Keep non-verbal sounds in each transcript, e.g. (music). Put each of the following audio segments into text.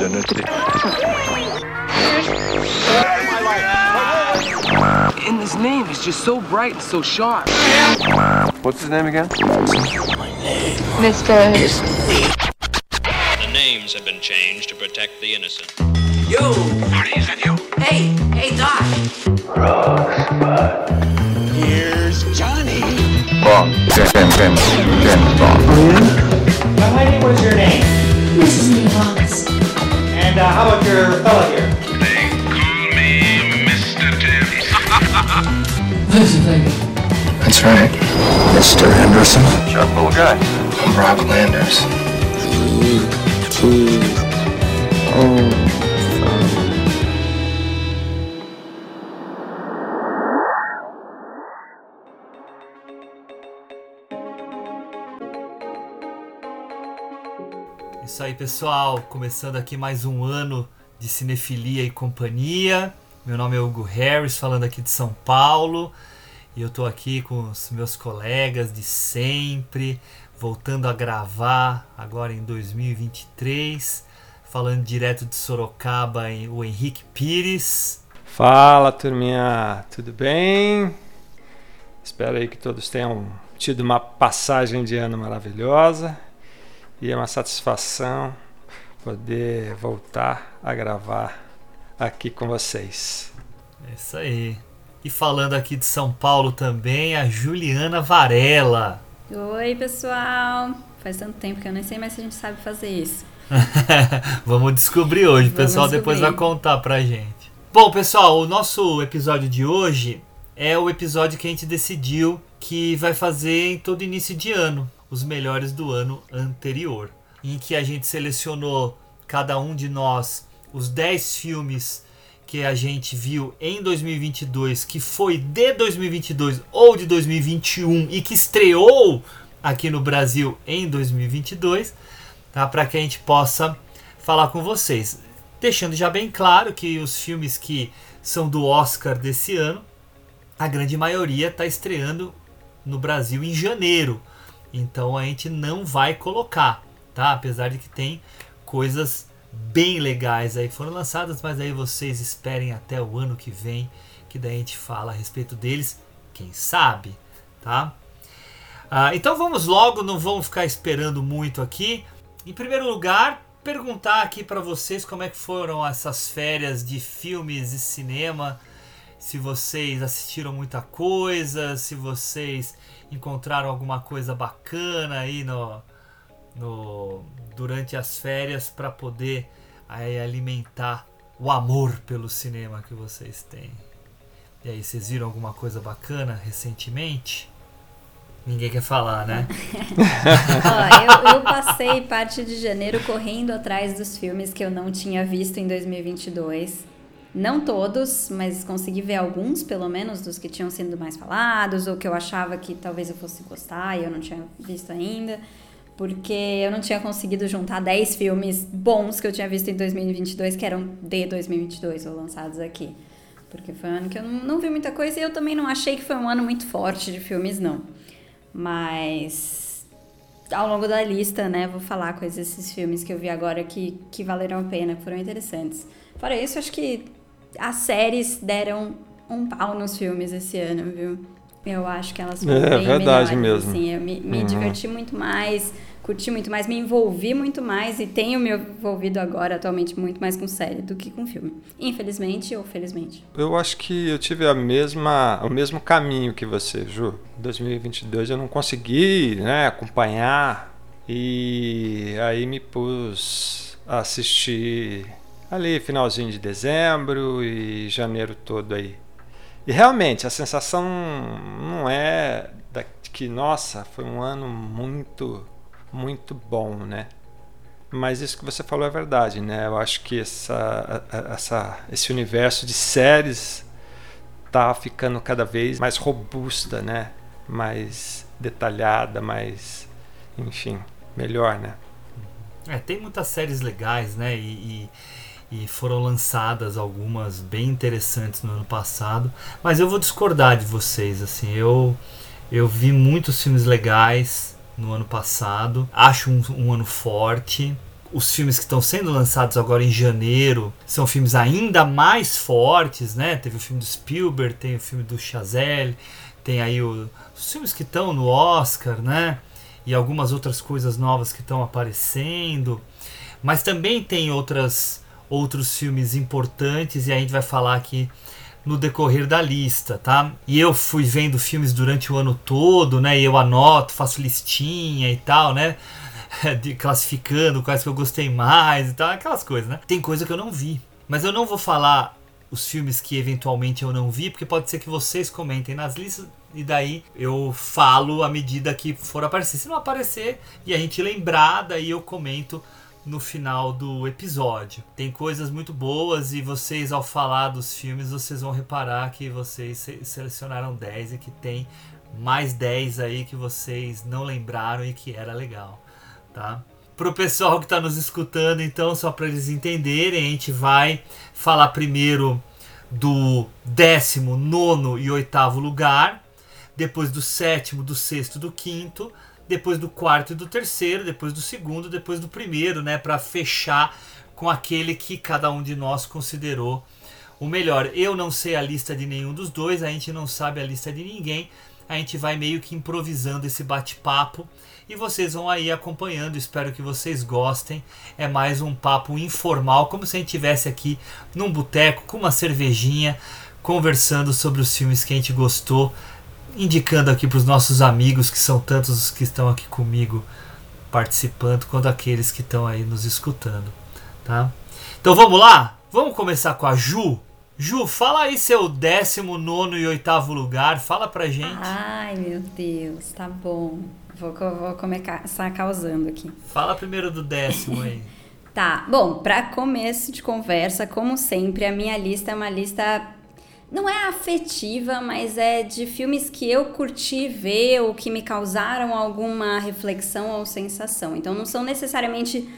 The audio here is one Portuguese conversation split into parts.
identity. And his name is just so bright and so sharp. What's his name again? Mr. The names have been changed to protect the innocent. Yo! Hey, hey, Doc. Here's Johnny. Bond. James, James, James, James Bond. Young lady, what is your name? Mrs. Evans. And uh, how about your fella here? (laughs) That's right. Mr. Henderson. Sharp little guy. I'm Rob Landers. Isso aí, pessoal. Começando aqui mais um ano de cinefilia e companhia. Meu nome é Hugo Harris, falando aqui de São Paulo. E eu tô aqui com os meus colegas de sempre, voltando a gravar agora em 2023, falando direto de Sorocaba, o Henrique Pires. Fala turminha, tudo bem? Espero aí que todos tenham tido uma passagem de ano maravilhosa e é uma satisfação poder voltar a gravar aqui com vocês. É isso aí. E falando aqui de São Paulo também, a Juliana Varela. Oi, pessoal! Faz tanto tempo que eu nem sei mais se a gente sabe fazer isso. (laughs) Vamos descobrir hoje. O pessoal depois vai descobrir. contar pra gente. Bom, pessoal, o nosso episódio de hoje é o episódio que a gente decidiu que vai fazer em todo início de ano, os melhores do ano anterior, em que a gente selecionou cada um de nós os 10 filmes que a gente viu em 2022, que foi de 2022 ou de 2021 e que estreou aqui no Brasil em 2022 tá? Para que a gente possa falar com vocês. Deixando já bem claro que os filmes que são do Oscar desse ano, a grande maioria está estreando no Brasil em janeiro. Então a gente não vai colocar, tá? Apesar de que tem coisas bem legais aí que foram lançadas, mas aí vocês esperem até o ano que vem, que daí a gente fala a respeito deles, quem sabe, tá? Ah, então vamos logo, não vamos ficar esperando muito aqui. Em primeiro lugar, perguntar aqui para vocês como é que foram essas férias de filmes e cinema. Se vocês assistiram muita coisa, se vocês encontraram alguma coisa bacana aí no, no durante as férias para poder aí, alimentar o amor pelo cinema que vocês têm. E aí, vocês viram alguma coisa bacana recentemente? Ninguém quer falar, né? (laughs) Ó, eu, eu passei parte de janeiro correndo atrás dos filmes que eu não tinha visto em 2022. Não todos, mas consegui ver alguns, pelo menos, dos que tinham sido mais falados, ou que eu achava que talvez eu fosse gostar e eu não tinha visto ainda. Porque eu não tinha conseguido juntar 10 filmes bons que eu tinha visto em 2022, que eram de 2022 ou lançados aqui. Porque foi um ano que eu não, vi muita coisa e eu também não achei que foi um ano muito forte de filmes, não. Mas ao longo da lista, né, vou falar quais esses filmes que eu vi agora que, que valeram a pena, que foram interessantes. Fora isso, acho que as séries deram um pau nos filmes esse ano, viu? Eu acho que elas foram É, bem verdade melhores, mesmo. assim. Eu me, me Uhum. diverti muito mais, curti muito mais, me envolvi muito mais e tenho me envolvido agora atualmente muito mais com série do que com filme. Infelizmente ou felizmente. Eu acho que eu tive a mesma, o mesmo caminho que você, Ju. 2022 eu não consegui né, acompanhar e aí me pus a assistir ali finalzinho de dezembro e janeiro todo aí. E realmente a sensação não é da, que, nossa, foi um ano muito, muito bom, né? Mas isso que você falou é verdade, né? Eu acho que essa, essa, esse universo de séries tá ficando cada vez mais robusta, né? Mais detalhada, mais, enfim, melhor, né? É, tem muitas séries legais, né? E, e, e foram lançadas algumas bem interessantes no ano passado. Mas eu vou discordar de vocês, assim. Eu, eu vi muitos filmes legais no ano passado. Acho um, um ano forte. os filmes que estão sendo lançados agora em janeiro são filmes ainda mais fortes, né? Teve o filme do Spielberg, tem o filme do Chazelle, tem aí o, os filmes que estão no Oscar, né? E algumas outras coisas novas que estão aparecendo. Mas também tem outras, outros filmes importantes e a gente vai falar aqui no decorrer da lista, tá? E eu fui vendo filmes durante o ano todo, né? E eu anoto, faço listinha e tal, né? (laughs) De, classificando quais que eu gostei mais e tal, aquelas coisas, né? Tem coisa que eu não vi. Mas eu não vou falar os filmes que eventualmente eu não vi, porque pode ser que vocês comentem nas listas e daí eu falo à medida que for aparecer. Se não aparecer e a gente lembrar, daí eu comento no final do episódio. Tem coisas muito boas e vocês, ao falar dos filmes, vocês vão reparar que vocês selecionaram 10 e que tem mais 10 aí que vocês não lembraram e que era legal, tá? Pro pessoal que está nos escutando, então, só para eles entenderem, a gente vai falar primeiro do décimo, nono e oitavo lugar, depois do sétimo, do sexto, do quinto, depois do quarto e do terceiro, depois do segundo, depois do primeiro, né, para fechar com aquele que cada um de nós considerou o melhor. Eu não sei a lista de nenhum dos dois, a gente não sabe a lista de ninguém. A gente vai meio que improvisando esse bate-papo e vocês vão aí acompanhando. Espero que vocês gostem. É mais um papo informal, como se a gente estivesse aqui num boteco com uma cervejinha, conversando sobre os filmes que a gente gostou indicando aqui para os nossos amigos, que são tantos os que estão aqui comigo participando, quanto aqueles que estão aí nos escutando, tá? Então vamos lá? Vamos começar com a Ju. Ju, fala aí seu décimo, nono e oitavo lugar, fala pra gente. Ai, meu Deus, tá bom. Vou, vou começar causando aqui. Fala primeiro do décimo aí. (laughs) tá, bom, para começo de conversa, como sempre, a minha lista é uma lista não é afetiva, mas é de filmes que eu curti ver ou que me causaram alguma reflexão ou sensação. Então não são necessariamente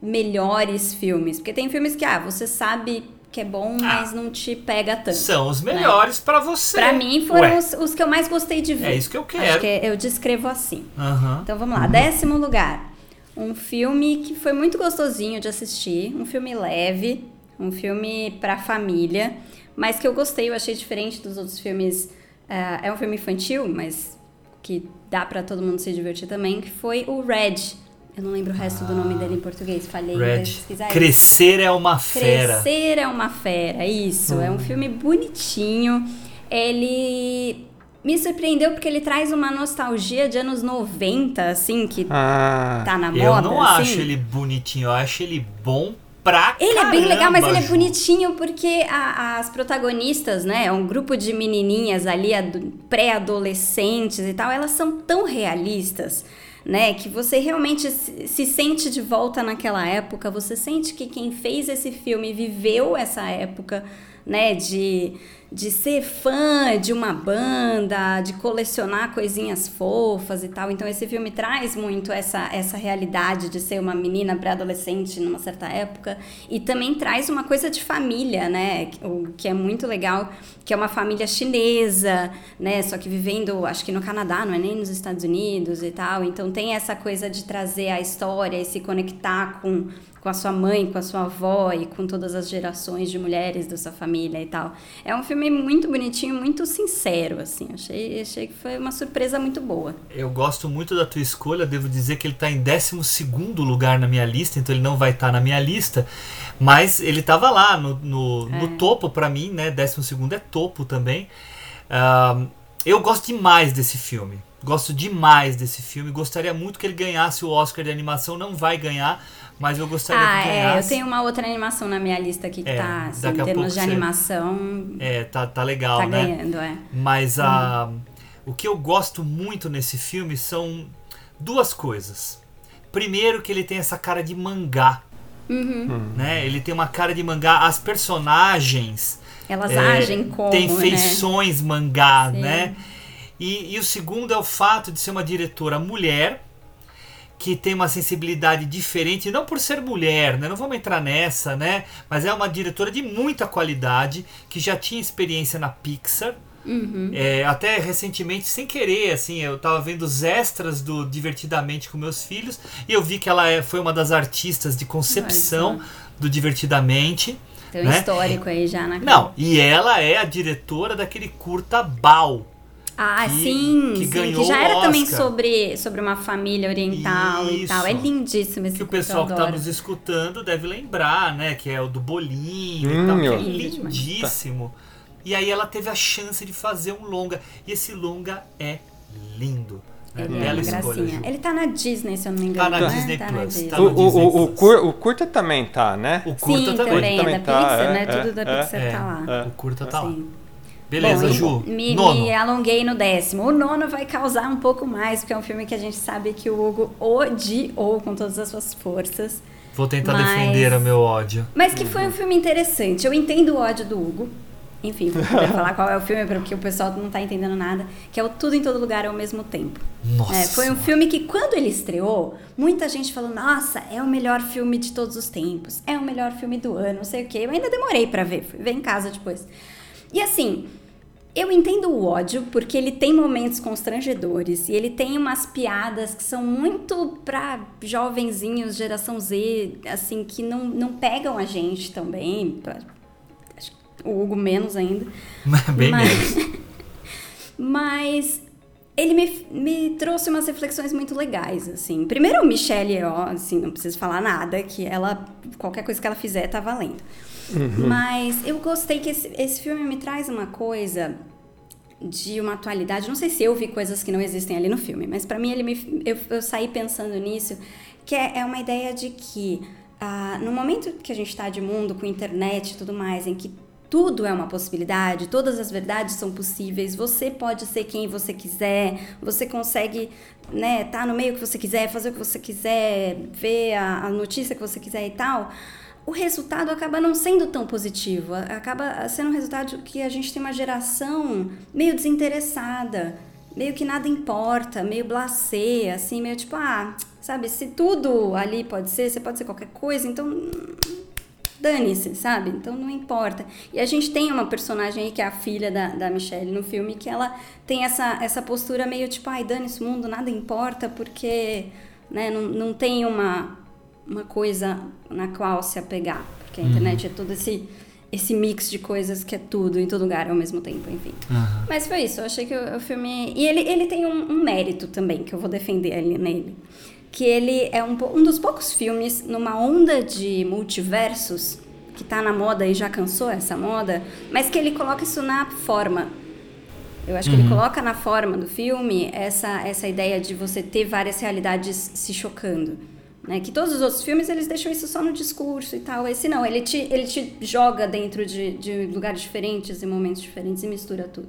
melhores filmes, porque tem filmes que ah, você sabe que é bom, ah, mas não te pega tanto. São os né? melhores né? para você. Para mim foram os, os, que eu mais gostei de ver. É isso que eu quero. Que eu descrevo assim. Uhum. Então vamos lá, uhum. décimo lugar. Um filme que foi muito gostosinho de assistir, um filme leve, um filme para família mas que eu gostei, eu achei diferente dos outros filmes. Uh, é um filme infantil, mas que dá para todo mundo se divertir também, que foi o Red. Eu não lembro o resto ah, do nome dele em português, falei. Red. Crescer é uma fera. Crescer é uma fera, isso. Hum. É um hum. filme bonitinho. Ele me surpreendeu porque ele traz uma nostalgia de anos 90, assim, que ah, tá na moda. Eu não assim. acho ele bonitinho, eu acho ele bom pra Ele caramba, é bem legal, mas ele é bonitinho porque a, as protagonistas, né, é um grupo de menininhas ali, pré-adolescentes e tal, elas são tão realistas, né, que você realmente se sente de volta naquela época, você sente que quem fez esse filme viveu essa época, né, de de ser fã de uma banda, de colecionar coisinhas fofas e tal. Então esse filme traz muito essa, essa realidade de ser uma menina pré-adolescente numa certa época e também traz uma coisa de família, né? O que é muito legal, que é uma família chinesa, né? Só que vivendo, acho que no Canadá, não é nem nos Estados Unidos e tal. Então tem essa coisa de trazer a história e se conectar com com a sua mãe, com a sua avó e com todas as gerações de mulheres da sua família e tal. É um filme muito bonitinho, muito sincero, assim. Achei, achei que foi uma surpresa muito boa. Eu gosto muito da tua escolha, devo dizer que ele está em 12 lugar na minha lista, então ele não vai estar tá na minha lista, mas ele estava lá no, no, é. no topo para mim, né? 12 é topo também. Uh, eu gosto demais desse filme. Gosto demais desse filme. Gostaria muito que ele ganhasse o Oscar de animação. Não vai ganhar, mas eu gostaria ah, que ganhasse. É, eu tenho uma outra animação na minha lista aqui que é, tá, assim, em termos de animação. É, tá, tá legal, tá né? ganhando, é. Mas a, hum. o que eu gosto muito nesse filme são duas coisas. Primeiro, que ele tem essa cara de mangá. Uhum. Né? Ele tem uma cara de mangá. As personagens. Elas é, agem como. Tem né? feições né? mangá, Sim. né? E, e o segundo é o fato de ser uma diretora mulher que tem uma sensibilidade diferente, não por ser mulher, né? Não vamos entrar nessa, né? Mas é uma diretora de muita qualidade, que já tinha experiência na Pixar, É, até recentemente, sem querer, assim, eu tava vendo os extras do Divertidamente com meus filhos e eu vi que ela é- foi uma das artistas de concepção Olha do Divertidamente. Tem um né? histórico aí já na Não, e ela é a diretora daquele curta Bal. Ah, que- sim, que sim, ganhou que já era o também sobre, sobre uma família oriental e Isso. tal. É lindíssimo esse Que o curta, pessoal que tá adoro. nos escutando deve lembrar, né? Que é o do bolinho e Hum, tal, que é lindíssimo. E aí ela teve a chance de fazer um longa. E esse longa é lindo. Né? Ele é Bela uma escolha. Ju. Ele tá na Disney, se eu não me engano. Tá na né? Disney Tá Plus, Disney. tá O, o, o, o, cur- o curta também tá, né? O curta Sim, também. também, é Também da tá, Pixar, é, né? é, Tudo da é. Pixar tá lá. É. O curta tá lá. Beleza, Bom, Ju. Me, Nono. me alonguei no décimo. O nono vai causar um pouco mais, porque é um filme que a gente sabe que o Hugo odiou com todas as suas forças. Vou tentar Mas- defender o meu ódio. Mas que foi um filme interessante. Eu entendo o ódio do Hugo. Enfim, vou (laughs) falar qual é o filme, porque o pessoal não tá entendendo nada. Que é o Tudo em Todo Lugar ao mesmo tempo. Nossa. É, foi um filme que, quando ele estreou, muita gente falou: Nossa, é o melhor filme de todos os tempos, é o melhor filme do ano, não sei o quê. Eu ainda demorei pra ver, fui ver em casa depois. E assim, eu entendo o ódio, porque ele tem momentos constrangedores e ele tem umas piadas que são muito pra jovenzinhos, geração Z, assim, que não, não pegam a gente também. pra- O Hugo menos ainda. (laughs) Bem Mas- menos. (laughs) Mas ele me, me trouxe umas reflexões muito legais, assim. Primeiro, Michelle Yeoh, assim, não preciso falar nada, que ela, qualquer coisa que ela fizer tá valendo. Mas eu gostei que esse, esse filme me traz uma coisa de uma atualidade. Não sei se eu vi coisas que não existem ali no filme, mas pra mim ele me, eu, eu saí pensando nisso, que é, é uma ideia de que ah, no momento que a gente está de mundo com internet e tudo mais, em que tudo é uma possibilidade, todas as verdades são possíveis, você pode ser quem você quiser, você consegue né, tá no meio que você quiser, fazer o que você quiser, ver a, a notícia que você quiser e tal o resultado acaba não sendo tão positivo. Acaba sendo um resultado que a gente tem uma geração meio desinteressada, meio que nada importa, meio blasé, assim, meio tipo, ah, sabe, se tudo ali pode ser, você pode ser qualquer coisa, então dane-se, sabe? Então não importa. E a gente tem uma personagem aí que é a filha da, da Michelle no filme, que ela tem essa, essa postura meio tipo, ai, dane-se o mundo, nada importa, porque né, não, não tem uma, uma coisa na qual se apegar. Porque a internet é todo esse, esse mix de coisas que é tudo em todo lugar ao mesmo tempo, enfim. Mas foi isso, eu achei que o, o filme. E ele, ele tem um, um mérito também, que eu vou defender ali nele. Que ele é um, um dos poucos filmes numa onda de multiversos, que tá na moda e já cansou essa moda, mas que ele coloca isso na forma. Eu acho que ele coloca na forma do filme essa, essa ideia de você ter várias realidades se chocando. Né? Que todos os outros filmes eles deixam isso só no discurso e tal. Esse não, ele te, ele te joga dentro de, de lugares diferentes e momentos diferentes e mistura tudo.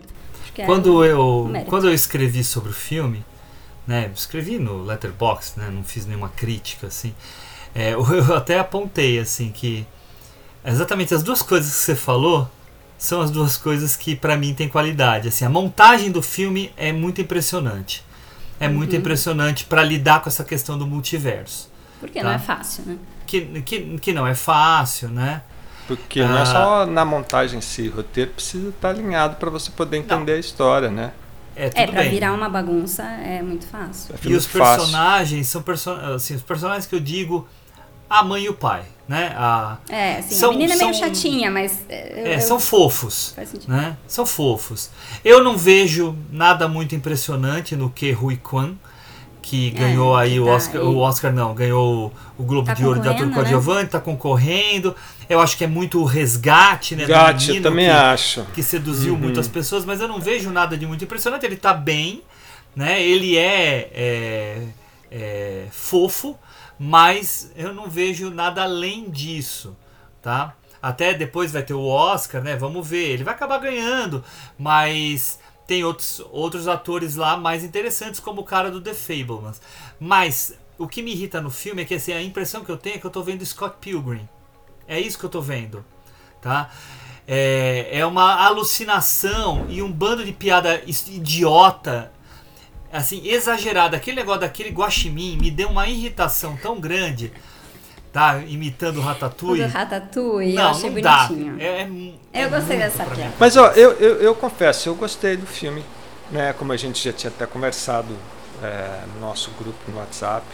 É Quando eu, mérito. quando eu escrevi sobre o filme, né, escrevi no Letterboxd, né, não fiz nenhuma crítica assim. é, (laughs) eu até apontei assim que exatamente as duas coisas que você falou são as duas coisas que pra mim tem qualidade. Assim, a montagem do filme é muito impressionante. É muito Uhum. impressionante pra lidar com essa questão do multiverso, Porque tá. não é fácil, né? que, que, que não é fácil, né? Porque não é Ah. só na montagem em si, o roteiro precisa estar alinhado para você poder entender a história, né? É É, pra bem. virar uma bagunça é muito fácil. É E os fácil. personagens são perso assim, os personagens que eu digo a mãe e o pai, né? A, É, assim, São- a menina é meio são- chatinha, mas. é, eu- é, eu- são fofos, Faz sentido. né? São fofos. Eu não vejo nada muito impressionante no que Rui Kwan, que ganhou que aí o tá Oscar, o Oscar não, ganhou o Globo Tá de Ouro de ator né? coadjuvante, tá concorrendo. Eu acho que é muito o resgate, né? Gatti, eu também que- acho. que seduziu muitas pessoas, mas eu não vejo nada de muito impressionante. Ele tá bem, né? Ele é, é, é fofo, mas eu não vejo nada além disso, tá? Até depois vai ter o Oscar, né? Vamos ver. Ele vai acabar ganhando, mas tem outros, outros atores lá mais interessantes, como o cara do The Fablemans. Mas o que me irrita no filme é que assim, a impressão que eu tenho é que eu tô vendo Scott Pilgrim. É isso que eu tô vendo, tá? É, é uma alucinação e um bando de piada idiota, assim, exagerada. Aquele negócio daquele guaxinim me deu uma irritação tão grande tá? Imitando o O do Ratatouille. Ratatouille, eu Não, achei não dá. bonitinho. É, é é Eu gostei muito dessa piada. Mas ó, eu, eu, eu confesso, eu gostei do filme, né? Como a gente já tinha até conversado é, no nosso grupo no WhatsApp.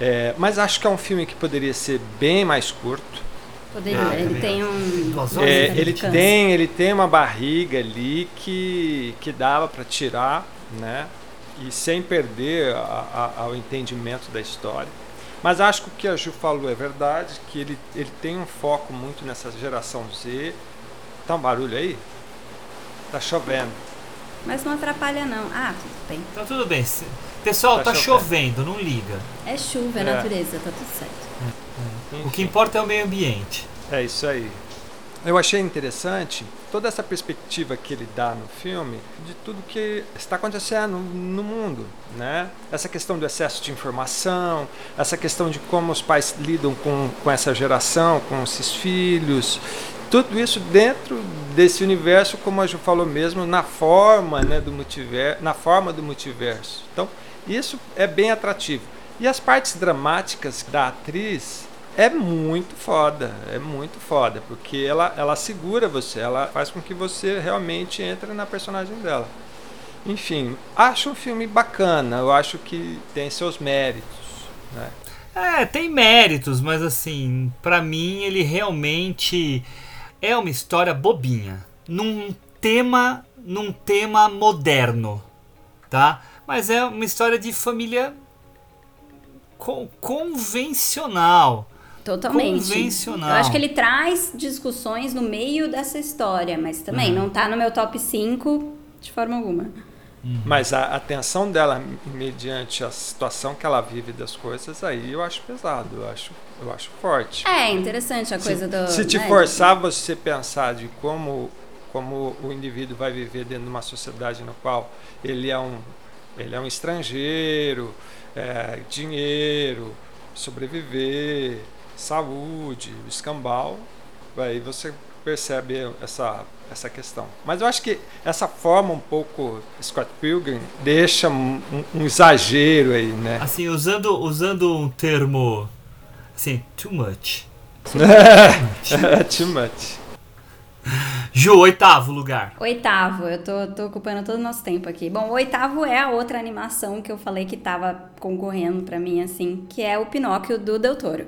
É, mas acho que é um filme que poderia ser bem mais curto. Poderia, Ah, ele tem um. É, ele tem ele tem uma barriga ali que, que dava para tirar, né? E sem perder a, a, ao entendimento da história. Mas acho que o que a Ju falou é verdade, que ele, ele tem um foco muito nessa geração Z. Tá um barulho aí? Tá chovendo. Mas não atrapalha, não. Ah, tudo bem. Tá tudo bem. Pessoal, tá, Tá chovendo, não liga. É chuva, é É. natureza, tá tudo certo. O que importa é o meio ambiente. É isso aí. Eu achei interessante toda essa perspectiva que ele dá no filme de tudo que está acontecendo no mundo, né? Essa questão do excesso de informação, essa questão de como os pais lidam com, com essa geração, com esses filhos, tudo isso dentro desse universo, como a Ju falou mesmo, na forma, né, do multiverso, na forma do multiverso. Então, isso é bem atrativo. E as partes dramáticas da atriz é muito foda, é muito foda, porque ela, ela segura você, ela faz com que você realmente entre na personagem dela. Enfim, acho um filme bacana, eu acho que tem seus méritos. Né? É, tem méritos, mas assim, pra mim ele realmente é uma história bobinha, num tema, num tema moderno, tá? Mas é uma história de família con- convencional. Totalmente. Convencional. Eu acho que ele traz discussões no meio dessa história, mas também Uhum. não tá no meu top 5 de forma alguma. Mas a atenção dela mediante a situação que ela vive das coisas, aí eu acho pesado, eu acho, eu acho forte. É, interessante a coisa do. Se te né, forçar você pensar de como, como o indivíduo vai viver dentro de uma sociedade no qual ele é um, ele é um estrangeiro, é, dinheiro, sobreviver, saúde, escambau, aí você percebe essa, essa questão. Mas eu acho que essa forma um pouco Scott Pilgrim deixa um, um- exagero aí, né? Assim, usando, usando um termo assim, too much. (laughs) Too much. Ju, oitavo lugar. Oitavo, eu tô, tô ocupando todo o nosso tempo aqui. Bom, o oitavo é a outra animação que eu falei que tava concorrendo pra mim, assim, que é o Pinóquio do Del Toro.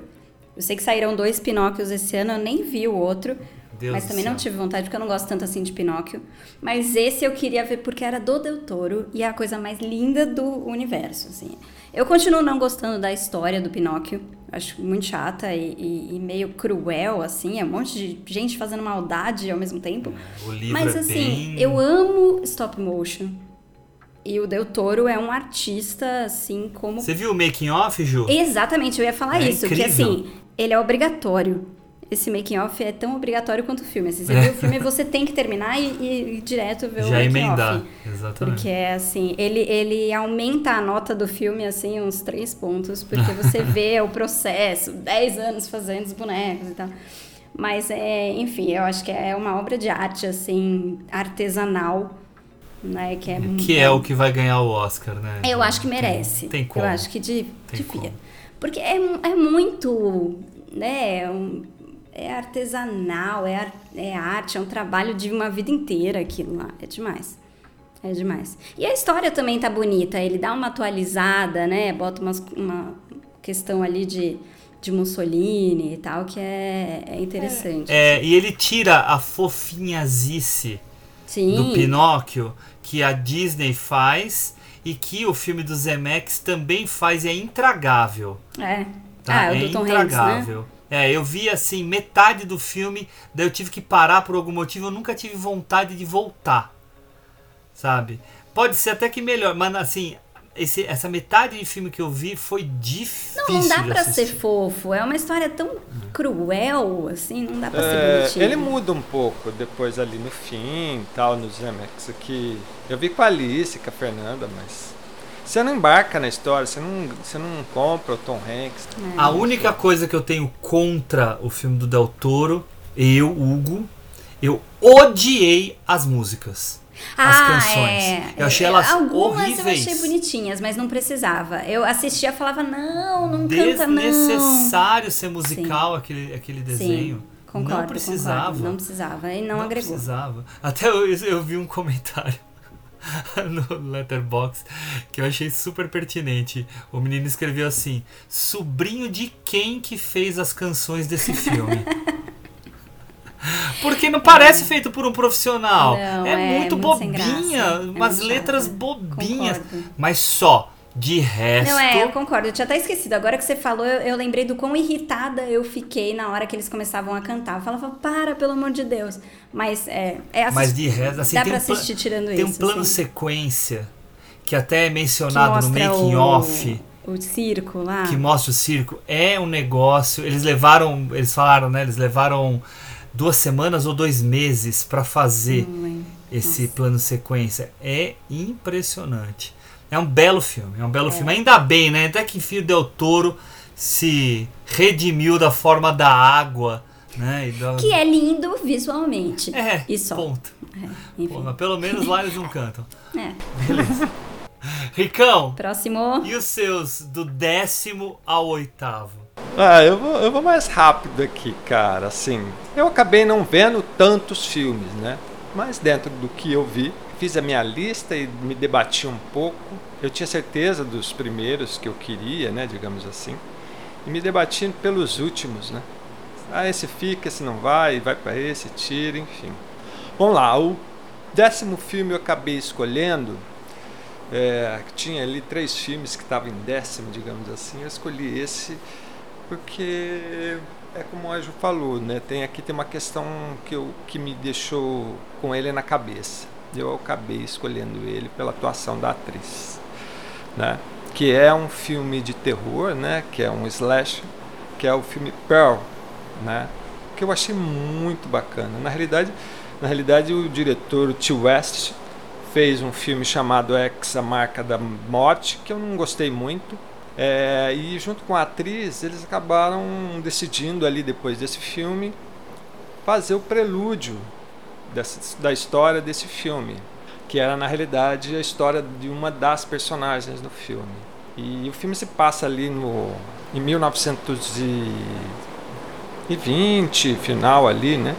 Eu sei que saíram dois Pinóquios esse ano, eu nem vi o outro. Deus mas também não tive vontade, porque eu não gosto tanto assim de Pinóquio. Mas esse eu queria ver porque era do Del Toro e é a coisa mais linda do universo, assim. Eu continuo não gostando da história do Pinóquio. Acho muito chata e, e- e meio cruel, assim. É um monte de gente fazendo maldade ao mesmo tempo. O livro Mas é assim, bem... eu amo stop motion. E o Del Toro é um artista, assim, como. Você viu o making off, Ju? Exatamente, eu ia falar É isso. Que incrível. assim, ele é obrigatório. Esse making off é tão obrigatório quanto o filme. Assim, você viu o filme, (laughs) você tem que terminar e, e- e direto ver o Já making emendar. off. Exatamente. Porque é assim, ele, ele aumenta a nota do filme assim uns três pontos, porque você (laughs) vê o processo, 10 anos fazendo os bonecos e tal. Mas é, enfim, eu acho que é uma obra de arte assim, artesanal, né, que é Que é o que vai ganhar o Oscar, né? Eu acho que merece. Tem como. Eu acho que de, Tem devia. Porque é, é muito, né, um- é artesanal, é, é arte, é um trabalho de uma vida inteira aquilo lá. É demais. É demais. E a história também tá bonita. Ele dá uma atualizada, né? Bota umas, uma questão ali de, de Mussolini e tal, que é, é interessante. É, e ele tira a fofinhazice Sim. do Pinóquio que a Disney faz e que o filme do Zemeckis também faz e é intragável. É. Tá? Ah, é do Tom Hanks, né? intragável. É, eu vi assim metade do filme, daí eu tive que parar por algum motivo, eu nunca tive vontade de voltar. Sabe? Pode ser até que melhor, mas assim, esse, essa metade de filme que eu vi foi difícil. Não, não dá de pra ser assistir. fofo. É uma história tão cruel, assim, não dá pra ser É, bonitinho. ele muda um pouco depois ali no fim tal, no Zemex aqui. Eu vi com a Alice, com a Fernanda, mas. Você não embarca na história, você não, você não compra o Tom Hanks. A única coisa que eu tenho contra o filme do Del Toro, eu, Hugo, eu odiei as músicas. As Ah, canções. é. Eu achei elas Algumas horríveis. eu achei bonitinhas, mas não precisava. Eu assistia e falava, não, não canta não. Desnecessário ser musical aquele, aquele desenho. Sim, concordo, não precisava. concordo. Não precisava, e não, agregou. precisava. Até eu, eu vi um comentário (laughs) no Letterbox que eu achei super pertinente. O menino escreveu assim: sobrinho de quem que fez as canções desse filme? (laughs) Porque não parece feito por um profissional. Não, é, é muito bobinha, é umas muito letras chato. bobinhas. Concordo. Mas só. De resto. Não, é, eu concordo. Eu tinha até esquecido. Agora que você falou, eu, eu lembrei do quão irritada eu fiquei na hora que eles começavam a cantar. Eu falava, para, pelo amor de Deus. Mas é, é assist- Mas de resto, assim, dá tem pra um assistir tirando Tem isso. um plano assim. sequência que até é mencionado no making o- off. O circo lá. que mostra o circo é um negócio. Eles levaram, eles falaram, né? Eles levaram duas semanas ou dois meses para fazer esse Nossa. plano sequência. É impressionante. É um belo filme, é um belo filme. Ainda bem, né? Até que enfim o Del Toro se redimiu da forma da água, né? E da... Que é lindo visualmente. É, E só. ponto. É, Pô, mas pelo menos lá eles não cantam. (laughs) É. Ricão, Próximo. e os seus do décimo ao oitavo? Ah, eu vou, eu vou mais rápido aqui, cara. Assim, eu acabei não vendo tantos filmes, né? Mas dentro do que eu vi, fiz a minha lista e me debati um pouco. Eu tinha certeza dos primeiros que eu queria, né? Digamos assim. E me debati pelos últimos, né? Ah, esse fica, esse não vai, vai para esse, tira, enfim. Vamos lá, o décimo filme eu acabei escolhendo. É, tinha ali três filmes que estavam em décimo, digamos assim. Eu escolhi esse porque é como a Ju falou, né? Tem aqui tem uma questão que, eu, que me deixou com ele na cabeça. Eu acabei escolhendo ele pela atuação da atriz, né? Que é um filme de terror, né? Que é um slash, que é o filme Pearl, né? Que eu achei muito bacana. Na realidade, na realidade o diretor o T. West fez um filme chamado X, a Marca da Morte, que eu não gostei muito. É, e junto com a atriz, eles acabaram decidindo ali depois desse filme fazer o prelúdio dessa, da história desse filme, que era na realidade a história de uma das personagens do filme. E o filme se passa ali no em 1920, final ali, né?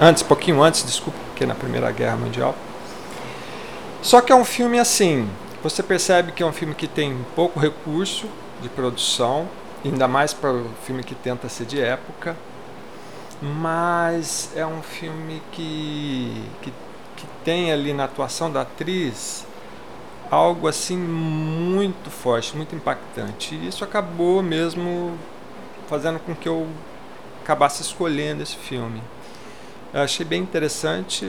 Antes, pouquinho antes, desculpa, é na Primeira Guerra Mundial. Só que é um filme assim, você percebe que é um filme que tem pouco recurso de produção, ainda mais para o filme que tenta ser de época, mas é um filme que, que, que tem ali na atuação da atriz algo assim muito forte, muito impactante. E isso acabou mesmo fazendo com que eu acabasse escolhendo esse filme. Eu achei bem interessante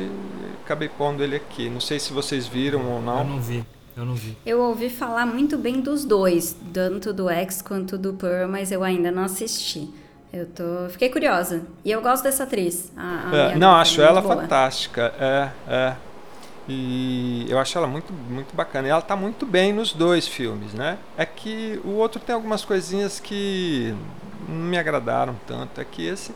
acabei pondo ele aqui. Não sei se vocês viram ou Eu não. não vi, eu não vi. Eu ouvi falar muito bem dos dois, tanto do X quanto do Pearl, mas eu ainda não assisti. Eu tô, fiquei curiosa. E eu gosto dessa atriz. a- a É, não, Goth, acho é ela boa. fantástica. É, é. E eu acho ela muito, muito bacana. E ela tá muito bem nos dois filmes, né? É que o outro tem algumas coisinhas que não me agradaram tanto. É que esse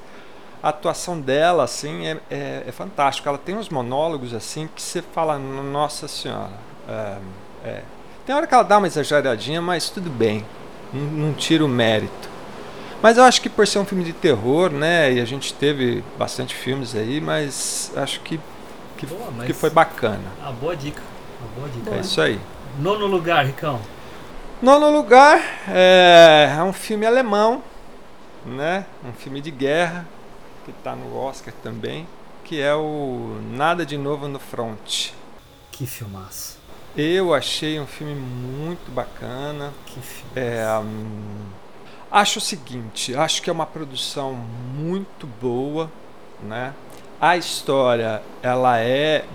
a atuação dela assim é, é, é fantástica. Ela tem uns monólogos assim que você fala, nossa senhora. É, é. Tem hora que ela dá uma exageradinha, mas tudo bem. Não, não tira o mérito. Mas eu acho que por ser um filme de terror, né? E a gente teve bastante filmes aí, mas acho que, que, Boa, que foi bacana. Ah, boa dica. Uma boa dica. É isso aí. Nono lugar, Ricão. Nono lugar é, é um filme alemão, né? Um filme de guerra que está no Oscar também, que é o Nada de Novo no Front. Que filmaço. Eu achei um filme muito bacana. Que filme. É, hum, acho o seguinte, acho que é uma produção muito boa, né? A história, ela é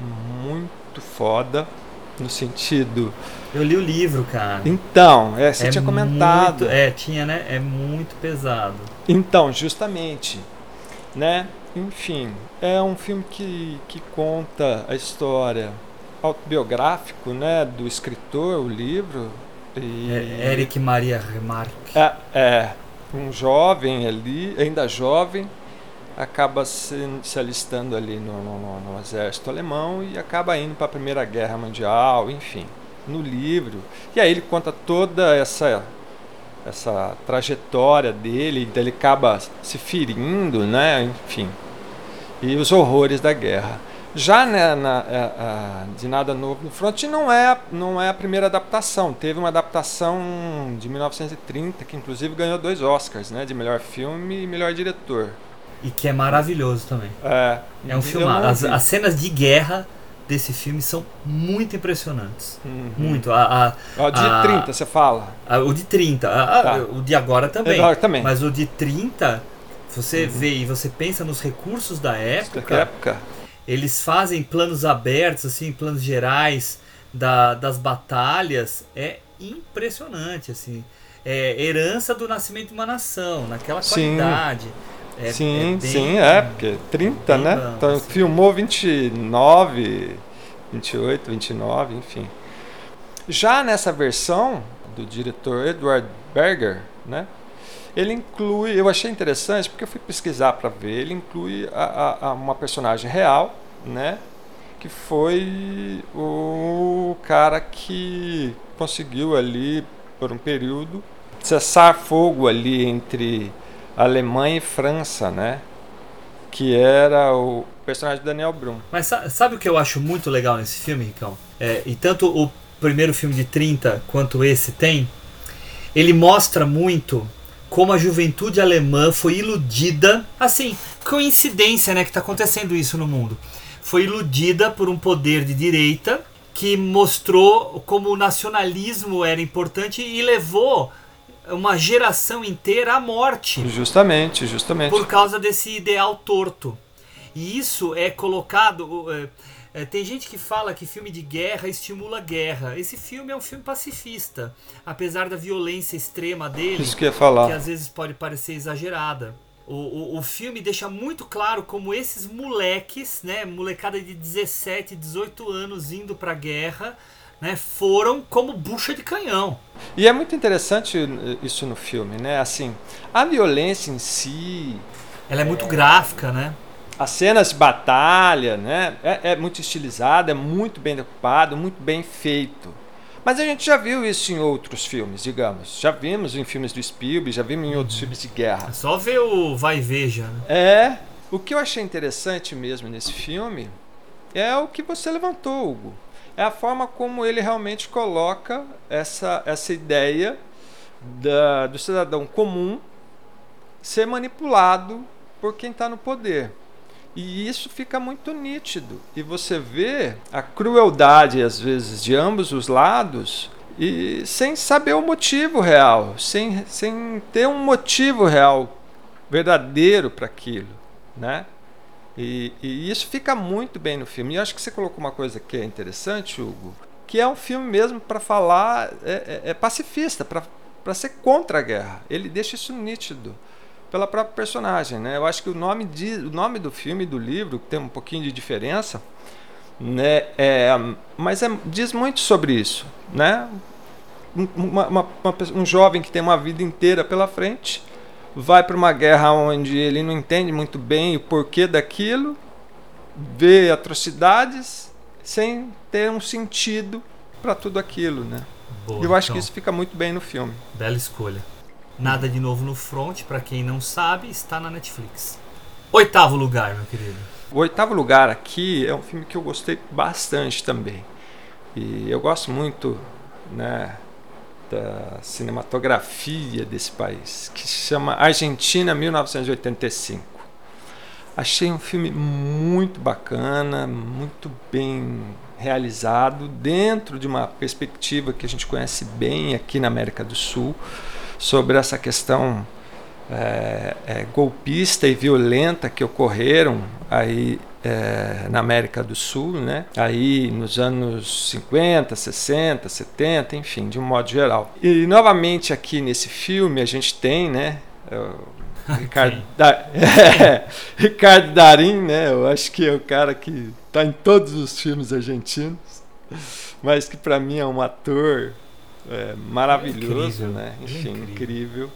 muito foda no sentido. Eu li o livro, cara. Então, é, você É tinha comentado. muito- é, tinha, né? É muito pesado. Então, justamente, né? Enfim, é um filme que, que conta a história autobiográfico, né, do escritor, o livro. E É, Eric Maria Remarque. É, é, um jovem ali, ainda jovem, acaba se, se alistando ali no, no, no, exército alemão e acaba indo para a Primeira Guerra Mundial, enfim, no livro. E aí ele conta toda essa essa trajetória dele, ele acaba se ferindo, né? Enfim, e os horrores da guerra. Já né, na, a, a, de Nada Novo no Front não é, não é a primeira adaptação. Teve uma adaptação de 1930 que inclusive ganhou dois Oscars, né? De melhor filme e melhor diretor. E que é maravilhoso também. É, é um filme. As, as, cenas de guerra desse filme são muito impressionantes. Uhum. Muito. A, a, o de a, 30, você fala? o de 30. Tá. O de agora também. Agora também. Mas o de 30, você uhum. vê e você pensa nos recursos da época. Da época. Eles fazem planos abertos, assim, planos gerais da, das batalhas. É impressionante, assim. É herança do nascimento de uma nação, naquela qualidade. Sim. É, sim, é bem, sim, é, porque 30, né? Bom, então assim. filmou 29, 28, 29, enfim. Já nessa versão do diretor Edward Berger, né? Ele inclui, eu achei interessante porque eu fui pesquisar para ver, ele inclui a, a, a uma personagem real, né? Que foi o cara que conseguiu ali por um período cessar fogo ali entre Alemanha e França, né? Que era o personagem Daniel Brum. Mas sabe o que eu acho muito legal nesse filme, Ricão? É, e tanto o primeiro filme de 30 quanto esse tem, ele mostra muito como a juventude alemã foi iludida, assim, coincidência, né, que está acontecendo isso no mundo. Foi iludida por um poder de direita que mostrou como o nacionalismo era importante e levou uma geração inteira à morte. Justamente, justamente. Por causa desse ideal torto. E isso é colocado. É, tem gente que fala que filme de guerra estimula a guerra. Esse filme é um filme pacifista, apesar da violência extrema dele, isso que, ia falar. que às vezes pode parecer exagerada. O, o, o, filme deixa muito claro como esses moleques, né, molecada de 17, 18 anos indo pra guerra, né, foram como bucha de canhão. E é muito interessante isso no filme, né? Assim, a violência em si. Ela é muito é... gráfica, né? As cenas de batalha, né? É, é muito estilizado, é muito bem decupado, muito bem feito. Mas a gente já viu isso em outros filmes, digamos. Já vimos em filmes do Spielberg, já vimos em outros uhum. filmes de guerra. É só ver o Vai e Veja. Né? É. O que eu achei interessante mesmo nesse filme é o que você levantou, Hugo é a forma como ele realmente coloca essa, essa ideia da, do cidadão comum ser manipulado por quem está no poder. E isso fica muito nítido. E você vê a crueldade, às vezes, de ambos os lados, e sem saber o motivo real, sem, sem ter um motivo real verdadeiro para aquilo, né? E, e, isso fica muito bem no filme. E acho que você colocou uma coisa que é interessante, Hugo, que é um filme mesmo para falar, é, é, é pacifista, para ser contra a guerra. Ele deixa isso nítido pela própria personagem. Né? Eu acho que o nome, de, o nome do filme e do livro tem um pouquinho de diferença, né? É, mas é, diz muito sobre isso. Né? Uma, uma, uma, um jovem que tem uma vida inteira pela frente vai para uma guerra onde ele não entende muito bem o porquê daquilo, vê atrocidades sem ter um sentido para tudo aquilo, né? Boa, eu acho então, que isso fica muito bem no filme. Bela escolha. Nada de novo no front, para quem não sabe, está na Netflix. Oitavo lugar, meu querido. O oitavo lugar aqui é um filme que eu gostei bastante também. E eu gosto muito, né, da cinematografia desse país, que se chama Argentina 1985. Achei um filme muito bacana, muito bem realizado, dentro de uma perspectiva que a gente conhece bem aqui na América do Sul, sobre essa questão é, é, golpista e violenta que ocorreram aí é, na América do Sul, né? aí nos anos 50, 60, 70, enfim, de um modo geral. E novamente aqui nesse filme a gente tem né, o (laughs) Ricardo, da, (laughs) é, Ricardo Darim, né? eu acho que é o cara que está em todos os filmes argentinos, mas que para mim é um ator é, maravilhoso, é incrível, né? enfim, incrível. incrível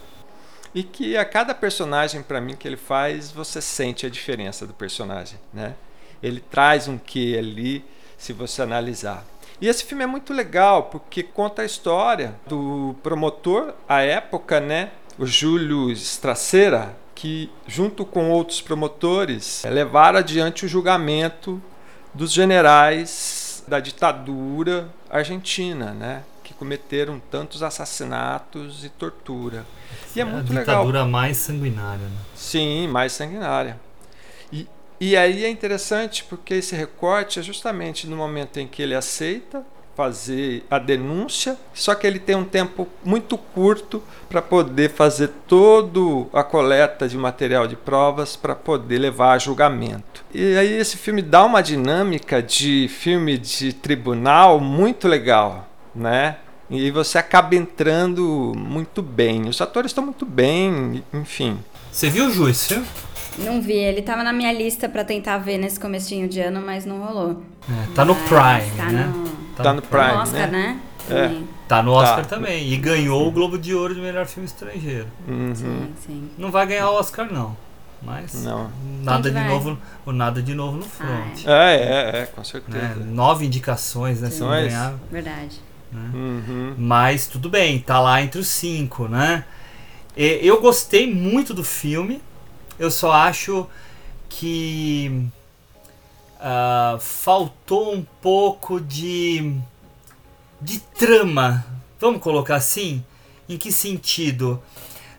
e que a cada personagem para mim que ele faz, você sente a diferença do personagem, né? Ele traz um quê ali, se você analisar. E esse filme é muito legal porque conta a história do promotor à época, né? O Júlio Stracera, que junto com outros promotores levaram adiante o julgamento dos generais da ditadura argentina, né? Cometeram tantos assassinatos e tortura. E é, a muito ditadura legal. mais sanguinária. Né? Sim, mais sanguinária. E, e aí é interessante porque esse recorte é justamente no momento em que ele aceita fazer a denúncia, só que ele tem um tempo muito curto para poder fazer toda a coleta de material de provas para poder levar a julgamento. E aí esse filme dá uma dinâmica de filme de tribunal muito legal, né? E você acaba entrando muito bem. Os atores estão muito bem, enfim. Você viu o juiz, viu? Não vi, ele tava na minha lista pra tentar ver nesse comecinho de ano, mas não rolou. É, tá no Mas Prime, tá né? No... Tá no Prime, no Oscar, né? né? É. Também. Tá no Oscar Tá. também. E ganhou o Globo de Ouro de melhor filme estrangeiro. Uhum. Sim, sim. Não vai ganhar o Oscar, não. Mas Não. nada de novo. O nada de novo no front. É, é, é, com né? certeza. Nove indicações, né? Se não ganhar. Verdade. Uhum. Mas tudo bem, tá lá entre os cinco, né? E- Eu gostei muito do filme. Eu só acho que ah, faltou um pouco de de trama. Vamos colocar assim? Em que sentido?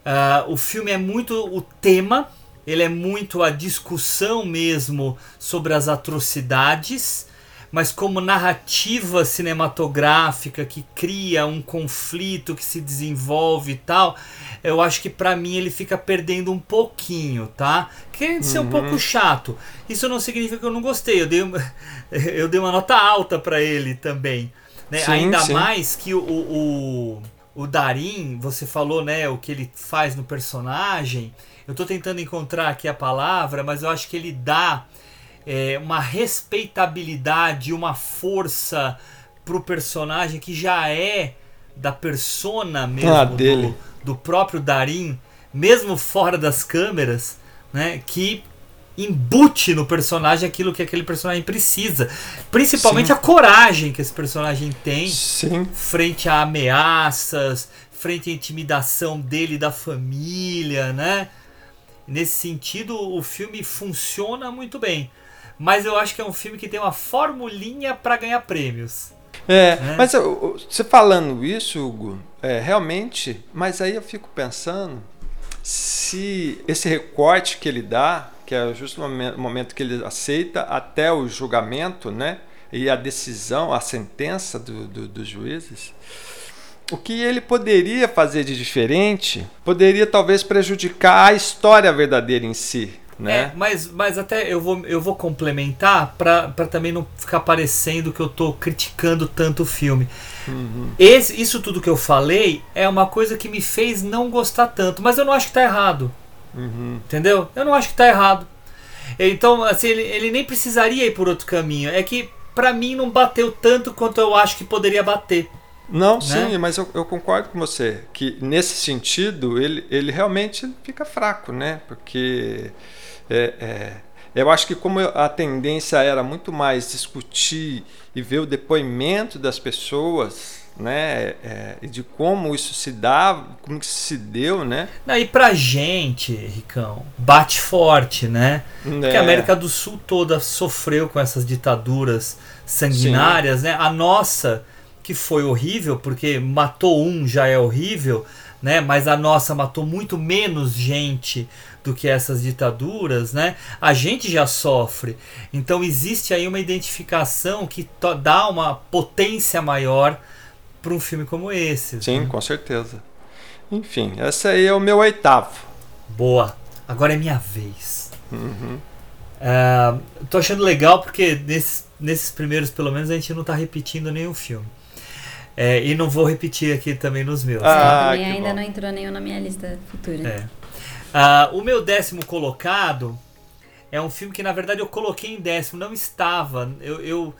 Ah, o filme é muito o tema, ele é muito a discussão mesmo sobre as atrocidades, mas como narrativa cinematográfica que cria um conflito que se desenvolve e tal, eu acho que pra mim ele fica perdendo um pouquinho, tá? Querendo ser um pouco chato. Isso não significa que eu não gostei. Eu dei, uma- (laughs) eu dei uma nota alta pra ele também. né? Sim, Ainda sim. mais que o, o, o Darim, você falou, né, o que ele faz no personagem. Eu tô tentando encontrar aqui a palavra, mas eu acho que ele dá é, uma respeitabilidade, uma força pro personagem que já é da persona mesmo Ah, do- do próprio Darim, mesmo fora das câmeras, né, que embute no personagem aquilo que aquele personagem precisa. Principalmente Sim. a coragem que esse personagem tem Sim. frente a ameaças, frente à intimidação dele da família, né? Nesse sentido, o filme funciona muito bem. Mas eu acho que é um filme que tem uma formulinha para ganhar prêmios. É, Né? mas eu- você falando isso, Hugo, é, realmente, mas aí eu fico pensando se esse recorte que ele dá, que é justo momen- momento que ele aceita até o julgamento, né? E a decisão, a sentença do- do- dos juízes, o que ele poderia fazer de diferente poderia talvez prejudicar a história verdadeira em si, né? É, mas, mas até eu vou, eu vou complementar para também não ficar parecendo que eu tô criticando tanto o filme. Esse, isso tudo que eu falei é uma coisa que me fez não gostar tanto, mas eu não acho que tá errado. Entendeu? Eu não acho que tá errado. Então, assim, ele, ele nem precisaria ir por outro caminho. É que pra mim não bateu tanto quanto eu acho que poderia bater. Não, né? sim, mas eu, eu concordo com você que nesse sentido ele, ele realmente fica fraco, né? Porque é, é, eu acho que como a tendência era muito mais discutir e ver o depoimento das pessoas, né? É, e de como isso se dá, como que se deu, né? Não, E pra gente, Ricão, bate forte, né? Porque É. a América do Sul toda sofreu com essas ditaduras sanguinárias, né? A nossa, que foi horrível, porque matou um já é horrível, né? Mas a nossa matou muito menos gente do que essas ditaduras, né? A gente já sofre. Então existe aí uma identificação que dá uma potência maior para um filme como esse. Sim, né? com certeza. Enfim, esse aí é o meu oitavo. Boa. Agora é minha vez. Ah, tô achando legal porque nesses, nesses primeiros, pelo menos, a gente não tá repetindo nenhum filme. É, e não vou repetir aqui também nos meus. Ah, que ainda bom. não entrou nenhum na minha lista futura. É. Ah, o meu décimo colocado É um filme que na verdade eu coloquei em décimo, não estava. Eu, eu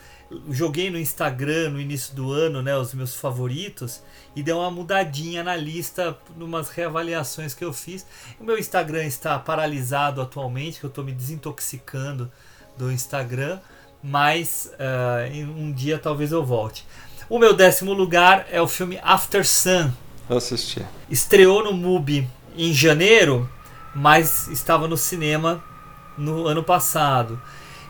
joguei no Instagram no início do ano, né, os meus favoritos e deu uma mudadinha na lista, numas reavaliações que eu fiz. O meu Instagram está paralisado atualmente, que eu estou me desintoxicando do Instagram, mas uh, em um dia talvez eu volte. O meu décimo lugar é o filme After Sun. Eu assisti. Estreou no MUBI em janeiro, mas estava no cinema no ano passado.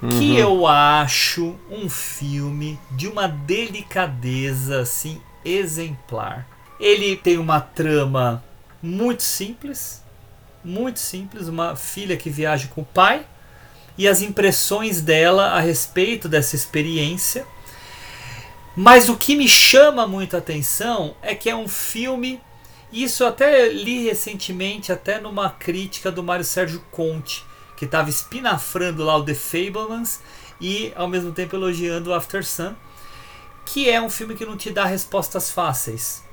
Uhum. Que eu acho um filme de uma delicadeza assim exemplar. Ele tem uma trama muito simples, muito simples, uma filha que viaja com o pai e as impressões dela a respeito dessa experiência. Mas o que me chama muito a atenção é que é um filme isso eu até li recentemente, até numa crítica do Mário Sérgio Conte, que estava espinafrando lá o The Fablemans e ao mesmo tempo elogiando o After Sun, que é um filme que não te dá respostas fáceis,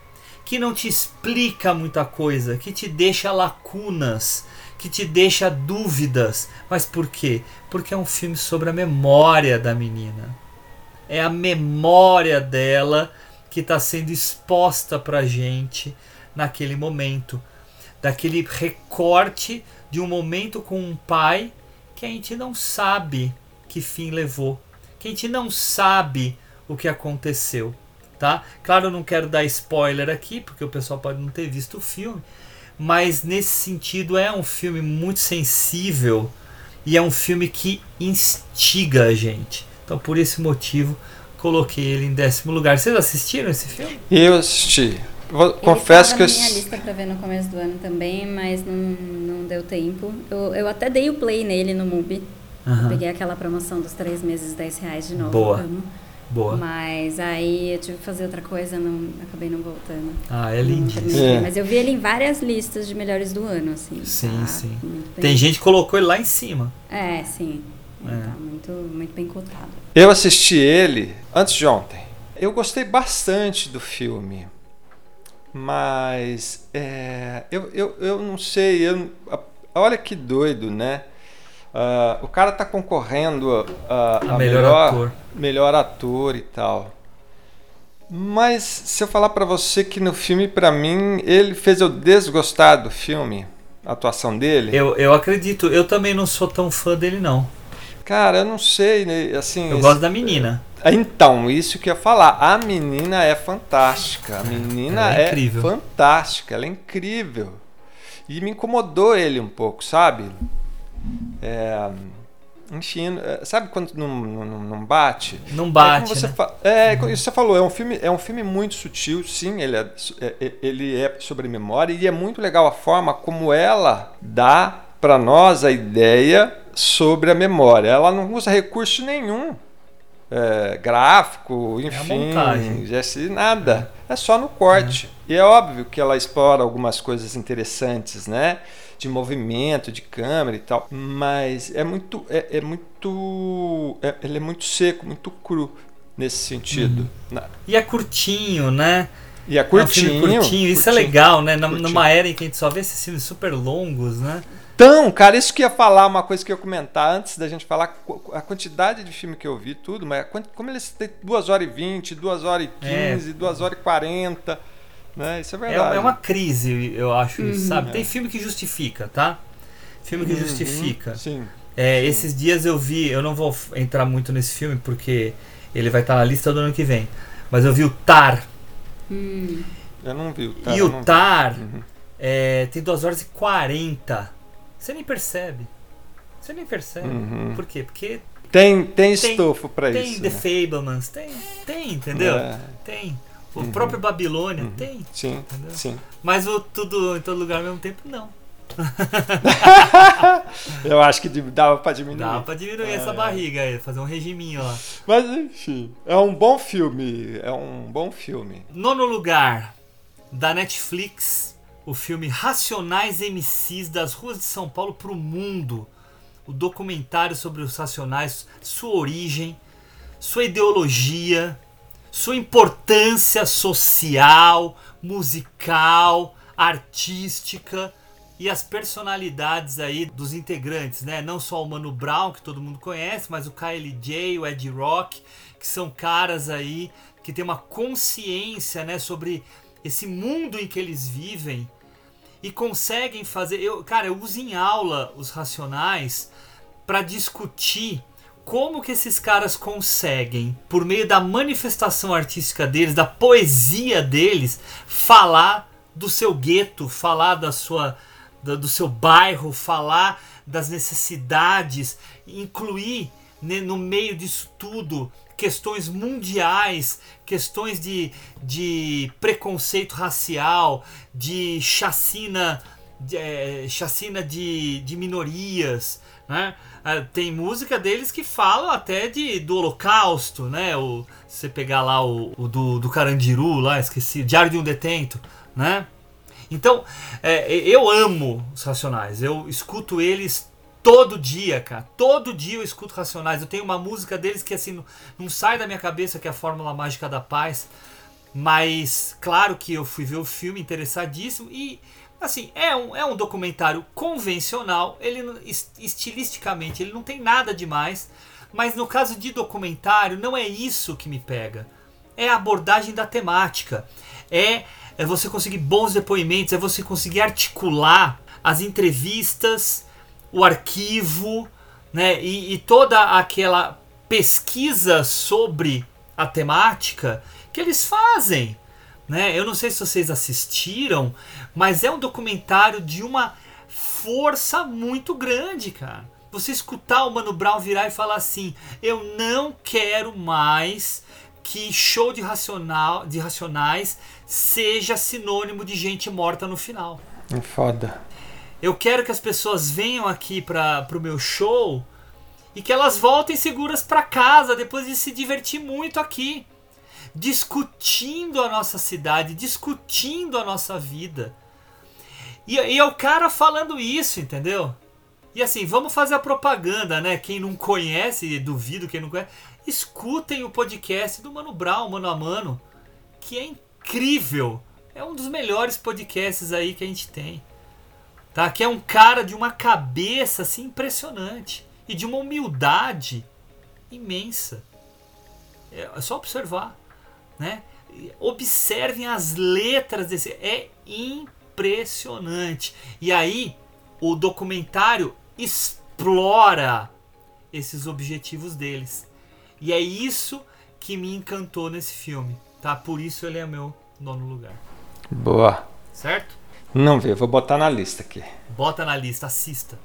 que não te explica muita coisa, que te deixa lacunas, que te deixa dúvidas. Mas por quê? Porque é um filme sobre a memória da menina. É a memória dela que está sendo exposta pra gente naquele momento, daquele recorte de um momento com um pai que a gente não sabe que fim levou, que a gente não sabe o que aconteceu, tá? Claro, eu não quero dar spoiler aqui, porque o pessoal pode não ter visto o filme, mas nesse sentido é um filme muito sensível e é um filme que instiga a gente. Então, por esse motivo, coloquei ele em décimo lugar. Vocês assistiram esse filme? Eu assisti. Vou, confesso que eu. minha lista para ver no começo do ano também, mas não, não deu tempo. Eu, eu até dei o play nele no MUBI. Uhum. Peguei aquela promoção dos três meses, 10 reais de novo. Boa. Amo. Boa. Mas aí eu tive que fazer outra coisa, não, acabei não voltando. Ah, é lindíssimo. É. Mas eu vi ele em várias listas de melhores do ano, assim. Sim, tá sim. Tem gente que colocou ele lá em cima. É, sim. É. Tá muito, muito bem cotado. Eu assisti ele antes de ontem. Eu gostei bastante do filme. Mas é, eu, eu, eu não sei, eu, olha que doido, né? Uh, o cara tá concorrendo a, a, a melhor, melhor, ator. melhor ator e tal. Mas se eu falar para você que no filme, para mim, ele fez eu desgostar do filme, a atuação dele. Eu, eu acredito, eu também não sou tão fã dele, não. Cara, eu não sei, né? Assim, eu gosto da menina. Então, isso que eu ia falar. A menina é fantástica. A menina é, é fantástica. Ela é incrível. E me incomodou ele um pouco, sabe? É, enfim, é, sabe quando não, não, não bate? Não bate. É, você, né? fa é uhum. você falou, é um filme, é um filme muito sutil, sim, ele é, é, ele é sobre memória e é muito legal a forma como ela dá para nós a ideia sobre a memória. Ela não usa recurso nenhum é, gráfico, é enfim, é nada. É só no corte. Uhum. E é óbvio que ela explora algumas coisas interessantes, né? De movimento, de câmera e tal. Mas é muito. É, é muito. É, ele é muito seco, muito cru nesse sentido. Uhum. E é curtinho, né? E é curtinho. É um curtinho. Isso é curtinho. é legal, né? Curtinho. Numa era em que a gente só vê esses filmes super longos, né? Então, cara, isso que ia falar, uma coisa que eu ia comentar antes da gente falar a quantidade de filme que eu vi, tudo, mas como eles têm 2 horas e 20, 2 horas e 15, é. 2 horas e 40, né? Isso é, é verdade. É, é uma crise, eu acho, uhum. sabe? Tem filme que justifica, tá? Filme que uhum, justifica. Sim. É, sim. Esses dias eu vi, eu não vou entrar muito nesse filme porque ele vai estar na lista do ano que vem, mas eu vi o Tar. Hum. Eu não vi o Tar. E o Tar uhum. é, tem 2 horas e 40. Você nem percebe. Você nem percebe. Uhum. Por quê? Porque. Tem, tem estofo para isso. Tem The né? Fablemans, tem, tem, entendeu? É. Tem. O uhum. próprio Babilônia, uhum. tem. Sim, entendeu? sim. Mas o tudo em todo lugar ao mesmo tempo, não. (laughs) Eu acho que dava pra diminuir. Dava pra diminuir é. essa barriga aí, fazer um regiminho lá. Mas enfim, é um bom filme. É um bom filme. Nono lugar, da Netflix, o filme Racionais MCs das ruas de São Paulo para o mundo. O documentário sobre os Racionais, sua origem, sua ideologia, sua importância social, musical, artística. e as personalidades aí dos integrantes, né? Não só o Mano Brown, que todo mundo conhece, mas o KLJ, o Ed Rock, que são caras aí que têm uma consciência, né, sobre esse mundo em que eles vivem e conseguem fazer. Eu, cara, eu uso em aula os racionais para discutir como que esses caras conseguem, por meio da manifestação artística deles, da poesia deles, falar do seu gueto, falar da sua do, do seu bairro, falar das necessidades, incluir né, no meio disso tudo questões mundiais, questões de, de preconceito racial, de chacina, de, é, chacina de, de minorias, né? Ah, tem música deles que falam até de, do holocausto, né? O, se você pegar lá o, o do, do Carandiru, lá, esqueci, Diário de um Detento, né? Então, é, eu amo os Racionais, eu escuto eles todo dia, cara. Todo dia eu escuto Racionais. Eu tenho uma música deles que assim não, sai da minha cabeça, que é a Fórmula Mágica da Paz. Mas, claro que eu fui ver o filme interessadíssimo e assim, é um, é um documentário convencional, ele estilisticamente ele não tem nada demais, mas no caso de documentário não é isso que me pega. É a abordagem da temática. É, é você conseguir bons depoimentos, é você conseguir articular as entrevistas, o arquivo, né, e, e toda aquela pesquisa sobre a temática que eles fazem. Né? Eu não sei se vocês assistiram, mas é um documentário de uma força muito grande, cara. Você escutar o Mano Brown virar e falar assim: eu não quero mais que show de, racional, de racionais seja sinônimo de gente morta no final. É foda. Eu quero que as pessoas venham aqui para o meu show e que elas voltem seguras para casa depois de se divertir muito aqui discutindo a nossa cidade, discutindo a nossa vida. E, e é o cara falando isso, entendeu? E assim, vamos fazer a propaganda, né? Quem não conhece, duvido quem não conhece, escutem o podcast do Mano Brown, Mano a Mano, que é incrível. É um dos melhores podcasts aí que a gente tem. Tá? Que é um cara de uma cabeça assim impressionante e de uma humildade imensa. É só observar né? Observem as letras desse. É impressionante. E aí, o documentário explora esses objetivos deles. E é isso que me encantou nesse filme, tá? Por isso ele é meu nono lugar. Boa. Certo? Não vi, vou botar na lista aqui. Bota na lista, assista.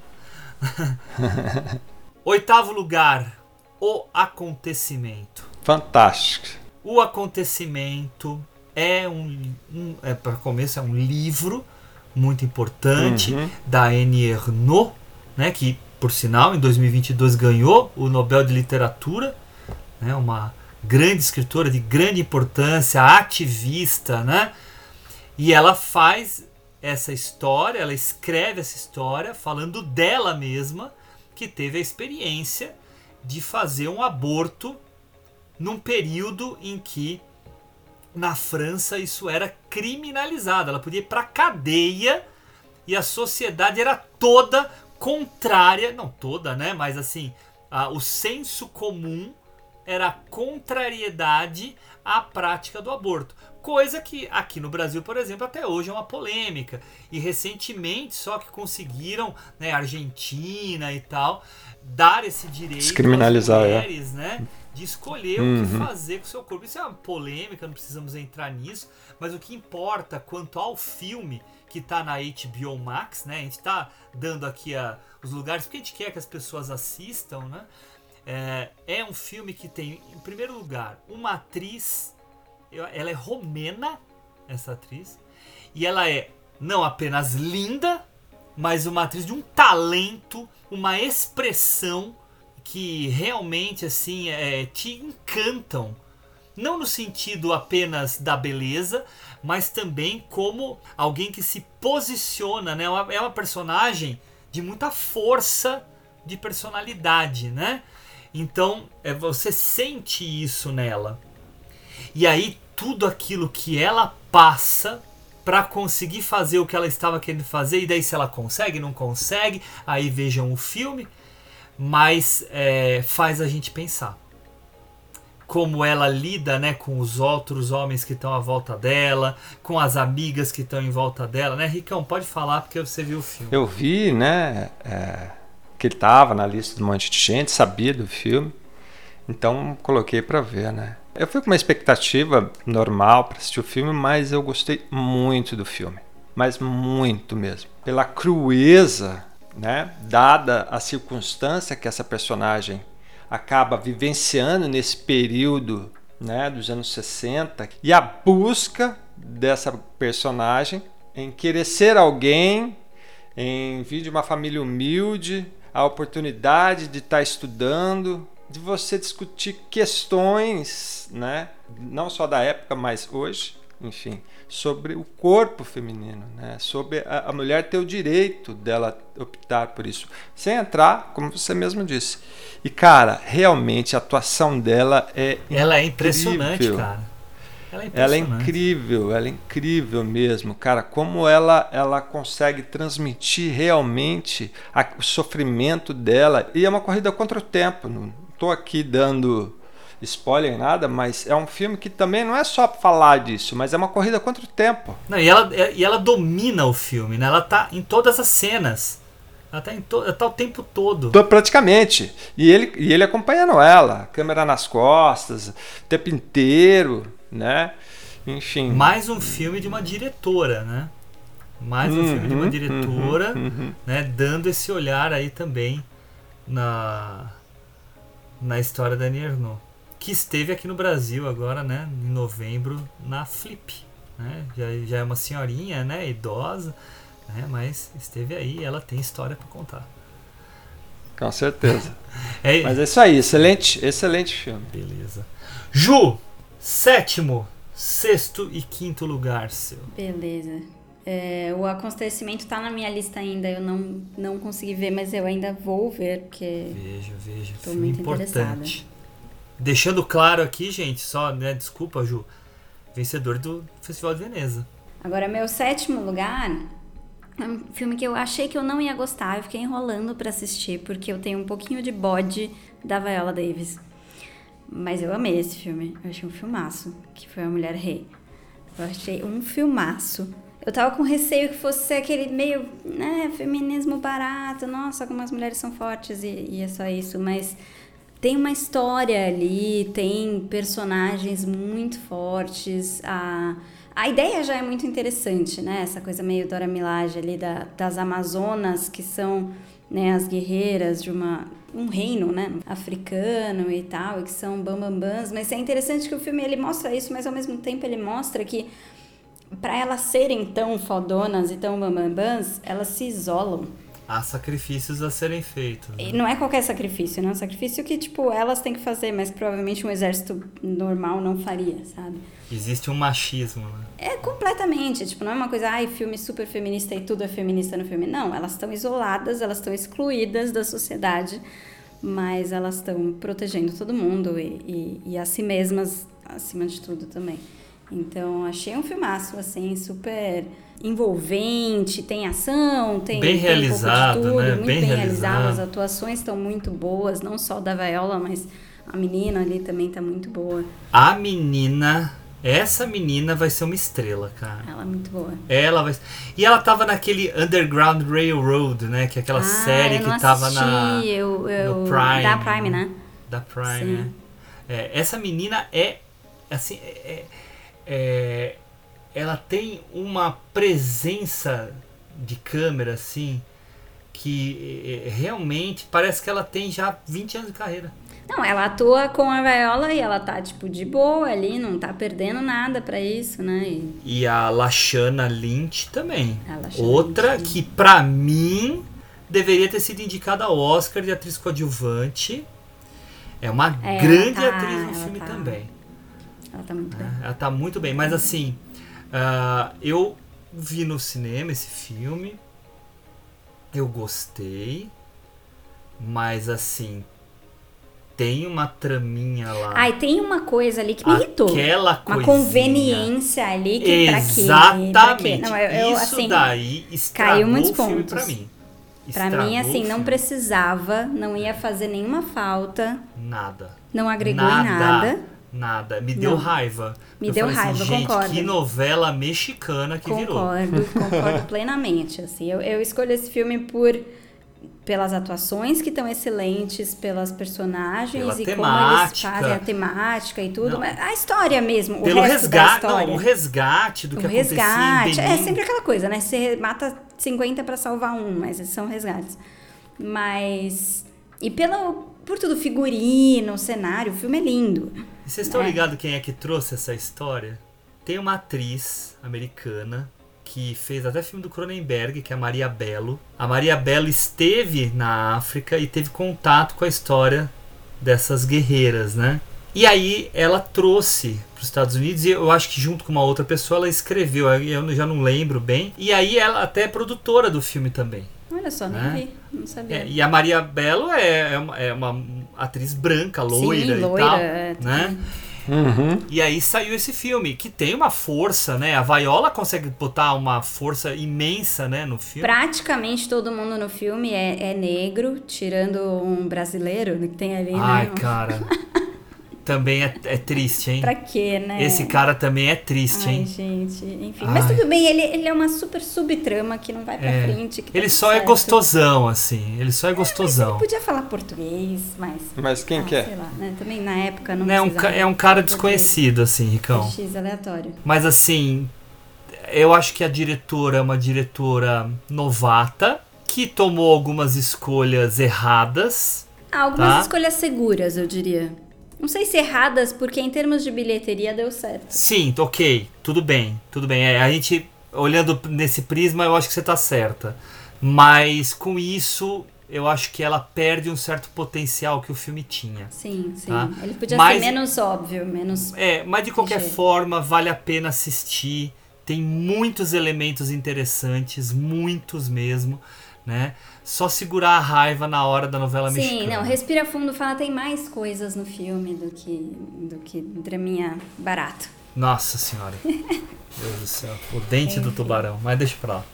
(laughs) Oitavo lugar, O Acontecimento. Fantástico. O acontecimento é um, um é, para começo é um livro muito importante uhum. da Annie Ernaux, né, que por sinal em 2022 ganhou o Nobel de Literatura, né, uma grande escritora de grande importância, ativista, né? E ela faz essa história, ela escreve essa história falando dela mesma que teve a experiência de fazer um aborto num período em que na França isso era criminalizado. Ela podia ir para cadeia e a sociedade era toda contrária, não toda, né? Mas assim, a, o senso comum era a contrariedade à prática do aborto. Coisa que aqui no Brasil, por exemplo, até hoje é uma polêmica. E recentemente só que conseguiram, né, Argentina e tal, dar esse direito Descriminalizar, às é. mulheres, é. né? de escolher Uhum. o que fazer com o seu corpo. Isso é uma polêmica, não precisamos entrar nisso, mas o que importa quanto ao filme que tá na HBO Max, né? A gente tá dando aqui a, os lugares porque a gente quer que as pessoas assistam, né? É, é um filme que tem, em primeiro lugar, uma atriz, ela é romena, essa atriz, e ela é não apenas linda, mas uma atriz de um talento, uma expressão que realmente assim é, te encantam. Não no sentido apenas da beleza, mas também como alguém que se posiciona, né? É uma- É personagem de muita força de personalidade, né? Então é, você sente isso nela. E aí tudo aquilo que ela passa para conseguir fazer o que ela estava querendo fazer, e daí se ela consegue, não consegue, aí vejam o filme, mas é, faz a gente pensar. Como ela lida né, com os outros homens que estão à volta dela, com as amigas que estão em volta dela, né? Ricão, pode falar porque você viu o filme. Eu vi, né, é, que ele tava na lista de um monte de gente, sabia do filme, então coloquei para ver, né. Eu fui com uma expectativa normal para assistir o filme, mas eu gostei muito do filme. Mas muito mesmo. Pela crueza, né, dada a circunstância que essa personagem acaba vivenciando nesse período né, dos anos 60 e a busca dessa personagem em querer ser alguém, em vir de uma família humilde, a oportunidade de estar estudando, de você discutir questões, né, não só da época, mas hoje, enfim, sobre o corpo feminino, né, sobre a, a mulher ter o direito dela optar por isso, sem entrar, como você mesmo disse. E cara, realmente a atuação dela é ela é impressionante, cara. Ela é, ela é, incrível, ela é incrível mesmo, cara. Como ela ela consegue transmitir realmente a, o sofrimento dela. E é uma corrida contra o tempo. Não estou aqui dando spoiler nada, mas é um filme que também não é só falar disso, mas é uma corrida contra o tempo. Não, e, ela, e ela domina o filme, né? Ela tá em todas as cenas. Ela tá, em to, ela tá o tempo todo. Praticamente. E ele, e ele acompanhando ela, câmera nas costas, o tempo inteiro né? Enfim. Mais um filme de uma diretora, né? Mais um uhum, filme de uma diretora, uhum, uhum. né? Dando esse olhar aí também na na história da Ernaux, que esteve aqui no Brasil agora, né? Em novembro na Flip, né? Já, já é uma senhorinha, né? Idosa, né? Mas esteve aí, ela tem história para contar. Com certeza. (laughs) é, Mas é isso aí, excelente, excelente filme. Beleza. Ju, Sétimo, sexto e quinto lugar seu. Beleza. É, o acontecimento tá na minha lista ainda, eu não, não consegui ver, mas eu ainda vou ver, porque. Veja, veja. Tô muito importante. interessada. Deixando claro aqui, gente, só, né, desculpa, Ju, vencedor do Festival de Veneza. Agora, meu sétimo lugar é um filme que eu achei que eu não ia gostar, eu fiquei enrolando para assistir, porque eu tenho um pouquinho de bode da Viola Davis. Mas eu amei esse filme. Eu achei um filmaço, que foi A Mulher Rei. Eu achei um filmaço. Eu tava com receio que fosse aquele meio, né, feminismo barato. Nossa, como as mulheres são fortes e, e é só isso. Mas tem uma história ali, tem personagens muito fortes. A, a ideia já é muito interessante, né? Essa coisa meio Dora Milaje ali da, das Amazonas, que são né, as guerreiras de uma um reino, né, africano e tal, e que são bambambãs, mas é interessante que o filme ele mostra isso, mas ao mesmo tempo ele mostra que para elas serem tão fodonas e tão bambambãs, elas se isolam. Há sacrifícios a serem feitos. Né? E não é qualquer sacrifício, não é um sacrifício que, tipo, elas têm que fazer, mas provavelmente um exército normal não faria, sabe? Existe um machismo, né? É completamente, tipo, não é uma coisa, ai, filme super feminista e tudo é feminista no filme. Não, elas estão isoladas, elas estão excluídas da sociedade, mas elas estão protegendo todo mundo e, e, e a si mesmas acima de tudo também. Então, achei um filmaço, assim, super envolvente, tem ação, tem, bem tem realizado, um tudo, né? muito bem, bem realizado. realizado. As atuações estão muito boas, não só da Viola, mas a menina ali também tá muito boa. A menina essa menina vai ser uma estrela, cara. Ela é muito boa. Ela vai. E ela tava naquele Underground Railroad, né? Que é aquela ah, série que tava na. Eu, eu, no Prime. Da Prime, né? Da Prime, né? É, essa menina é. Assim. É, é, ela tem uma presença de câmera, assim. Que é, realmente parece que ela tem já 20 anos de carreira. Não, ela atua com a Viola e ela tá, tipo, de boa ali, não tá perdendo nada para isso, né? E... e, a Lashana Lynch também. Lashana Outra Lynch. que, pra mim, deveria ter sido indicada ao Oscar de atriz coadjuvante. É uma é, grande tá, atriz no filme tá, também. Ela tá muito bem. Ela tá muito bem, mas assim, uh, eu vi no cinema esse filme, eu gostei, mas assim, tem uma traminha lá. Ai, tem uma coisa ali que me irritou. Aquela Uma coisinha. conveniência ali que pra quê? Exatamente. Pra quê? Não, eu, eu, Isso assim, daí caiu muitos pontos. pra mim. Pra Estragou mim, assim, não precisava, não ia fazer nenhuma falta, Nada. não agregou nada, em nada. Nada. Me deu Não. raiva. Me Eu deu assim, raiva, gente, concordo. que novela mexicana que virou. Concordo, concordo (laughs) plenamente. Assim, eu, eu escolho esse filme por pelas atuações que estão excelentes, pelas personagens Pela e como eles temática. fazem a temática e tudo, Não. mas a história mesmo, Pelo o resto da resgate, história. não, o resgate do O que resgate, é sempre aquela coisa, né? Você mata 50 pra salvar um, mas são resgates. Mas e pelo por tudo figurino, cenário, o filme é lindo. E vocês estão É. ligados quem é que trouxe essa história? Tem uma atriz americana que fez até filme do Cronenberg, que é a Maria Bello. A Maria Bello esteve na África e teve contato com a história dessas guerreiras, né? E aí ela trouxe para os Estados Unidos e eu acho que junto com uma outra pessoa ela escreveu, eu já não lembro bem. E aí ela até é produtora do filme também. Olha só, nem Né? vi, não sabia. É, e a Maria Bello é, é uma, é uma atriz branca, loira Sim, e loira, tal, é, né? Uhum. E aí saiu esse filme, que tem uma força, né? A Viola consegue botar uma força imensa, né, no filme. Praticamente todo mundo no filme é, é negro, tirando um brasileiro que tem ali, Ai, né? cara. (laughs) também é, é triste, hein? Pra quê, né? Esse cara também é triste, Ai, hein? gente, enfim. Ai. Mas tudo bem, ele, ele é uma super subtrama que não vai pra É. frente. que tá Ele tudo só é certo. gostosão, assim. Ele só é Ele gostosão. podia falar português, mas. Mas quem ah, que é? Sei lá, né? Também na época não É um, é um cara desconhecido, assim, Ricão. X aleatório. Mas assim, eu acho que a diretora é uma diretora novata que tomou algumas escolhas erradas. Ah, algumas Tá. escolhas seguras, eu diria. Não sei se erradas, porque em termos de bilheteria deu certo. Sim, ok, tudo bem, tudo bem. É, a gente, olhando nesse prisma, eu acho que você tá certa. Mas com isso, eu acho que ela perde um certo potencial que o filme tinha. Sim, sim. Tá. Ele podia Mas- ser menos óbvio, menos. É, mas de qualquer forma, vale a pena assistir. Tem muitos elementos interessantes, muitos mesmo, né? Só segurar a raiva na hora da novela Sim, mexicana. não, respira fundo, fala, tem mais coisas no filme do que, do que draminha barato. Nossa senhora. (laughs) Deus do céu. O dente do tubarão. Mas deixa pra lá.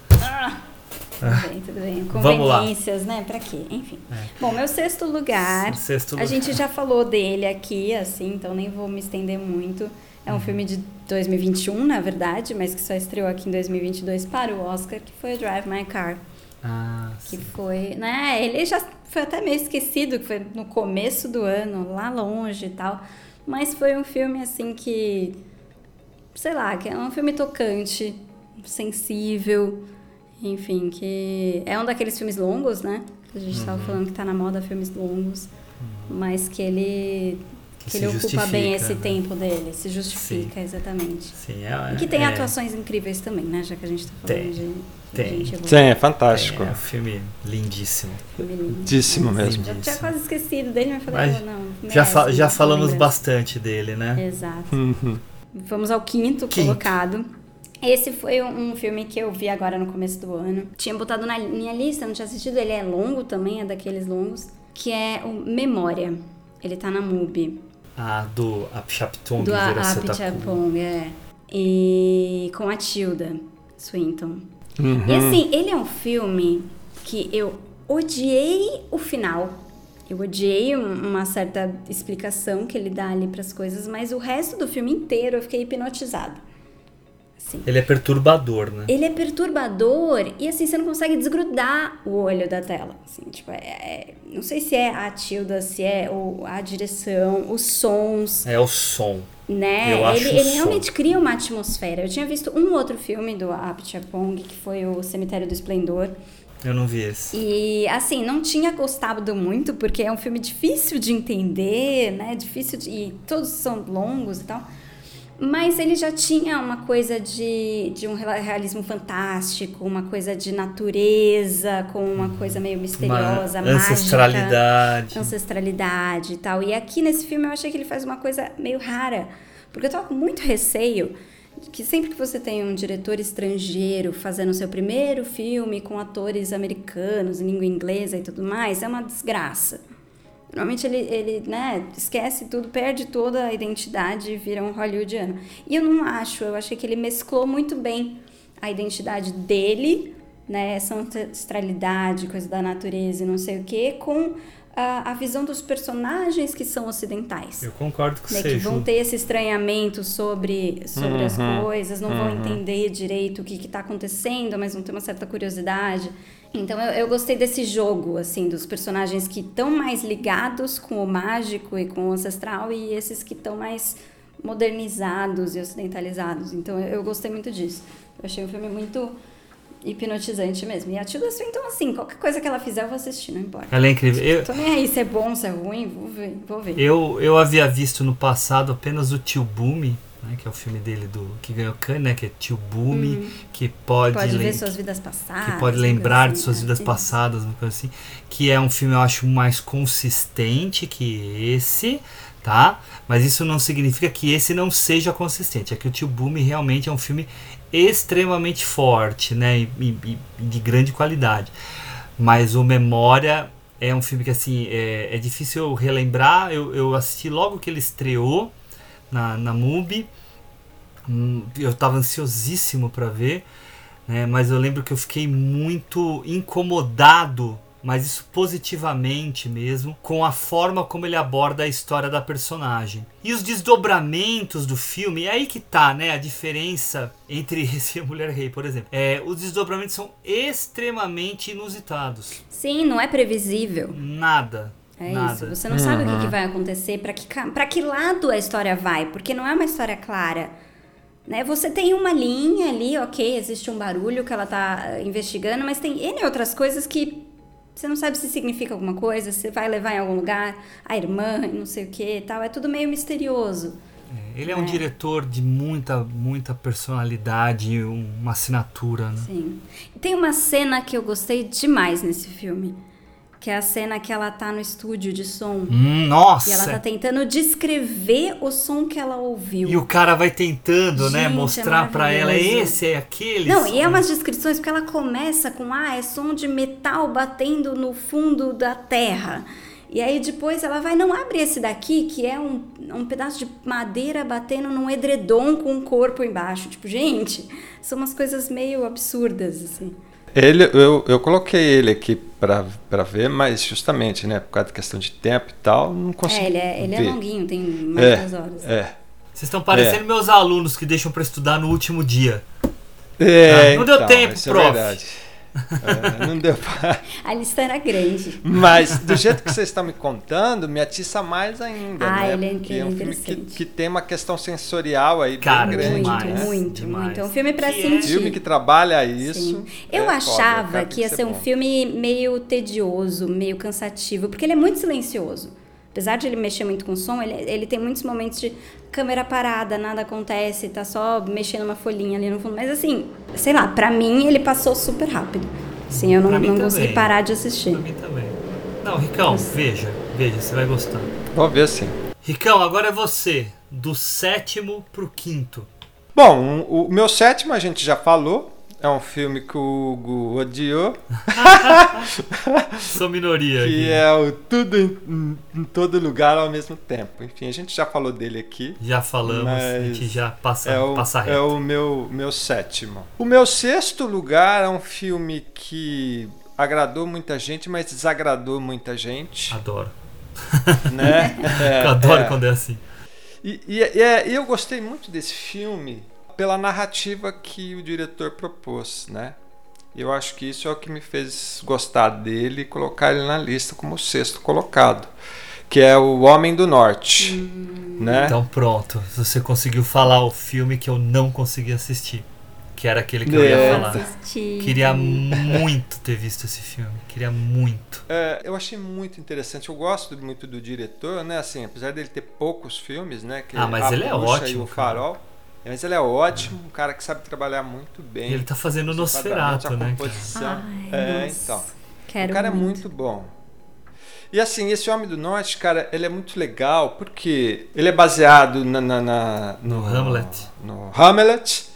Tudo bem, tudo bem. Ah. Lá. É. Conveniências, né? Pra quê? Enfim. Bom, meu sexto lugar. Sexto A lugar. gente já falou dele aqui, assim, então nem vou me estender muito. É Uhum. um filme de 2021, na verdade, mas que só estreou aqui em 2022 para o Oscar, que foi o Drive My Car. Ah, Que sim. foi, né? Ele já foi até meio esquecido, que foi no começo do ano, lá longe e tal. Mas foi um filme, assim, que. Sei lá, que é um filme tocante, sensível. Enfim, que. É um daqueles filmes longos, né? A gente Uhum. tava falando que tá na moda filmes longos. Mas que ele. Que ele ocupa bem esse né? tempo dele, se justifica, exatamente. Sim, é, E que tem é, atuações incríveis também, né? Já que a gente tá falando Tem, de tem. Sim, é fantástico. É um filme lindíssimo. Filme. Lindíssimo mesmo. Já tinha quase esquecido dele, mas falei, Mas "Oh, não, Já, merece fa- já falamos lembrança." bastante dele, né? Exato. Uhum. Vamos ao quinto, Quinto. colocado. Esse foi um, filme que eu vi agora no começo do ano. Tinha botado na minha lista, não tinha assistido. Ele é longo também, é daqueles longos. Que é o Memória. Ele tá na MUBI. Ah, do Apchaptung do. Apichapong, é. E com a Tilda Swinton. Uhum. E assim, ele é um filme que eu odiei o final. Eu odiei um- uma certa explicação que ele dá ali pras coisas, mas o resto do filme inteiro eu fiquei hipnotizada. Assim. Ele é perturbador, né? Ele é perturbador e assim, você não consegue desgrudar o olho da tela. Assim, tipo, é, é- não sei se é a Tilda, se é o, a direção, os sons É o som. Né? Eu ele, ele realmente cria uma atmosfera. Eu tinha visto um outro filme do Apchapong, que foi o Cemitério do Esplendor. Eu não vi esse. E assim, não tinha gostado muito, porque é um filme difícil de entender, né? Difícil de. E todos são longos e tal. Mas ele já tinha uma coisa de, de um realismo fantástico, uma coisa de natureza, com uma coisa meio misteriosa, Uma mágica ancestralidade. ancestralidade e tal. E aqui nesse filme eu achei que ele faz uma coisa meio rara, porque eu tava com muito receio de que sempre que você tem um diretor estrangeiro fazendo seu primeiro filme com atores americanos em língua inglesa e tudo mais, é uma desgraça. Normalmente ele, ele né, esquece tudo, perde toda a identidade e vira um hollywoodiano. E eu não acho, eu achei que ele mesclou muito bem a identidade dele, né, essa ancestralidade, coisa da natureza e não sei o que, com a, a visão dos personagens que são ocidentais. Eu concordo com né, você, que vão ter esse estranhamento sobre, sobre as Uhum, coisas, não vão entender direito o que está acontecendo, mas vão ter uma certa curiosidade. Então eu, eu gostei desse jogo, assim, dos personagens que estão mais ligados com o mágico e com o ancestral e esses que estão mais modernizados e ocidentalizados. Então eu, eu gostei muito disso. Eu achei um filme muito hipnotizante mesmo. E a Tilda Swinton, assim, qualquer coisa que ela fizer eu vou assistir, não importa. Ela é incrível. Eu, Tô nem aí se é bom, se é ruim, vou ver. Vou ver. eu, eu havia visto no passado apenas o Tio Bumi, né, que é o filme dele do que ganhou Cannes, né, que é Tio Bumi, que pode, Uhum. Pode ver suas vidas passadas. que pode lembrar coisa de suas assim, vidas né? passadas, uma coisa assim, que é um filme eu acho mais consistente que esse, tá? Mas isso não significa que esse não seja consistente. É que o Tio Boom realmente é um filme extremamente forte, né? E, e- e de grande qualidade. Mas o Memória é um filme que assim é, é difícil eu relembrar. Eu, eu assisti logo que ele estreou na, na MUBI. Hum, Eu estava ansiosíssimo para ver, né? Mas eu lembro que eu fiquei muito incomodado, mas isso positivamente mesmo, com a forma como ele aborda a história da personagem. E os desdobramentos do filme, é aí que tá, né? A diferença entre (laughs) esse e a Mulher Rei, por exemplo. É, os desdobramentos são extremamente inusitados. Sim, não é previsível. Nada. É nada. isso. Você não sabe o que, que vai acontecer, para que, pra que lado a história vai, porque não é uma história clara. Né? Você tem uma linha ali, ok, existe um barulho que ela tá eh, investigando, mas tem N outras coisas que você não sabe se significa alguma coisa, se vai levar em algum lugar, a irmã, não sei o que e tal. É tudo meio misterioso. Ele é um diretor de muita, muita personalidade, e uma assinatura, né? Sim. Tem uma cena que eu gostei demais nesse filme. Que é a cena que ela tá no estúdio de som. Hum, nossa! E ela tá tentando descrever o som que ela ouviu. E o cara vai tentando, né, Gente, é mostrar pra ela, é maravilhoso. esse, é aquele. Não, e é som. umas descrições porque ela começa com ah, é som de metal batendo no fundo da terra. E aí depois ela vai, não abre esse daqui, que é um, um pedaço de madeira batendo num edredom com um corpo embaixo. Tipo, gente, são umas coisas meio absurdas, assim. Ele, eu, eu coloquei ele aqui pra, pra ver, mas justamente, né, por causa da questão de tempo e tal, não consegui. É, ele é, ele é longuinho, tem mais É, de duas horas. é. Vocês estão parecendo É. meus alunos que deixam pra estudar no último dia. É, Ah, não deu então, tempo, isso prof. É verdade. É, não deu pra... (laughs) A lista era grande. Mas do jeito que vocês estão me contando, me atiça mais ainda. Ah, né? ele é Porque é um filme que, que tem uma questão sensorial aí Cara, bem grande. muito, demais, muito, demais. muito. É um filme pra Que é sentir. Filme que trabalha isso. Sim. Eu é achava que ia ser um bom. filme meio tedioso, meio cansativo, porque ele é muito silencioso. Apesar de ele mexer muito com som, ele, ele tem muitos momentos de câmera parada, nada acontece, tá só mexendo uma folhinha ali no fundo. Mas assim, sei lá, pra mim ele passou super rápido. Assim, eu não, não consegui parar de assistir. Pra mim também. Não, Ricão, veja, veja, você vai gostar. Vou ver sim. Ricão, agora é você, do sétimo pro quinto. Bom, o meu sétimo a gente já falou. É um filme que o Hugo odiou, Sou minoria aqui. que é o Tudo em, em- Todo Lugar ao mesmo tempo. Enfim, a gente já falou dele aqui. Já falamos, a gente já passa, É o, passa é reto. o meu, meu sétimo. O meu sexto lugar é um filme que agradou muita gente, mas desagradou muita gente. Adoro. (laughs) né? (laughs) É, adoro é. quando é assim. E, e- e é- e eu gostei muito desse filme pela narrativa que o diretor propôs, né? Eu acho que isso é o que me fez gostar dele e colocar ele na lista como o sexto colocado, que é o Homem do Norte, né? Então pronto, você conseguiu falar o filme que eu não consegui assistir. Que era aquele que eu ia É. falar. Assisti. Queria muito ter visto esse filme. Queria muito. É, eu achei muito interessante. Eu gosto muito do diretor, né? Assim, apesar dele ter poucos filmes, né? Que Ah, mas ele é ótimo, E o cara. Mas ele é ótimo, um cara que sabe trabalhar muito bem. E ele tá fazendo Os Nosferatu, né? composição. Ai, é, nossa. então. Quero o cara é muito bom. E assim, esse Homem do Norte, cara, ele é muito legal porque ele é baseado na, na- na- No Hamlet. No Hamlet,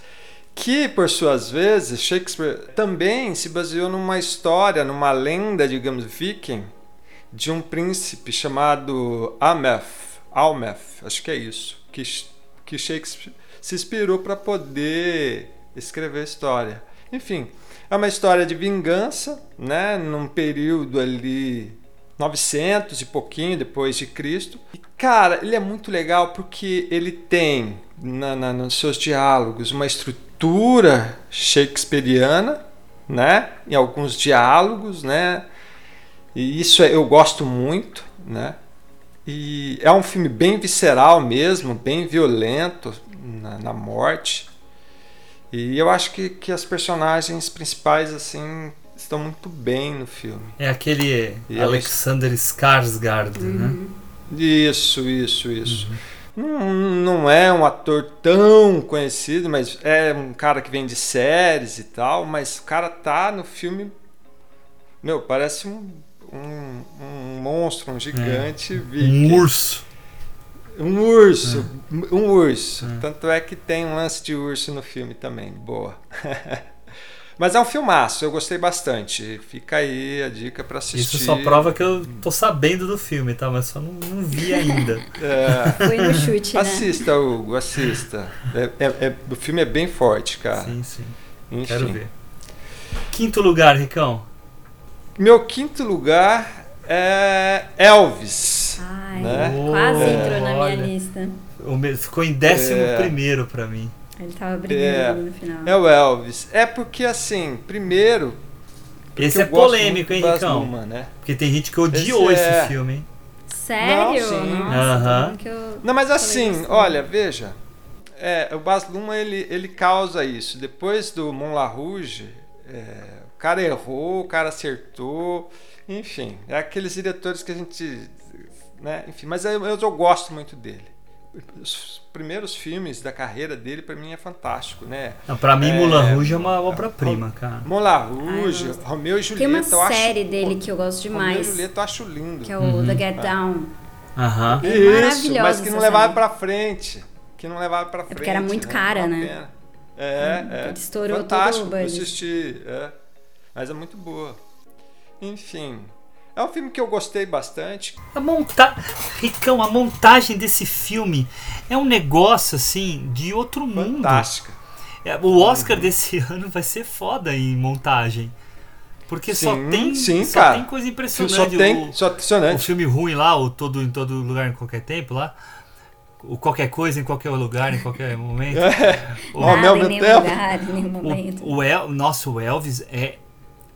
que por suas vezes Shakespeare também se baseou numa história, numa lenda, digamos, viking, de um príncipe chamado Ameth, Almeth, acho que é isso, que, que Shakespeare se inspirou para poder escrever a história. Enfim, é uma história de vingança, né, num período ali 900 e pouquinho depois de Cristo. E, cara, ele é muito legal porque ele tem na, na, nos seus diálogos uma estrutura shakespeariana, né, em alguns diálogos, né, e isso eu gosto muito, né. E é um filme bem visceral mesmo, bem violento na, na morte. E eu acho que, que as personagens principais, assim, estão muito bem no filme. É aquele E Alexander Skarsgård, né? Isso, isso, isso. Não, não é um ator tão conhecido, mas é um cara que vem de séries e tal, mas o cara tá no filme. Meu, parece um, um, um monstro, um gigante. viking. Um urso. Um urso, um urso. Tanto é que tem um lance de urso no filme também. Boa. (laughs) Mas é um filmaço, eu gostei bastante. Fica aí a dica pra assistir. Isso só prova que eu tô sabendo do filme, tá? Mas só não, não vi ainda. (laughs) É, Foi no chute, né? assista, Hugo, assista. É- é- é- o filme é bem forte, cara. Sim, sim. Enfim. Quero ver. Quinto lugar, Ricão. Meu quinto lugar é Elvis. Ai, né? quase É, entrou na minha olha. lista. O me- Ficou em décimo É. primeiro pra mim. Ele tava brigando no final. É o Elvis. É porque, assim, primeiro. porque Esse é polêmico, hein, Ricão? Né? Porque tem gente que odiou Esse esse, é- filme, hein? Sério? Não, sim. Nossa, como que eu Não, mas assim, olha, veja. É, o Baz Luhrmann, ele, ele causa isso. Depois do Mon La Rouge, é, o cara errou, o cara acertou. Enfim, é aqueles diretores que a gente... Né? Enfim, mas eu, eu, eu gosto muito dele. Os primeiros filmes da carreira dele, pra mim, é fantástico, né? Não, pra mim, É, Mulan Rouge é uma obra-prima, cara. Eu Rouge, gosto. Romeu e Tem Julieta, uma eu acho... série dele que eu gosto Romeu e demais, Julieta eu acho lindo. que é o Uhum. The Get Down. Aham. É Isso, maravilhosa mas que não levava série. pra frente. Que não levava pra frente. porque era muito né? cara, né? É, Hum, é. ele estourou Fantástico todo o budget. assistir. É. Mas é muito boa. Enfim. É um filme que eu gostei bastante. A monta... Ricão, a montagem desse filme é um negócio, assim, de outro mundo. Fantástica. É, O Oscar desse (laughs) ano vai ser foda em montagem. Porque só Sim, tem, sim, só cara. tem coisa Só impressionante. tem. O- Só o impressionante. filme ruim lá, o todo em todo lugar em qualquer tempo lá. O qualquer coisa em qualquer lugar, em qualquer (laughs) momento. O, Ao Nada mesmo em lugar, em o, o El, nosso o Elvis é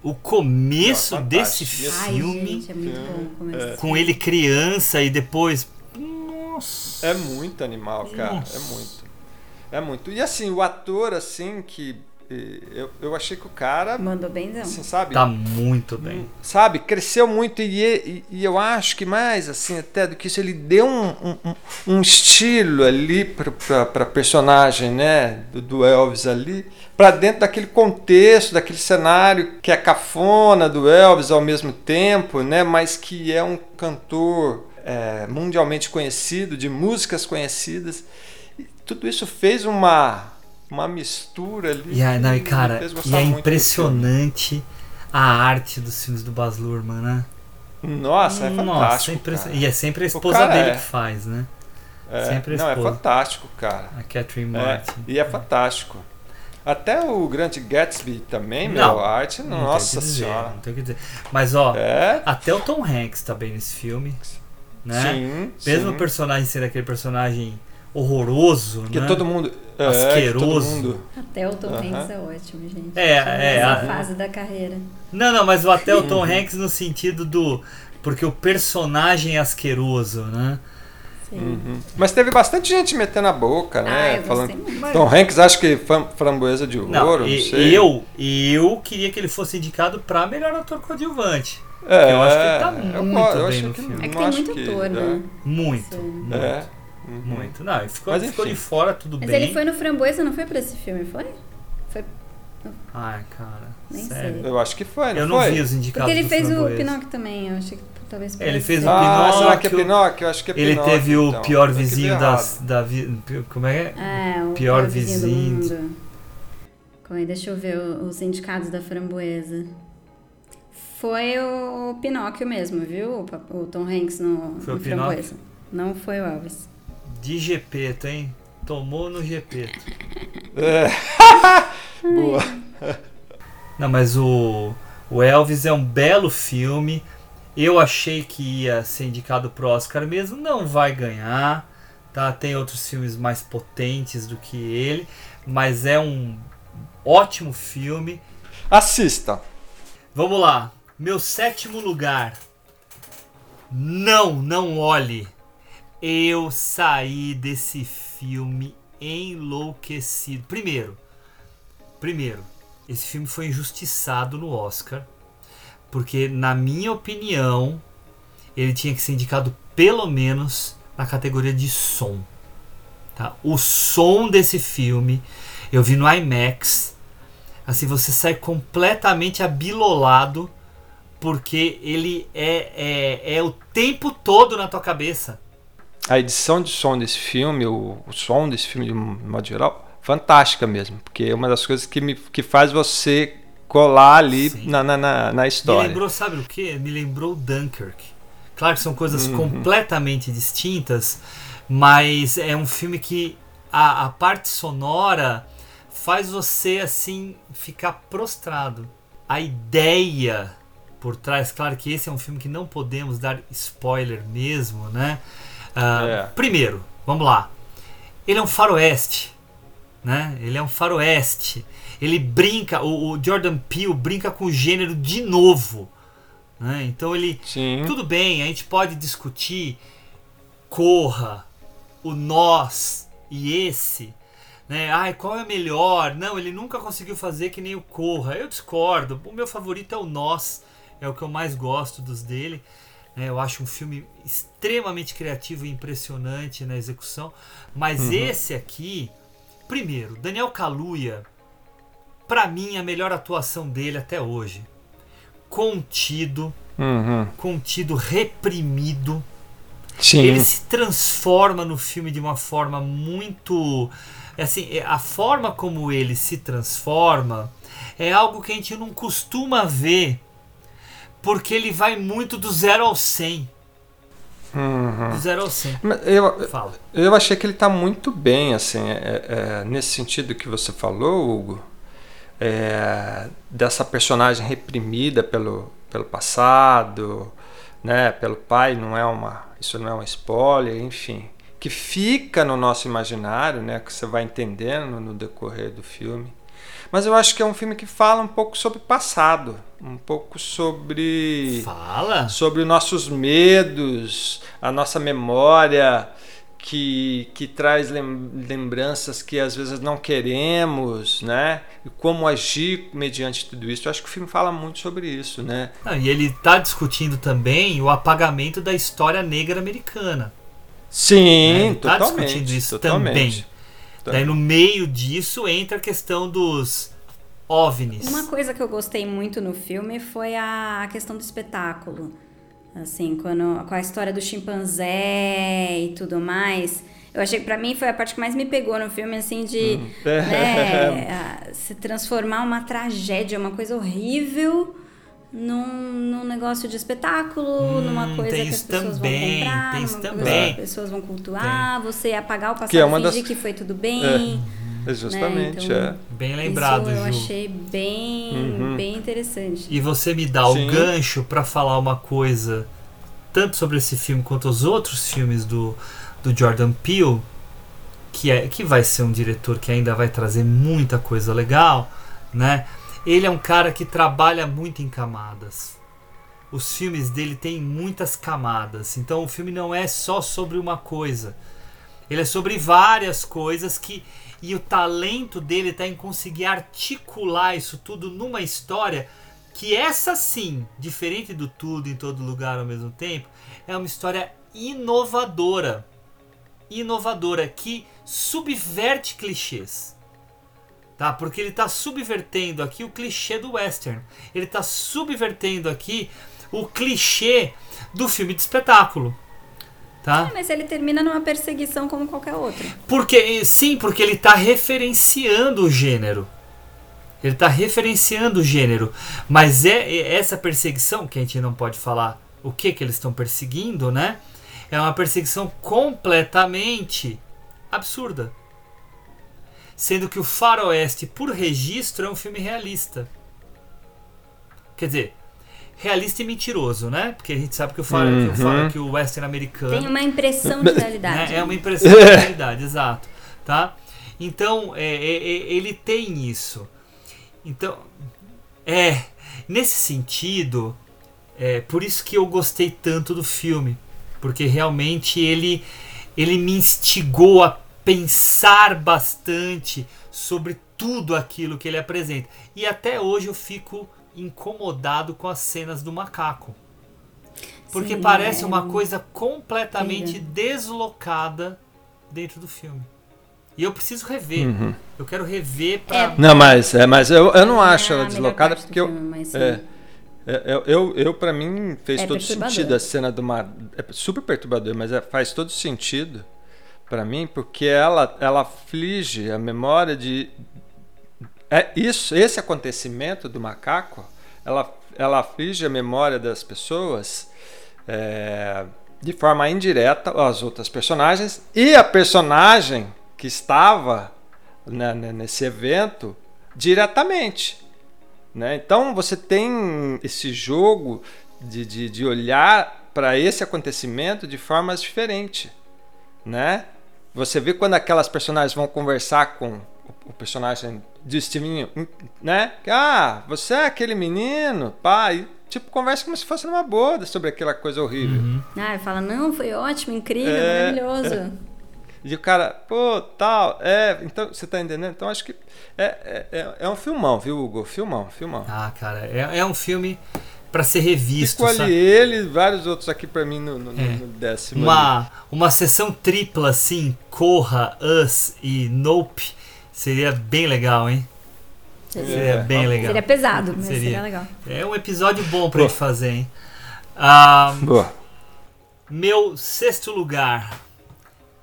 o começo É desse fantástico. Ai, filme gente, é muito bom o começo desse com filme. ele criança e depois. Nossa. É muito animal, cara. Nossa. É muito. É muito. E assim, o ator, assim, que. Eu, eu achei que o cara. Mandou benzão. Assim, sabe? Tá muito bem. sabe, cresceu muito e, e, e eu acho que mais assim até do que isso ele deu um, um, um- estilo ali para personagem, né, do, do Elvis ali, para dentro daquele contexto, daquele cenário que é cafona do Elvis ao mesmo tempo, né, mas que é um cantor é, mundialmente conhecido, de músicas conhecidas. E tudo isso fez uma uma mistura ali. E, aí, não, e cara, e é impressionante a arte dos filmes do Baz Luhrmann, né? Nossa, é Nossa, fantástico. é impression- cara. E é sempre a esposa dele é. que faz, né? É, Sempre a não, é esposa. fantástico, cara. A Catherine É, Martin. e é fantástico. Até o Grande Gatsby também, Não, meu, a arte, Não nossa dizer, senhora. Não tem o que dizer. Mas ó, É, até o Tom Hanks tá bem nesse filme, né? sim, Mesmo sim. o personagem ser aquele personagem horroroso, Que né? todo mundo... É, Asqueroso. que todo mundo... Até o Tom Aham. Hanks é ótimo, gente. É, é, a- fase da carreira. Não, não, mas o- até o. (laughs) Tom Hanks no sentido do porque o personagem é asqueroso, né? Sim. Uhum. Mas teve bastante gente metendo a boca, Ah, né? eu falando... muito. Tom Hanks acho que framboesa de ouro, Não, não, e- sei. eu, eu queria que ele fosse indicado pra melhor ator coadjuvante. É, eu acho que ele tá eu, muito eu bem achei no que filme. É que tem muito ator, é, né? Muito, muito, É. Uhum. muito. Não, ele ficou, Mas, ficou de fora, tudo Mas bem. ele foi no Framboesa, não foi pra esse filme, foi? Foi. Ai, cara, Nem sério. sei. Eu acho que foi, não Eu não foi? vi os indicados Porque ele do fez o Framboesa. Pinóquio também, eu achei que talvez Ele fez o Ah, será que é Pinóquio. Pinóquio? Eu acho que é Ele Pinóquio, teve o então. pior que vi vizinho das, da vida. Como é? que é? É, o Pior pior vizinho do vizinho. mundo. Calma aí, deixa eu ver o- os indicados da Framboesa. Foi o Pinóquio mesmo, viu? O, o Tom Hanks no, Foi o no Pinóquio? Framboesa. Não foi o Elvis. De Gepeto, hein? Tomou no Gepeto. (laughs) Boa. Não, mas o, o Elvis é um belo filme. Eu achei que ia ser indicado pro Oscar mesmo. Não vai ganhar. Tá? Tem outros filmes mais potentes do que ele. Mas é um ótimo filme. Assista. Vamos lá. Meu sétimo lugar. Não, não olhe. Eu saí desse filme enlouquecido. Primeiro, primeiro, esse filme foi injustiçado no Oscar, porque na minha opinião, ele tinha que ser indicado pelo menos na categoria de som. Tá? O som desse filme, eu vi no IMAX. Assim, você sai completamente abilolado porque ele é, é, é o tempo todo na tua cabeça. A edição de som desse filme, o, o som desse filme de um modo geral, fantástica mesmo. Porque é uma das coisas que, me, que faz você colar ali na, na, na, na Me história. lembrou, sabe o que? Me lembrou Dunkirk. Claro que são coisas completamente distintas, mas é um filme que a, a parte sonora faz você assim ficar prostrado. A ideia por trás, claro que esse é um filme que não podemos dar spoiler mesmo, né? Ah, É. Primeiro, vamos lá. Ele é um faroeste, né? Ele é um faroeste. Ele brinca, o, o Jordan Peele brinca com o gênero de novo. Né? Então ele. Sim. Tudo bem, a gente pode discutir Corra, o Nós e esse. Né? Ai, qual é melhor? Não, ele nunca conseguiu fazer que nem o Corra. Eu discordo. O meu favorito é o Nós. É o que eu mais gosto dos dele. Né? eu acho um filme extremamente criativo e impressionante na execução. Mas esse aqui, primeiro, Daniel Kaluuya, pra mim, a melhor atuação dele até hoje. Contido, Uhum. contido, reprimido. Sim. Ele se transforma no filme de uma forma muito. Assim, é, a forma como ele se transforma é algo que a gente não costuma ver, porque ele vai muito do zero ao 100. Do zero ao 100. Mas Eu, Fala. eu achei que ele está muito bem, assim, é- é, nesse sentido que você falou, Hugo, é, dessa personagem reprimida pelo, pelo passado, né, pelo pai, não é uma, isso não é um spoiler, enfim, que fica no nosso imaginário, né, que você vai entendendo no decorrer do filme. Mas eu acho que é um filme que fala um pouco sobre o passado, um pouco sobre Fala. sobre os nossos medos, a nossa memória que, que traz lem- lembranças que às vezes não queremos, né? E como agir mediante tudo isso. Eu acho que o filme fala muito sobre isso, né? Não, e ele está discutindo também o apagamento da história negra americana. Sim, Ele tá totalmente. discutindo isso totalmente. também. Daí no meio disso entra a questão dos OVNIs. Uma coisa que eu gostei muito no filme foi a questão do espetáculo. Assim, quando, com a história do chimpanzé e tudo mais. Eu achei que pra mim foi a parte que mais me pegou no filme, assim, de né, (laughs) a- se transformar uma tragédia, uma coisa horrível, num, num negócio de espetáculo, numa Hum, coisa tem que as pessoas também, vão comprar, tem isso numa coisa também. que as pessoas vão cultuar, você apagar o passado Que é uma e das- fingir que foi tudo bem. É, justamente, então- é. Bem lembrado, Isso eu Ju. achei bem, bem interessante. E você me dá o Sim. gancho pra falar uma coisa, tanto sobre esse filme quanto os outros filmes do, do Jordan Peele, que, é, que vai ser um diretor que ainda vai trazer muita coisa legal, né? Ele é um cara que trabalha muito em camadas. Os filmes dele têm muitas camadas. Então o filme não é só sobre uma coisa. Ele é sobre várias coisas que. E o talento dele está em conseguir articular isso tudo numa história que essa sim, diferente do tudo em todo lugar ao mesmo tempo, é uma história inovadora. Inovadora que subverte clichês. Tá? Porque ele está subvertendo aqui o clichê do western. Ele está subvertendo aqui o clichê do filme de espetáculo. Tá? Mas ele termina numa perseguição como qualquer outra. Porque sim, porque ele está referenciando o gênero. Ele está referenciando o gênero. Mas é, é essa perseguição, que a gente não pode falar o que, que eles estão perseguindo, né? É uma perseguição completamente absurda. Sendo que o Faroeste, por registro, é um filme realista. Quer dizer, realista e mentiroso, né? Porque a gente sabe que o, faro, que o, faro, que o western americano. Tem uma impressão de realidade. né, É uma impressão de realidade, (laughs) exato. Tá? Então, é, é, é, ele tem isso. Então, é. Nesse sentido, é por isso que eu gostei tanto do filme. Porque realmente ele, ele me instigou a pensar bastante sobre tudo aquilo que ele apresenta. E até hoje eu fico incomodado com as cenas do macaco. Porque Sim, parece é uma um- coisa completamente deslocada dentro do filme. E eu preciso rever. Uhum. Eu quero rever pra. É. Não, mas, é, mas eu, eu não é acho ela deslocada porque eu. filme. É, é, eu, eu, eu para mim fez É todo sentido a cena do mar. É super perturbador, mas é- faz todo sentido para mim porque ela ela aflige a memória de é isso, esse acontecimento do macaco, ela ela aflige a memória das pessoas é, de forma indireta às outras personagens e a personagem que estava né, né, nesse evento diretamente. Né? Então você tem esse jogo de, de, de olhar para esse acontecimento de formas diferentes. Né? Você vê quando aquelas personagens vão conversar com o- personagem de Steven, né? Que, Ah, você é aquele menino, pai. Tipo, conversa como se fosse numa boa sobre aquela coisa horrível. Ah, fala, não, foi ótimo, incrível, É, maravilhoso. (laughs) E o cara, pô, tal, é. Então, você tá entendendo? Então, acho que é, é, é- é um filmão, viu, Hugo? Filmão, filmão. Ah, cara, é, é um filme pra ser revisto. Ficou ali sabe? ele e vários outros aqui pra mim no, no- É. no décimo. ali. Uma, uma sessão tripla assim, Corra, Us e Nope, seria bem legal, hein? Seria É. bem legal. Seria pesado, mas Seria. seria legal. É um episódio bom pra gente fazer, hein? Ah, Boa. meu sexto lugar,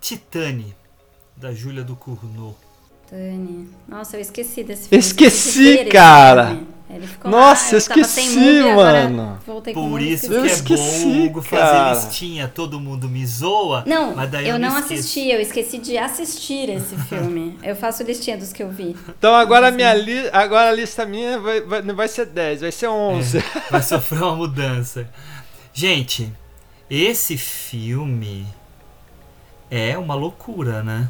Titane, da Júlia Ducournau. Tani. Nossa, eu esqueci desse filme. Esqueci, esse cara. filme. Ele ficou Nossa, lá, eu esqueci, mano. Por isso Eu que é esqueci, bom o Hugo fazer cara. listinha, todo mundo me zoa. Não, mas daí eu, eu, não assisti, eu esqueci de assistir esse (laughs) filme. eu faço listinha dos que eu vi. Então agora a minha li agora a lista minha vai, vai- não vai ser 10, vai ser 11. É, vai sofrer uma mudança. Gente, esse filme é uma loucura, né?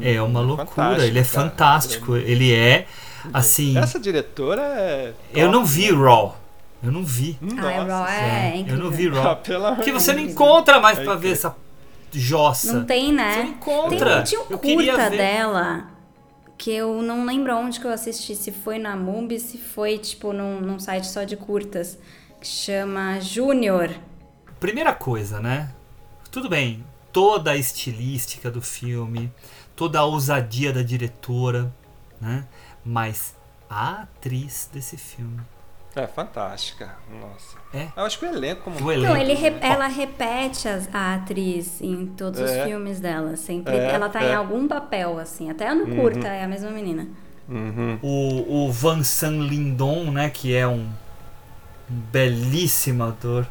É uma loucura, fantástico, ele é cara. fantástico, ele é assim. Essa diretora é. Eu não vi Raw. Eu não vi. ah, é Raw, é, É, incrível. eu não vi Ah, Raw. amor Porque você não encontra mais É pra ver essa jossa. Não tem, né? Você não encontra. Tem, tinha um Eu queria curta ver. dela que eu não lembro onde que eu assisti. Se foi na Mubi, se foi, tipo, num, num site só de curtas. Que chama Júnior. Primeira coisa, né? Tudo bem, toda a estilística do filme, toda a ousadia da diretora, né? Mas a atriz desse filme. É fantástica. Nossa. É. Eu acho que o elenco como O um elenco. Não, ele re- ela repete as- a atriz em todos os É. filmes dela. Sempre. É, ela tá é. em algum papel, assim. Até no curta é a mesma menina. Uhum. O, o Van San Lindon, né? Que é um belíssimo ator.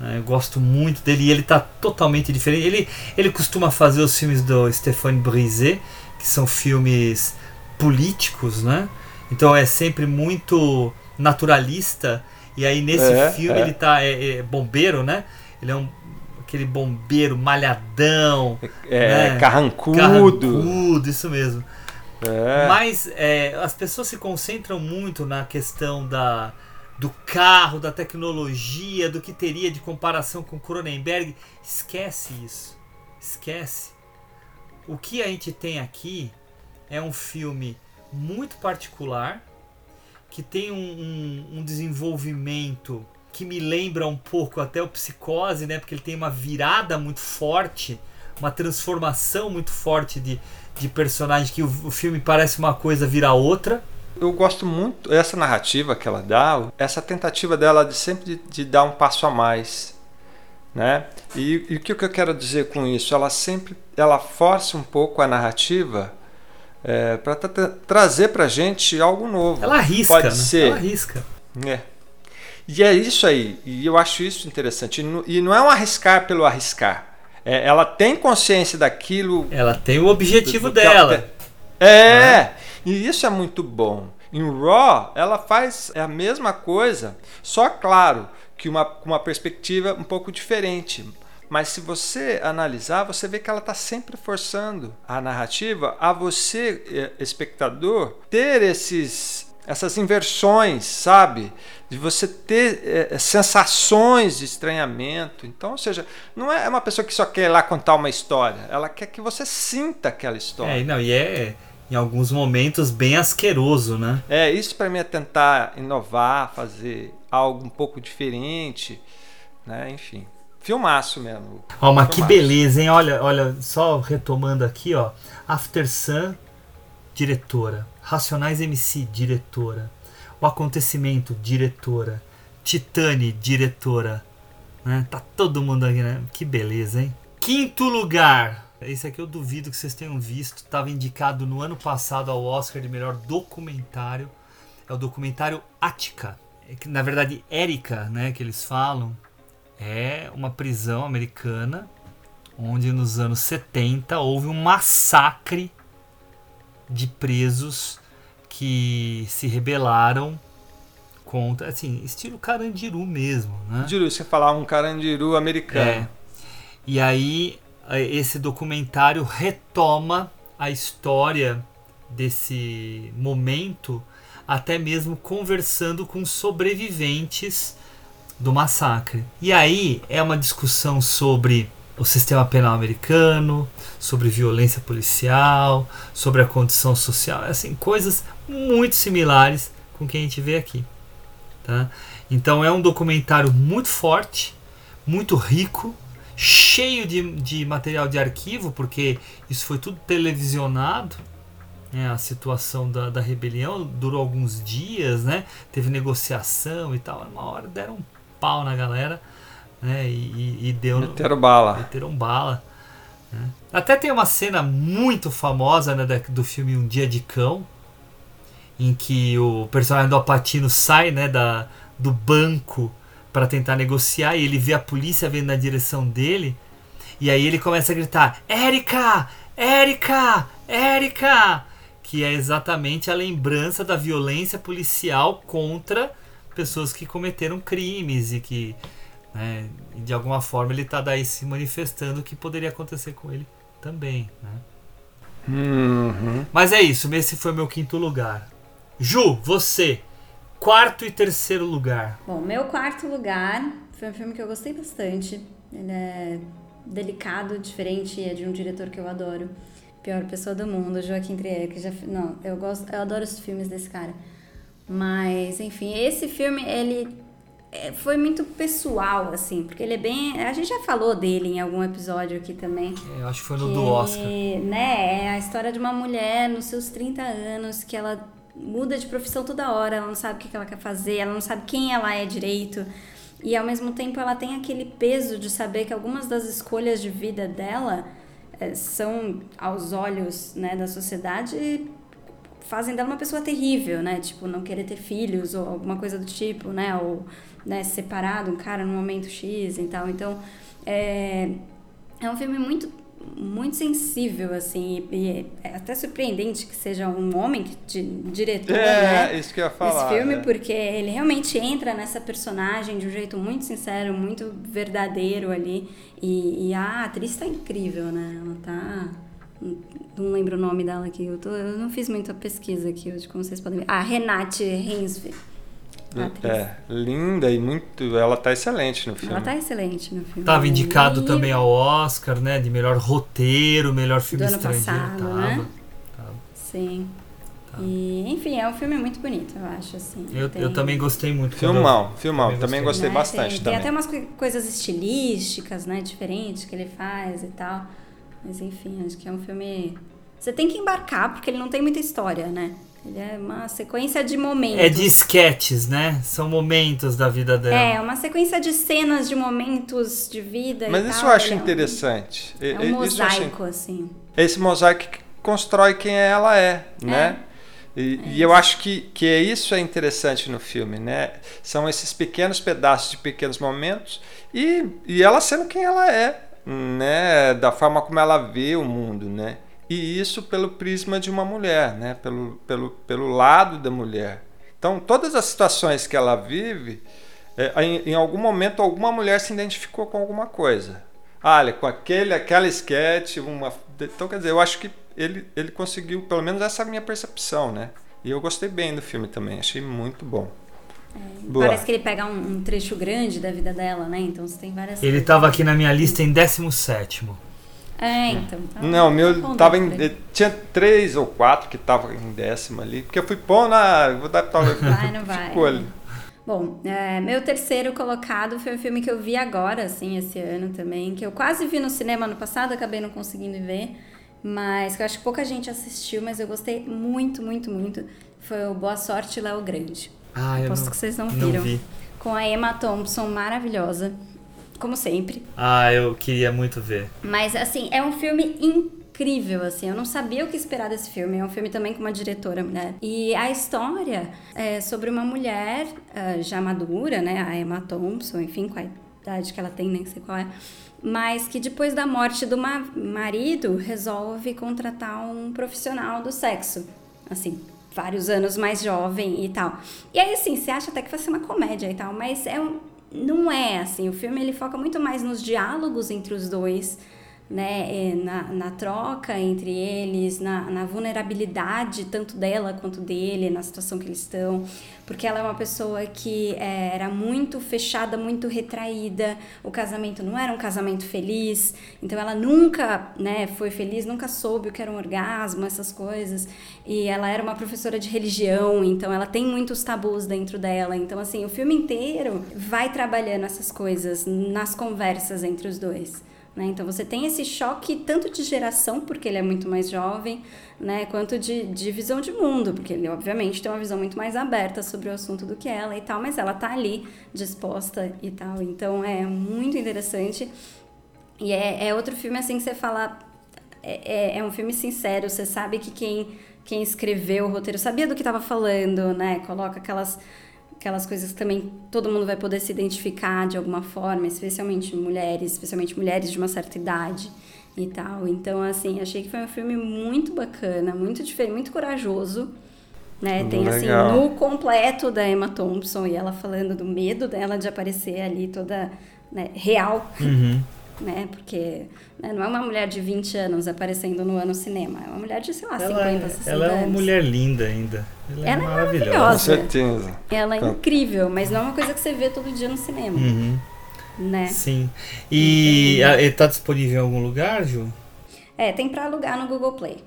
Né, Eu gosto muito dele e ele tá totalmente diferente. Ele, ele costuma fazer os filmes do Stéphane Brisé, que são filmes políticos, né? Então é sempre muito naturalista. E aí nesse É, filme é. ele tá é, é bombeiro, né? Ele é um aquele bombeiro malhadão, É, né? carrancudo. carrancudo, isso mesmo. É. Mas é, as pessoas se concentram muito na questão da, do carro, da tecnologia, do que teria de comparação com Cronenberg. Esquece isso. Esquece. O que a gente tem aqui é um filme muito particular, que tem um, um- um desenvolvimento que me lembra um pouco até o Psicose, né? Porque ele tem uma virada muito forte, uma transformação muito forte de, de personagem, que o, o filme parece uma coisa vira outra. Eu gosto muito essa narrativa que ela dá, essa tentativa dela de sempre de, de dar um passo a mais, né? E, e o que que eu quero dizer com isso? Ela sempre, ela força um pouco a narrativa é, para trazer pra gente algo novo. Ela arrisca, Pode né? ser. Ela arrisca. É. E é isso aí, e eu acho isso interessante. E não, é um arriscar pelo arriscar. É, ela tem consciência daquilo. Ela tem o objetivo do- do dela. ela. É, e isso é muito bom. Em Raw, ela faz a mesma coisa, só claro que uma, com uma perspectiva um pouco diferente. Mas se você analisar, você vê que ela está sempre forçando a narrativa a você, eh, espectador, ter esses, essas inversões, sabe? De você ter eh, sensações de estranhamento. Então, ou seja, não é uma pessoa que só quer ir lá contar uma história, ela quer que você sinta aquela história. É, não, e é em alguns momentos bem asqueroso, né? É, isso para mim é tentar inovar, fazer algo um pouco diferente, né? Enfim, filmaço mesmo. Ó, mas que Filmaço. beleza, hein? Olha, olha, só retomando aqui, ó. After Sun, diretora. Racionais MC, diretora. O Acontecimento, diretora. Titane, diretora. Né? Tá todo mundo aqui, né? Que beleza, hein? Quinto lugar. Esse aqui eu duvido que vocês tenham visto. Estava indicado no ano passado ao Oscar de melhor documentário. É o documentário Attica. É que, na verdade, Erika, né? Que eles falam é uma prisão americana onde nos anos 70 houve um massacre de presos que se rebelaram contra, assim, estilo Carandiru mesmo, né? Carandiru, você falar um carandiru americano. É. E aí esse documentário retoma a história desse momento, até mesmo conversando com sobreviventes do massacre. E aí é uma discussão sobre o sistema penal americano, sobre violência policial, sobre a condição social, assim, coisas muito similares com o que a gente vê aqui. Tá? Então é um documentário muito forte, muito rico, cheio de, de material de arquivo, porque isso foi tudo televisionado. né? a situação da, da rebelião durou alguns dias, né? teve negociação e tal. Uma hora deram um pau na galera né? e, e, e deu. Meteram bala. Meteram bala. né? Até tem uma cena muito famosa né, da- do filme Um Dia de Cão, em que o personagem do Apatino sai né, da, do banco para tentar negociar e ele vê a polícia vindo na direção dele e aí ele começa a gritar Érica! Érica! Érica! Que é exatamente a lembrança da violência policial contra pessoas que cometeram crimes e que né, de alguma forma ele está daí se manifestando que poderia acontecer com ele também. Né? Uhum. Mas é isso, esse foi meu quinto lugar. Ju, você, quarto e terceiro lugar. Bom, meu quarto lugar foi um filme que eu gostei bastante. Ele é delicado, diferente, é de um diretor que eu adoro. Pior pessoa do mundo, Joaquim Trier, que já não, eu gosto, eu adoro os filmes desse cara. Mas, enfim, esse filme ele é, foi muito pessoal assim, porque ele é bem, a gente já falou dele em algum episódio aqui também. Eu acho que foi no que, do Oscar. Né, é a história de uma mulher nos seus 30 anos que ela muda de profissão toda hora, ela não sabe o que ela quer fazer, ela não sabe quem ela é direito. E ao mesmo tempo ela tem aquele peso de saber que algumas das escolhas de vida dela eh, são, aos olhos né, da sociedade, fazem dela uma pessoa terrível, né? Tipo, não querer ter filhos ou alguma coisa do tipo, né? Ou né, se separar de um cara no momento X e tal. Então, é, é um filme muito muito sensível, assim, e é até surpreendente que seja um homem que di- diretor, É, né? isso que eu ia falar. Esse filme, é. porque ele realmente entra nessa personagem de um jeito muito sincero, muito verdadeiro ali. E, e a atriz tá incrível, né? Ela tá. Não lembro o nome dela aqui. Eu, tô- eu não fiz muita pesquisa aqui hoje, como vocês podem ver. Ah, Renate Hensve. Atriz. É, linda e muito. Ela tá excelente no filme. Ela tá excelente no filme. Tava indicado E- também ao Oscar, né? De melhor roteiro, melhor filme Do ano estrangeiro. passado, Tava. né? Sim. E, enfim, é um filme muito bonito, eu acho, assim. Eu, Tem- eu também gostei muito. Filmão, eu- filmão. Também gostei né? bastante tem, também. Tem até umas coi- coisas estilísticas, né, diferentes que ele faz e tal. Mas enfim, acho que é um filme. Você tem que embarcar, porque ele não tem muita história, né? Ele é uma sequência de momentos. É de sketches, né? São momentos da vida dela. É, uma sequência de cenas, de momentos de vida. Mas e isso tal. eu acho é um- interessante. É um isso eu achei- mosaico, assim. Esse mosaico constrói quem ela é, né? E, e eu acho que, que é isso é interessante no filme, né? São esses pequenos pedaços de pequenos momentos e, e ela sendo quem ela é, né? Da forma como ela vê o mundo, né? E isso pelo prisma de uma mulher, né? Pelo, pelo, pelo lado da mulher. Então, todas as situações que ela vive, é, em, em algum momento, alguma mulher se identificou com alguma coisa. Ah, olha, com aquele, aquela sketch, uma. Então, quer dizer, eu acho que ele, ele conseguiu, pelo menos essa é a minha percepção, né? E eu gostei bem do filme também, achei muito bom. Boa. Parece que ele pega um, um trecho grande da vida dela, né? Então você tem várias Ele coisas. estava aqui na minha lista em 17. É, então. tá- Não, o meu tá tava em. Tinha três ou quatro que tava em décimo ali. Porque eu fui pôr na. Vou dar tal. (laughs) Vai, não vai. Ficou ali. Bom, é, meu terceiro colocado foi um filme que eu vi agora, assim, esse ano também, que eu quase vi no cinema ano passado, acabei não conseguindo ver, mas que eu acho que pouca gente assistiu, mas eu gostei muito, muito, muito. Foi o Boa Sorte, Léo Grande. Ah, eu Aposto não, que vocês não não viram. vi. Com a Emma Thompson, maravilhosa, como sempre. Ah, eu queria muito ver. Mas, assim, é um filme incrível, assim. Eu não sabia o que esperar desse filme. É um filme também com uma diretora mulher. E a história é sobre uma mulher ah, já madura, né? A Emma Thompson, enfim, com a idade que ela tem, nem sei qual é. Mas que depois da morte do ma- marido, resolve contratar um profissional do sexo. Assim, vários anos mais jovem e tal. E aí, assim, você acha até que vai ser uma comédia e tal, mas é um, não é, assim. O filme, ele foca muito mais nos diálogos entre os dois, né? é, Na, na troca entre eles, na, na vulnerabilidade tanto dela quanto dele, na situação que eles estão. Porque ela é uma pessoa que é, era muito fechada, muito retraída. O casamento não era um casamento feliz. Então ela nunca né, foi feliz, nunca soube o que era um orgasmo, essas coisas. E ela era uma professora de religião, então ela tem muitos tabus dentro dela. Então, assim, o filme inteiro vai trabalhando essas coisas nas conversas entre os dois. Né? Então você tem esse choque tanto de geração, porque ele é muito mais jovem, né? quanto de, de visão de mundo, porque ele obviamente tem uma visão muito mais aberta sobre o assunto do que ela e tal, mas ela tá ali disposta e tal. Então é muito interessante. E é, é outro filme assim que você fala. É, é, é um filme sincero, você sabe que quem, quem escreveu o roteiro sabia do que estava falando, né? Coloca aquelas aquelas coisas que também todo mundo vai poder se identificar de alguma forma, especialmente mulheres, especialmente mulheres de uma certa idade e tal. Então, assim, achei que foi um filme muito bacana, muito diferente, muito corajoso. Né? Tem assim, Legal. no completo da Emma Thompson e ela falando do medo dela de aparecer ali toda né, real, Uhum. Né? Porque né, não é uma mulher de 20 anos aparecendo no ano cinema, é uma mulher de, sei lá, 50, Ela, 60 ela é uma anos. mulher linda ainda. Ela, é Ela é Com maravilhosa. maravilhosa. certeza. Ela é incrível, mas não é uma coisa que você vê todo dia no cinema, Uhum. né? Sim. E a- ele tá disponível em algum lugar, Ju? É, tem pra alugar no Google Play.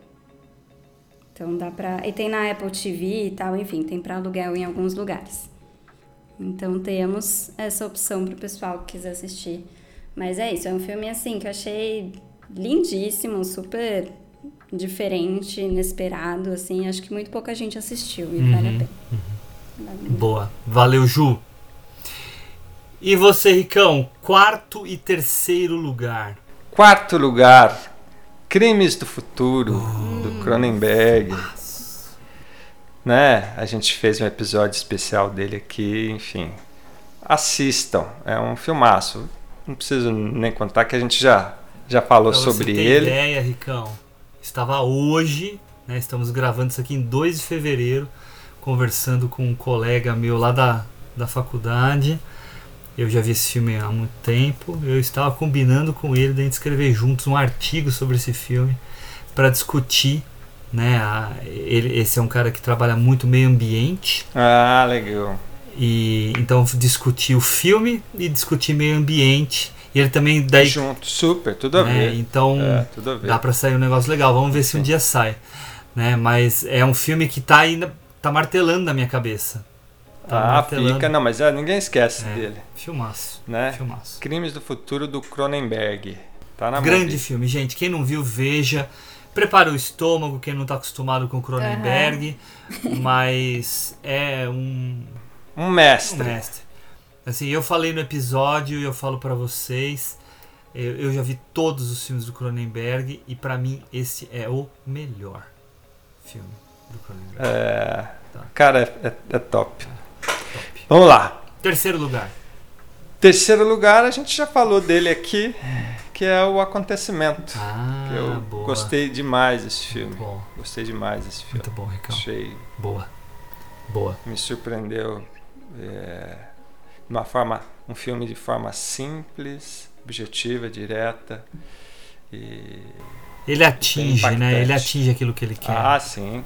Então dá pra. E tem na Apple TV e tal, enfim, tem pra alugar em alguns lugares. Então temos essa opção pro pessoal que quiser assistir. Mas é isso, é um filme assim que eu achei lindíssimo, super diferente, inesperado, assim. Acho que muito pouca gente assistiu e vale a pena. Vale muito. Boa. Valeu, Ju. E você, Ricão? Quarto e terceiro lugar. Quarto lugar. Crimes do Futuro, do Cronenberg. Né? A gente fez um episódio especial dele aqui, enfim. Assistam, é um filmaço. Não preciso nem contar que a gente já, já falou Pra sobre você ele. ideia, Ricão, estava hoje, né, estamos gravando isso aqui em 2 de fevereiro, conversando com um colega meu lá da, da faculdade. Eu já vi esse filme há muito tempo. Eu estava combinando com ele de a gente escrever juntos um artigo sobre esse filme para discutir. Né, a- ele, esse é um cara que trabalha muito meio ambiente Ah, legal. E então discutir o filme e discutir meio ambiente e ele também daí Junto, super, tudo a né, ver. então É, tudo a ver. dá pra sair um negócio legal. Vamos ver se um Sim. dia sai, né? Mas é um filme que tá ainda tá martelando na minha cabeça. Tá ah, martelando. fica, não, mas é, ninguém esquece É, dele, Filmaço, né? filmaço. Crimes do Futuro do Cronenberg. Tá na mão Grande filme, gente. Quem não viu, veja. Prepara o estômago, quem não tá acostumado com o Cronenberg, mas é um Um um mestre. mestre. Assim, eu falei no episódio e eu falo pra vocês, Eu, eu já vi todos os filmes do Cronenberg e pra mim esse é o melhor filme do Cronenberg. É, Tá. cara, é, é- é top. Vamos lá. Terceiro lugar. Terceiro lugar, a gente já falou dele aqui, que é o Acontecimento. Ah, que eu boa. gostei demais desse filme. Gostei demais desse filme. Muito bom, Ricão. Achei, Boa. Boa. me surpreendeu é, uma forma, um filme de forma simples, objetiva, direta e Ele atinge, né? Ele atinge aquilo que ele quer. ah, sim,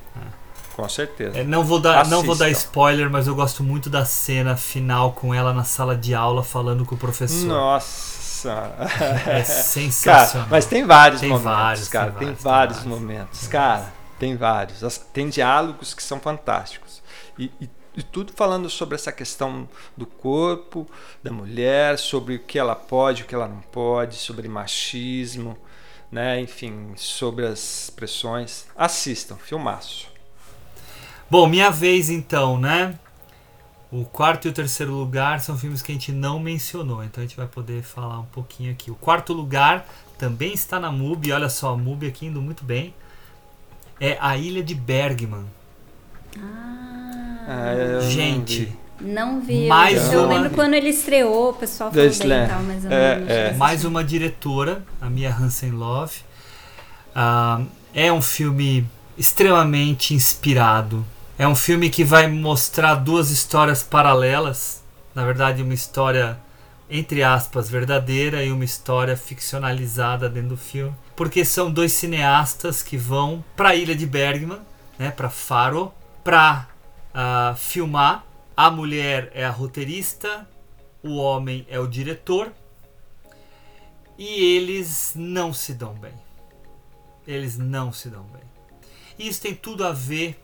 com certeza. É, não vou dar, não vou dar spoiler, mas eu gosto muito da cena final com ela na sala de aula falando com o professor. Nossa, É (laughs) sensacional. Cara, mas tem vários Tem momentos, vários, cara. tem Tem vários, vários, tem vários. momentos, Tem cara. Tem vários. Tem diálogos que são fantásticos. E, e- e tudo falando sobre essa questão do corpo, da mulher, sobre o que ela pode, o que ela não pode, sobre machismo, né? Enfim, sobre as pressões. Assistam, filmaço. Bom, minha vez então, né? O quarto e o terceiro lugar são filmes que a gente não mencionou, então a gente vai poder falar um pouquinho aqui. O quarto lugar também está na MUBI, olha só, a MUBI aqui indo muito bem. É A Ilha de Bergman. Ah, Ah, eu não Gente, vi. não vi. Mais eu uma- lembro quando ele estreou, o pessoal falou bem e tal, mas eu É, não, é. mais uma diretora, a Mia Hansen Love. Ah, é um filme extremamente inspirado. É um filme que vai mostrar duas histórias paralelas. Na verdade, uma história, entre aspas, verdadeira e uma história ficcionalizada dentro do filme. Porque são dois cineastas que vão para a ilha de Bergman, né, para Faro, para filmar. A mulher é a roteirista, o homem é o diretor e eles não se dão bem. Eles não se dão bem. E isso tem tudo a ver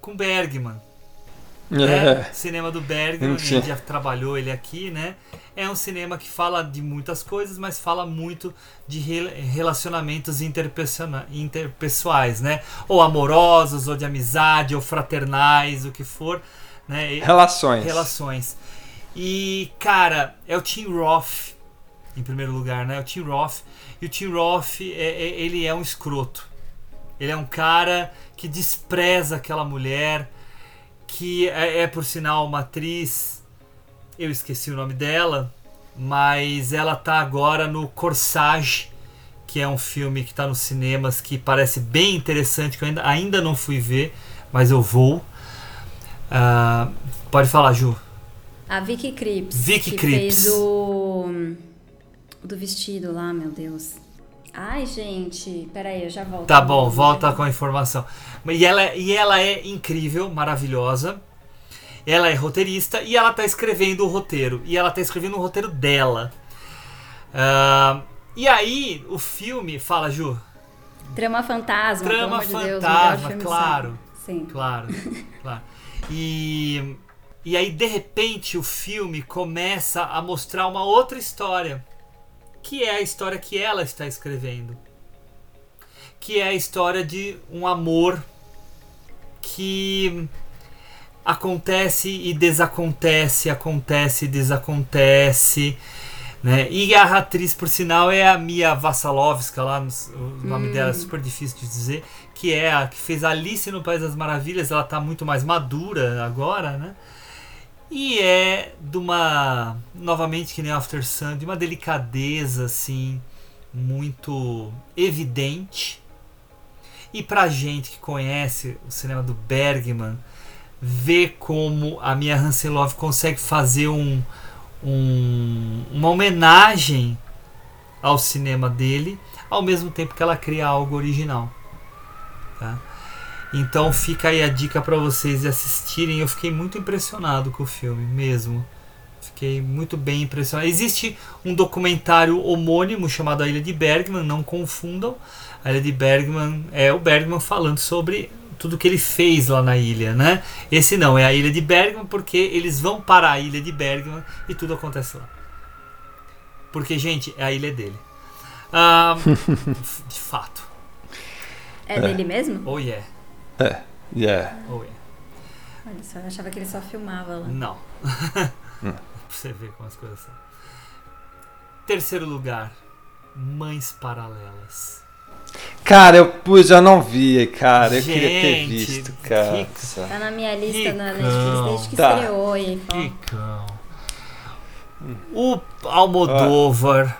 com Bergman. Né? É. (laughs) Cinema do Bergman, a gente já trabalhou ele aqui, né? É um cinema que fala de muitas coisas, mas fala muito de rela- relacionamentos interpessoais, né? Ou amorosos, ou de amizade, ou fraternais, o que for, né? Relações. relações. E, cara, é o Tim Roth, em primeiro lugar, né? O Tim Roth. E o Tim Roth, é, é- ele é um escroto. Ele é um cara que despreza aquela mulher, que é, é, por sinal uma atriz, eu esqueci o nome dela, mas ela tá agora no Corsage, que é um filme que tá nos cinemas, que parece bem interessante, que eu ainda, ainda não fui ver, mas eu vou. Ah, pode falar, Ju. A Vicky Krieps. Vicky que Krieps. fez o do vestido lá, meu Deus. Ai, gente, peraí, eu já volto. Tá bom, volta com a informação. E ela, e ela é incrível, maravilhosa. Ela é roteirista e ela tá escrevendo o roteiro. E ela tá escrevendo o roteiro dela. Ah, e aí, o filme. Fala, Ju. Trama Fantasma, Trama de Deus, Fantasma, filme claro. Sim. Claro, claro. E, e aí, de repente, o filme começa a mostrar uma outra história. Que é a história que ela está escrevendo. Que é a história de um amor que acontece e desacontece, acontece e desacontece. Né? E a atriz, por sinal, é a Mia Vassalovska, lá, o nome dela é super difícil de dizer, que é a que fez Alice no País das Maravilhas, ela tá muito mais madura agora, né? E é de uma, novamente que nem After Sun, de uma delicadeza assim, muito evidente. E pra gente que conhece o cinema do Bergman, ver como a Mia Hanselov consegue fazer um, um, uma homenagem ao cinema dele, ao mesmo tempo que ela cria algo original. Tá? Então fica aí a dica para vocês assistirem. Eu fiquei muito impressionado com o filme, mesmo. Fiquei muito bem impressionado. Existe um documentário homônimo chamado A Ilha de Bergman, não confundam. A Ilha de Bergman é o Bergman falando sobre tudo que ele fez lá na ilha, né? Esse não, é a Ilha de Bergman porque eles vão para a Ilha de Bergman e tudo acontece lá. Porque, gente, é a ilha dele. Ah, (laughs) de fato. É, dele mesmo? Oh yeah. É. Yeah. Oh yeah. Olha só, eu achava que ele só filmava lá. Não. (laughs) pra você ver como as coisas são. Terceiro lugar. Mães Paralelas. Cara, eu pus, eu não vi, cara. Eu queria ter visto, cara. Tá na minha lista na Ricão. Netflix desde que Tá. estreou e ó, Ricão. O Almodóvar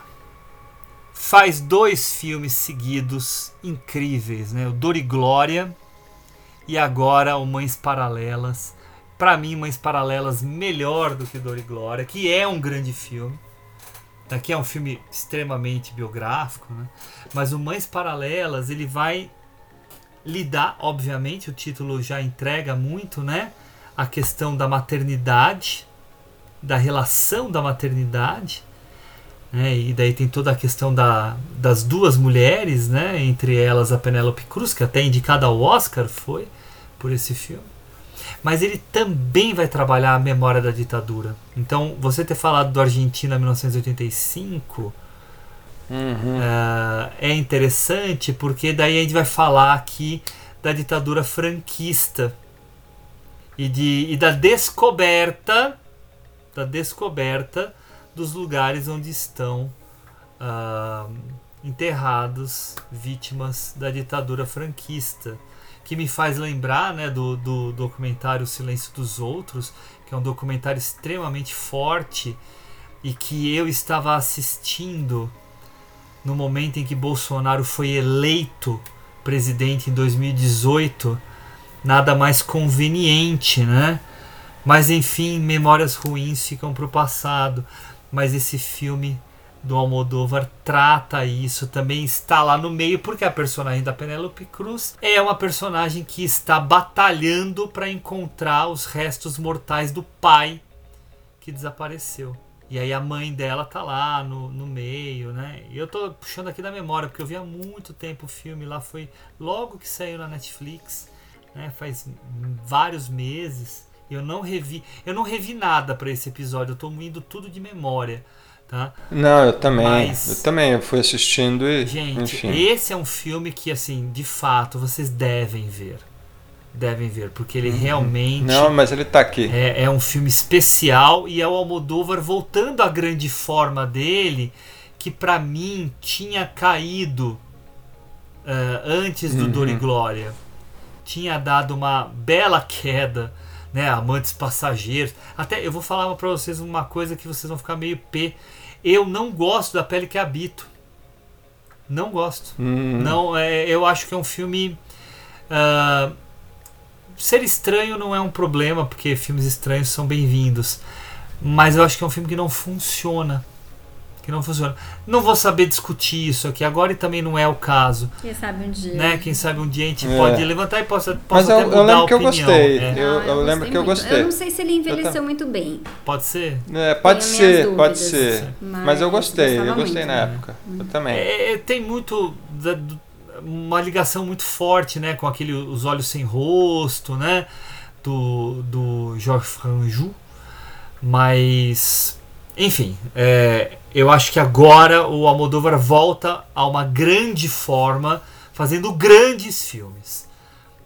faz dois filmes seguidos incríveis, né? O Dor e Glória e agora o Mães Paralelas. Pra mim, Mães Paralelas melhor do que Dor e Glória, que é um grande filme. Aqui é um filme extremamente biográfico, né? Mas o Mães Paralelas, ele vai lidar, obviamente, o título já entrega muito, né? A questão da maternidade, da relação da maternidade, né? E daí tem toda a questão da, das duas mulheres, né? Entre elas a Penélope Cruz, que até indicada ao Oscar foi por esse filme. Mas ele também vai trabalhar a memória da ditadura. Então, você ter falado do Argentina 1985 ah, é interessante porque daí a gente vai falar aqui da ditadura franquista e, de, e da descoberta da descoberta dos lugares onde estão ah, enterrados vítimas da ditadura franquista que me faz lembrar né, do, do documentário Silêncio dos Outros que é um documentário extremamente forte e que eu estava assistindo no momento em que Bolsonaro foi eleito presidente em 2018, nada mais conveniente, né? Mas enfim, memórias ruins ficam para o passado. Mas esse filme do Almodóvar trata isso, também está lá no meio, porque a personagem da Penélope Cruz é uma personagem que está batalhando para encontrar os restos mortais do pai que desapareceu. E aí a mãe dela tá lá no, no meio, né? E eu tô puxando aqui da memória, porque eu vi há muito tempo o filme lá, foi logo que saiu na Netflix, né? Faz vários meses. Eu não revi, eu não revi nada para esse episódio, eu tô indo tudo de memória, tá? Não, eu também. Mas- Eu também. Eu fui assistindo e. Gente, enfim. esse é um filme que, assim, de fato, vocês devem ver. Devem ver, porque ele realmente Não, mas ele tá aqui. é, é um filme especial e é o Almodóvar voltando à grande forma dele, que pra mim tinha caído eh, antes do Dor e Glória. Tinha dado uma bela queda, né? Amantes passageiros. Até eu vou falar pra vocês uma coisa que vocês vão ficar meio pé. Eu não gosto da pele que habito. Não gosto. Hum, Não, é, eu acho que é um filme. ah, ser estranho não é um problema, porque filmes estranhos são bem-vindos. Mas eu acho que é um filme que não funciona. Que não funciona. Não vou saber discutir isso aqui agora e também não é o caso. quem sabe um dia. Né? Quem sabe um dia a gente É. pode levantar e possa, Mas possa eu, até eu mudar lembro a que eu opinião. gostei. é. Eu, Ah, eu lembro que eu muito. gostei. Eu não sei se ele envelheceu muito bem. Pode ser? É, pode Tenho ser, pode ser. mas Mas eu gostei, eu gostei muito, na né? época. Eu também. É, é, tem muito da- do- uma ligação muito forte, né, com aquele os olhos sem rosto, né, do do Georges Franju, mas enfim, é, eu acho que agora o Almodóvar volta a uma grande forma, fazendo grandes filmes.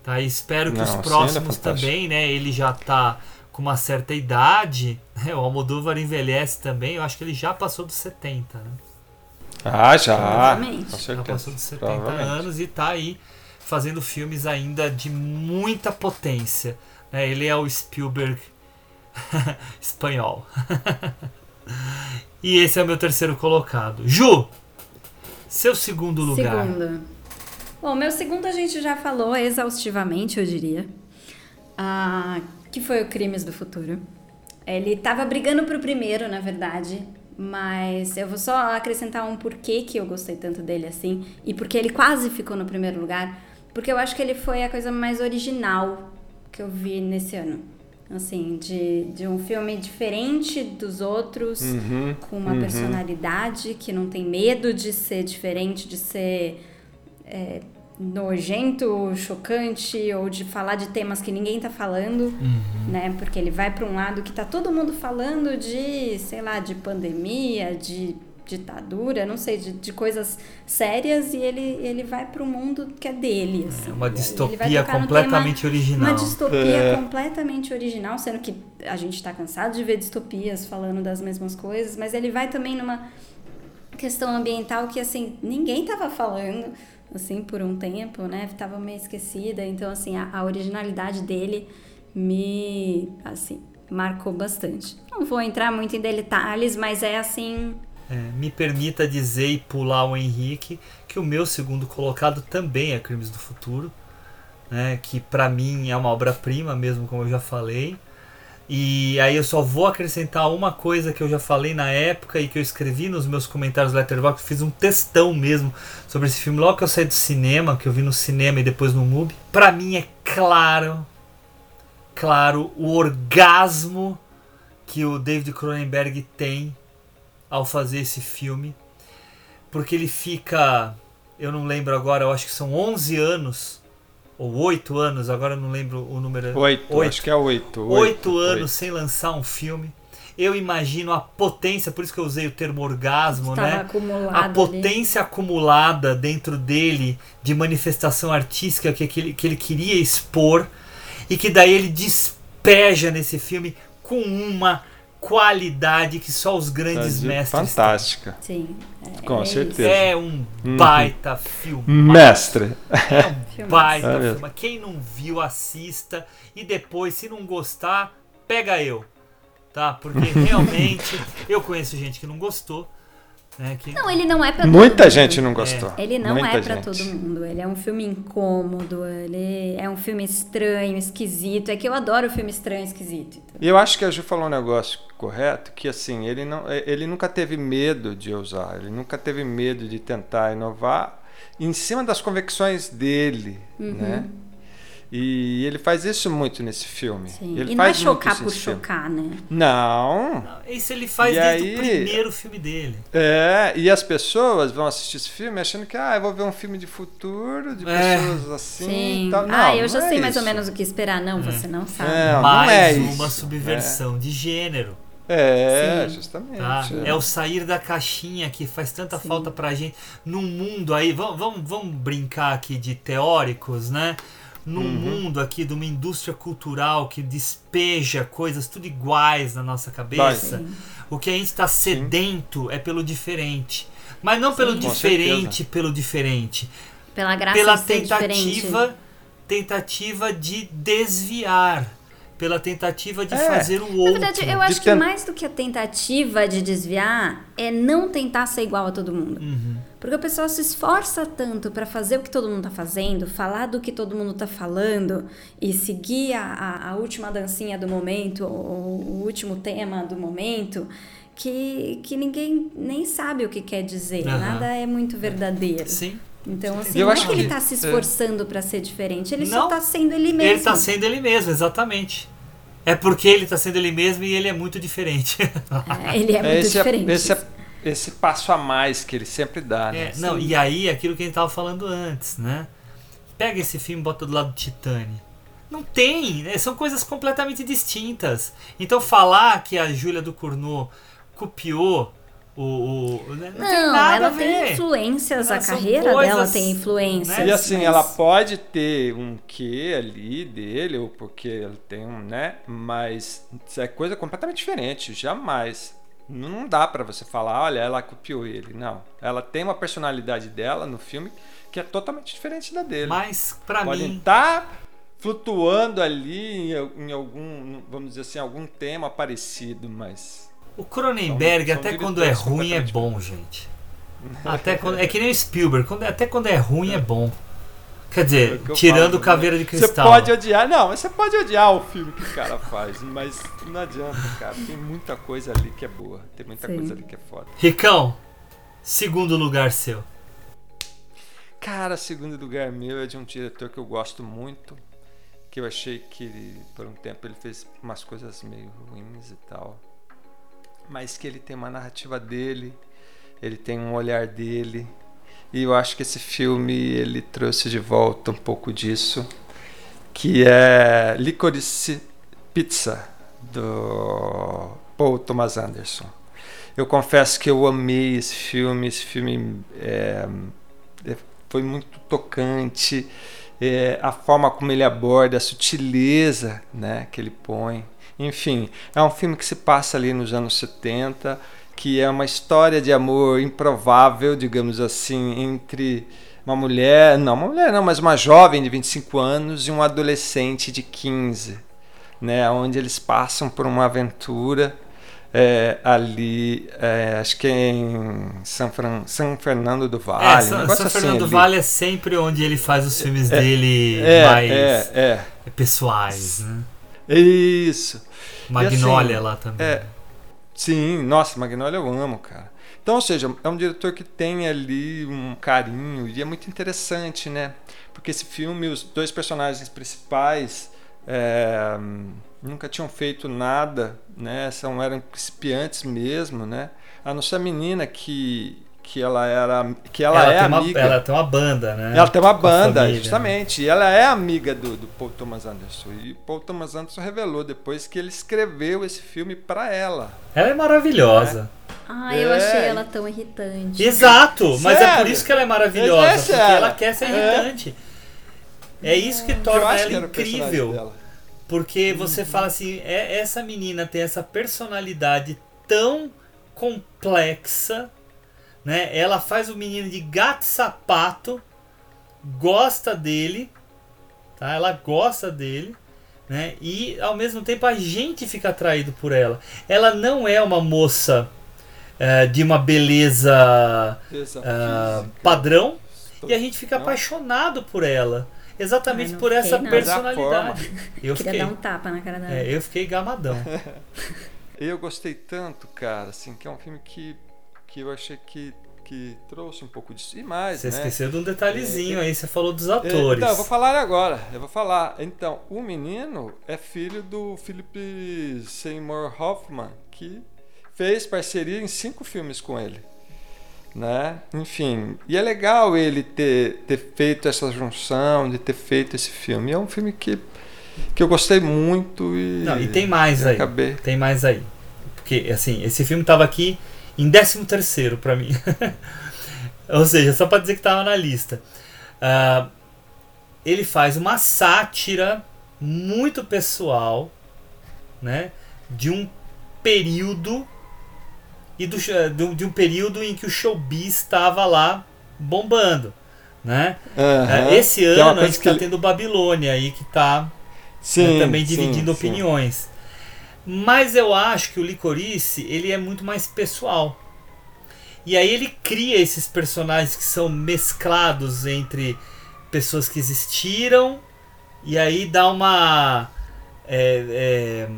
Tá? E espero que Não, os é próximos também, né? Ele já tá com uma certa idade, (laughs) né? O Almodóvar envelhece também, eu acho que ele já passou dos 70, né? Ah, já. Provavelmente. Com Já passou dos 70 Provavelmente. anos e tá aí fazendo filmes ainda de muita potência. né? Ele é o Spielberg (laughs) espanhol. (laughs) e esse é o meu terceiro colocado. Ju, seu segundo lugar. Segundo. Bom, meu segundo a gente já falou exaustivamente, eu diria. Ah, que foi o Crimes do Futuro. Ele tava brigando pro primeiro, na verdade. Mas eu vou só acrescentar um porquê que eu gostei tanto dele assim. E porque ele quase ficou no primeiro lugar. Porque eu acho que ele foi a coisa mais original que eu vi nesse ano. Assim, de, de um filme diferente dos outros, Uhum, com uma personalidade que não tem medo de ser diferente, de ser é, nojento, chocante ou de falar de temas que ninguém tá falando, né? Porque ele vai para um lado que tá todo mundo falando de, sei lá, de pandemia, de ditadura, não sei, de, de coisas sérias e ele, ele vai para um mundo que é dele, assim. É uma distopia completamente tema- original. Uma distopia É. completamente original, sendo que a gente tá cansado de ver distopias falando das mesmas coisas, mas ele vai também numa questão ambiental que, assim, ninguém tava falando, assim, por um tempo, né? Tava meio esquecida. Então, assim, a, a originalidade dele me, assim, marcou bastante. Não vou entrar muito em detalhes, mas é assim. É, me permita dizer e pular o Henrique que o meu segundo colocado também é Crimes do Futuro, né, que para mim é uma obra-prima, mesmo como eu já falei. E aí eu só vou acrescentar uma coisa que eu já falei na época e que eu escrevi nos meus comentários do Letterboxd, fiz um textão mesmo sobre esse filme logo que eu saí do cinema, que eu vi no cinema e depois no MUBI. Para mim é claro, claro, o orgasmo que o David Cronenberg tem ao fazer esse filme, porque ele fica, eu não lembro agora, eu acho que são 11 anos ou 8 anos, agora eu não lembro o número. 8, acho que é 8. 8 anos 8. sem lançar um filme. Eu imagino a potência, por isso que eu usei o termo orgasmo, né? A potência ali. acumulada dentro dele de manifestação artística que, que, ele, que ele queria expor e que daí ele despeja nesse filme com uma qualidade que só os grandes mestres fantástica têm. Sim. É, Com é certeza. É um uhum. baita uhum. filme. Mestre. É um (laughs) baita é filme. Quem não viu, assista. E depois, se não gostar, pega eu. Tá? Porque (laughs) realmente eu conheço gente que não gostou. Né, que... Não, ele não é pra Muita gente não gostou. É. Ele não Muita é para todo mundo. Ele é um filme incômodo, ele é um filme estranho, esquisito. É que eu adoro filme estranho, esquisito. Então. E eu acho que a Ju falou um negócio correto, que assim, ele, não, ele nunca teve medo de usar, ele nunca teve medo de tentar inovar em cima das convicções dele, uhum. né? E ele faz isso muito nesse filme. Sim. Ele e faz não é chocar por chocar, né? Não. Isso ele faz e desde aí, o primeiro filme dele. É, e as pessoas vão assistir esse filme achando que, ah, eu vou ver um filme de futuro, de é. pessoas assim Sim. e tal. Não, ah, eu já é sei isso. mais ou menos o que esperar. Não, é. você não sabe. Não, mais não é uma isso. subversão de gênero. É, Sim. justamente. Tá? É. é. o sair da caixinha que faz tanta Sim. falta pra gente. Num mundo aí, vamos, vamos, vamos brincar aqui de teóricos, né? Num uhum. mundo aqui de uma indústria cultural que despeja coisas tudo iguais na nossa cabeça, o que a gente está sedento Sim. é pelo diferente. Mas não pelo diferente, pelo diferente. Pela graça pela de ser tentativa, diferente. tentativa de desviar pela tentativa de é. fazer o outro. Na verdade, eu acho que mais do que a tentativa de desviar é não tentar ser igual a todo mundo. Uhum. Porque a pessoa se esforça tanto para fazer o que todo mundo tá fazendo, falar do que todo mundo tá falando e seguir a, a, a última dancinha do momento, ou o último tema do momento, que, que ninguém nem sabe o que quer dizer. Uhum. Nada é muito verdadeiro. Sim. Então, assim, eu não é que ele está se esforçando é. para ser diferente, ele não, só está sendo ele mesmo. Ele está sendo ele mesmo, exatamente. É porque ele está sendo ele mesmo e ele é muito diferente. É, ele é muito esse diferente. É, esse, é, esse passo a mais que ele sempre dá, né? É, não, e aí aquilo que a gente estava falando antes, né? Pega esse filme e bota do lado do Titane. Não tem, né? são coisas completamente distintas. Então falar que a Júlia do Cournot copiou o, o né? não, não ela tem influências, a carreira coisas, dela tem influências. Né? E assim, mas... ela pode ter um quê ali dele, ou porque ela tem um, né? Mas é coisa completamente diferente, jamais. Não dá para você falar, olha, ela copiou ele. Não. Ela tem uma personalidade dela no filme que é totalmente diferente da dele. Mas para mim. Pode estar tá flutuando ali em, em algum, vamos dizer assim, algum tema parecido, mas o Cronenberg, são, são até quando é ruim, é bom, gente. Até quando, é que nem o Spielberg, quando, até quando é ruim, é bom. Quer dizer, é tirando falo, Caveira de Cristal. Você pode odiar, não, você pode odiar o filme que o cara faz, mas não adianta, cara. Tem muita coisa ali que é boa, tem muita Sim. coisa ali que é foda. Ricão, segundo lugar seu. Cara, segundo lugar meu é de um diretor que eu gosto muito, que eu achei que ele, por um tempo ele fez umas coisas meio ruins e tal mas que ele tem uma narrativa dele, ele tem um olhar dele. E eu acho que esse filme ele trouxe de volta um pouco disso, que é Licorice Pizza do Paul Thomas Anderson. Eu confesso que eu amei esse filme, esse filme é, é foi muito tocante, é, a forma como ele aborda, a sutileza né, que ele põe. Enfim, é um filme que se passa ali nos anos 70 que é uma história de amor improvável, digamos assim, entre uma mulher, não uma mulher não, mas uma jovem de 25 anos e um adolescente de 15, né, onde eles passam por uma aventura é, ali, é, acho que é em São, Fran, São Fernando do Vale. É, São, São assim Fernando do ali. Vale é sempre onde ele faz os filmes dele é, mais é, é. pessoais, né? Isso. Magnolia assim, lá também. Sim, nossa, Magnolia eu amo, cara. Então, ou seja, é um diretor que tem ali um carinho e é muito interessante, né? Porque esse filme, os dois personagens principais é, nunca tinham feito nada, né? São, eram principiantes mesmo, né? A nossa menina que que ela era que ela, ela é tem uma, amiga ela tem uma banda, né? ela tem uma banda, família. justamente. E ela é amiga do, do Paul Thomas Anderson. E o Paul Thomas Anderson revelou depois que ele escreveu esse filme para ela. Ela é maravilhosa. Ah, eu É. achei ela tão irritante. Exato, mas é por Sério? isso que ela é maravilhosa, Essa porque é ela ela. quer ser É. irritante. É isso que torna que ela personagem incrível. Porque você fala assim, é, essa menina tem essa personalidade tão complexa, né? Ela faz o menino de gato sapato, gosta dele, tá? Ela gosta dele, né? E ao mesmo tempo a gente fica atraído por ela. Ela não é uma moça eh, de uma beleza ah, física. padrão e a gente fica Não. apaixonado por ela. Exatamente Ai, não por essa não. personalidade. Eu Queria fiquei, dar um tapa na cara dela. é, eu fiquei gamadão. (laughs) Eu gostei tanto, cara, assim, que é um filme que, que eu achei que, que trouxe um pouco disso. E mais, Você né? esqueceu de um detalhezinho aí, você falou dos É, atores. Então, eu vou falar agora. Eu vou falar. Então, o menino é filho do Philip Seymour Hoffman, que fez parceria em cinco filmes com ele. Né? Enfim, e é legal ele ter, ter feito essa junção, de ter feito esse filme. É um filme que, que eu gostei muito e. Não, e tem mais aí. Acabei. Tem mais aí. Porque, assim, esse filme tava aqui em 13 terceiro pra mim. (laughs) Ou seja, só pra dizer que tava na lista. Ah, ele faz uma sátira muito pessoal, né? De um período e do, de um período em que o showbiz estava lá bombando, né? Ah, Esse é ano a gente tá ele- tendo Babilônia aí que tá Sim, né, também sim, dividindo sim. opiniões. Mas eu acho que o Licorice ele é muito mais pessoal. E aí ele cria esses personagens que são mesclados entre pessoas que existiram e aí dá uma é, é,